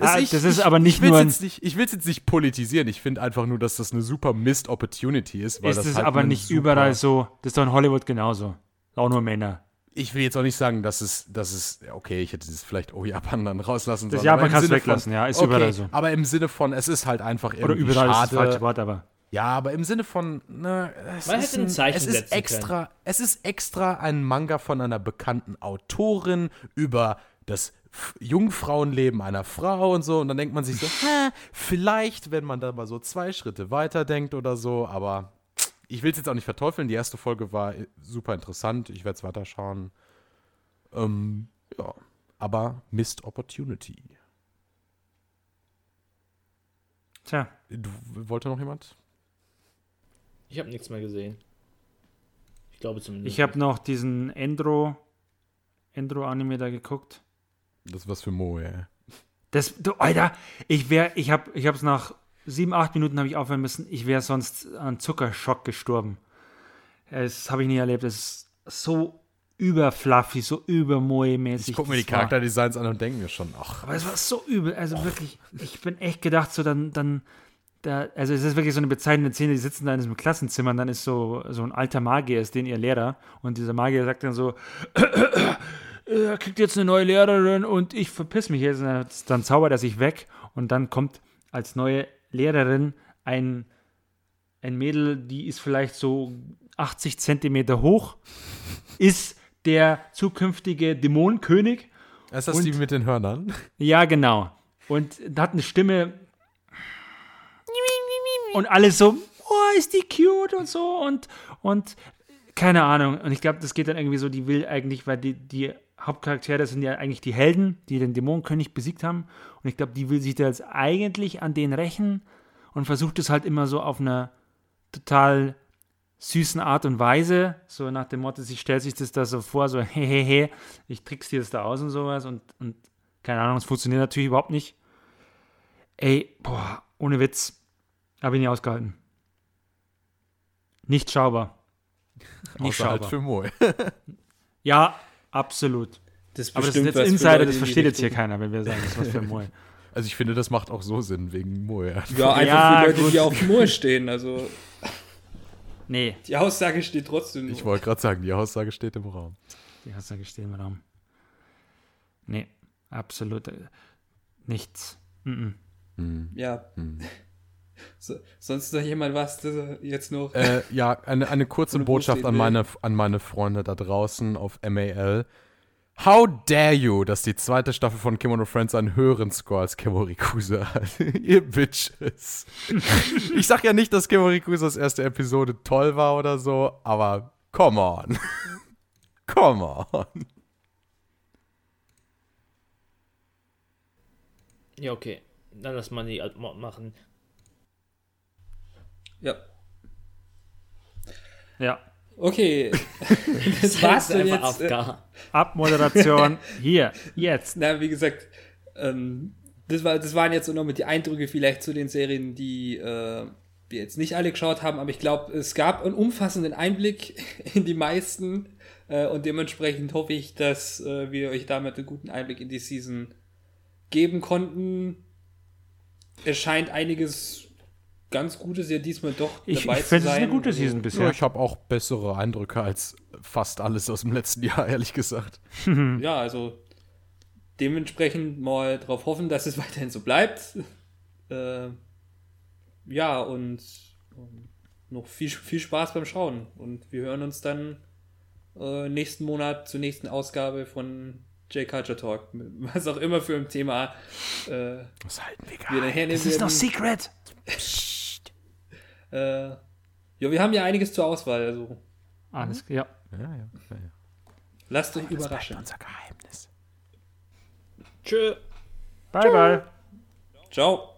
Ah, ich- das ist ich- aber nicht ich will's nur nicht, ich will es jetzt nicht politisieren. Ich finde einfach nur, dass das eine super Missed Opportunity ist. Weil ist das es halt aber nicht überall so. Das ist doch in Hollywood genauso. Auch nur Männer. Ich will jetzt auch nicht sagen, dass es, dass es, okay, ich hätte das vielleicht oh Japan dann rauslassen Das sollen. Japan aber im kannst du Sinne weglassen, ja, ist okay, überall so. Aber im Sinne von, es ist halt einfach Oder irgendwie überall ist schade. das falsche Wort, aber. Ja, aber im Sinne von, ne, es Man ist hätte ein Zeichen es ist setzen extra, es ist extra ein Manga von einer bekannten Autorin über das Jungfrauenleben einer Frau und so. Und dann denkt man sich so, hä, vielleicht, wenn man da mal so zwei Schritte weiter denkt oder so, aber ich will es jetzt auch nicht verteufeln. Die erste Folge war äh, super interessant. Ich werde es weiterschauen. Ähm, ja, aber Missed Opportunity. Tja, Du, wollte noch jemand? Ich habe nichts mehr gesehen. Ich glaube zumindest. ich habe noch diesen Endro, Endro-Anime da geguckt. Das ist was für Moe. Das, du, Alter, ich wäre, ich habe, ich habe es nach sieben, acht Minuten habe ich aufhören müssen. Ich wäre sonst an Zuckerschock gestorben. Das habe ich nie erlebt. Das ist so überfluffy, so übermoe-mäßig. Ich gucke mir die Charakterdesigns an und denke mir schon, ach, Aber es war so übel. Also wirklich, ich bin echt gedacht, so dann, dann, da, also es ist wirklich so eine bezeichnende Szene, die sitzen da in diesem Klassenzimmer und dann ist so, so ein alter Magier, ist den ihr Lehrer. Und dieser Magier sagt dann so, er kriegt jetzt eine neue Lehrerin und ich verpiss mich jetzt. Dann zaubert er sich weg und dann kommt als neue Lehrerin ein ein Mädel, die ist vielleicht so 80 Zentimeter hoch, ist der zukünftige Dämonenkönig. Ist das Und- die mit den Hörnern? Ja, genau. Und hat eine Stimme. Und alles so, oh, ist die cute und so und, und keine Ahnung. Und ich glaube, das geht dann irgendwie so, die will eigentlich, weil die, die Hauptcharaktere sind ja eigentlich die Helden, die den Dämonenkönig besiegt haben. Und ich glaube, die will sich da jetzt eigentlich an denen rächen und versucht es halt immer so auf einer total süßen Art und Weise, so nach dem Motto, sie stellt sich das da so vor, so hehehe, ich trick's dir das da aus und sowas und, und keine Ahnung, es funktioniert natürlich überhaupt nicht. Ey, boah, ohne Witz, habe ich nie ausgehalten. Nicht schaubar. Nicht Außer halt schaubar. für Moe. Ja, absolut. Das Aber das ist jetzt Insider, Leute, das versteht jetzt hier keiner, wenn wir sagen, das ist was für Moe. Also ich finde, das macht auch so Sinn wegen Moe. Ja, einfach Ja, für Leute, gut. die auf Moor stehen. Also Nee, die Aussage steht trotzdem. Ich wollte gerade sagen, die Aussage steht im Raum. die Aussage steht im Raum. Nee, absolut äh, nichts. Mhm. Ja. So, sonst noch jemand was jetzt noch? Äh, ja, eine, eine kurze Botschaft an meine, an meine Freunde da draußen auf MAL. How dare you, dass die zweite Staffel von Kimono Friends einen höheren Score als Kemorikusa hat? Ihr Bitches. ich sag ja nicht, dass Kemorikusas erste Episode toll war oder so, aber come on. come on. Ja, okay. Dann lass mal die Mod machen. Ja. Ja, Okay. das war's dann einfach jetzt. AFK. Abmoderation hier, jetzt. na, wie gesagt, ähm, das, war, das waren jetzt so noch mit die Eindrücke vielleicht zu den Serien, die äh, wir jetzt nicht alle geschaut haben, aber ich glaube, es gab einen umfassenden Einblick in die meisten äh, und dementsprechend hoffe ich, dass äh, wir euch damit einen guten Einblick in die Season geben konnten. Es scheint einiges ganz Gutes ja diesmal doch Ich, dabei ich zu finde, es ist sein. eine gute Season Ja, bisher. ich habe auch bessere Eindrücke als fast alles aus dem letzten Jahr, ehrlich gesagt. ja, also dementsprechend mal darauf hoffen, dass es weiterhin so bleibt. Äh, ja, und noch viel, viel Spaß beim Schauen. Und wir hören uns dann äh, nächsten Monat zur nächsten Ausgabe von J Culture Talk. Was auch immer für ein Thema äh, Was halten wir dann hernehmen Das ist noch. Secret. Äh, ja, wir haben ja einiges zur Auswahl. Also Alles, ja. Ja, ja, ja, ja. lasst euch Das bleibt überraschen. unser Geheimnis. Tschö. Bye, bye. Ciao.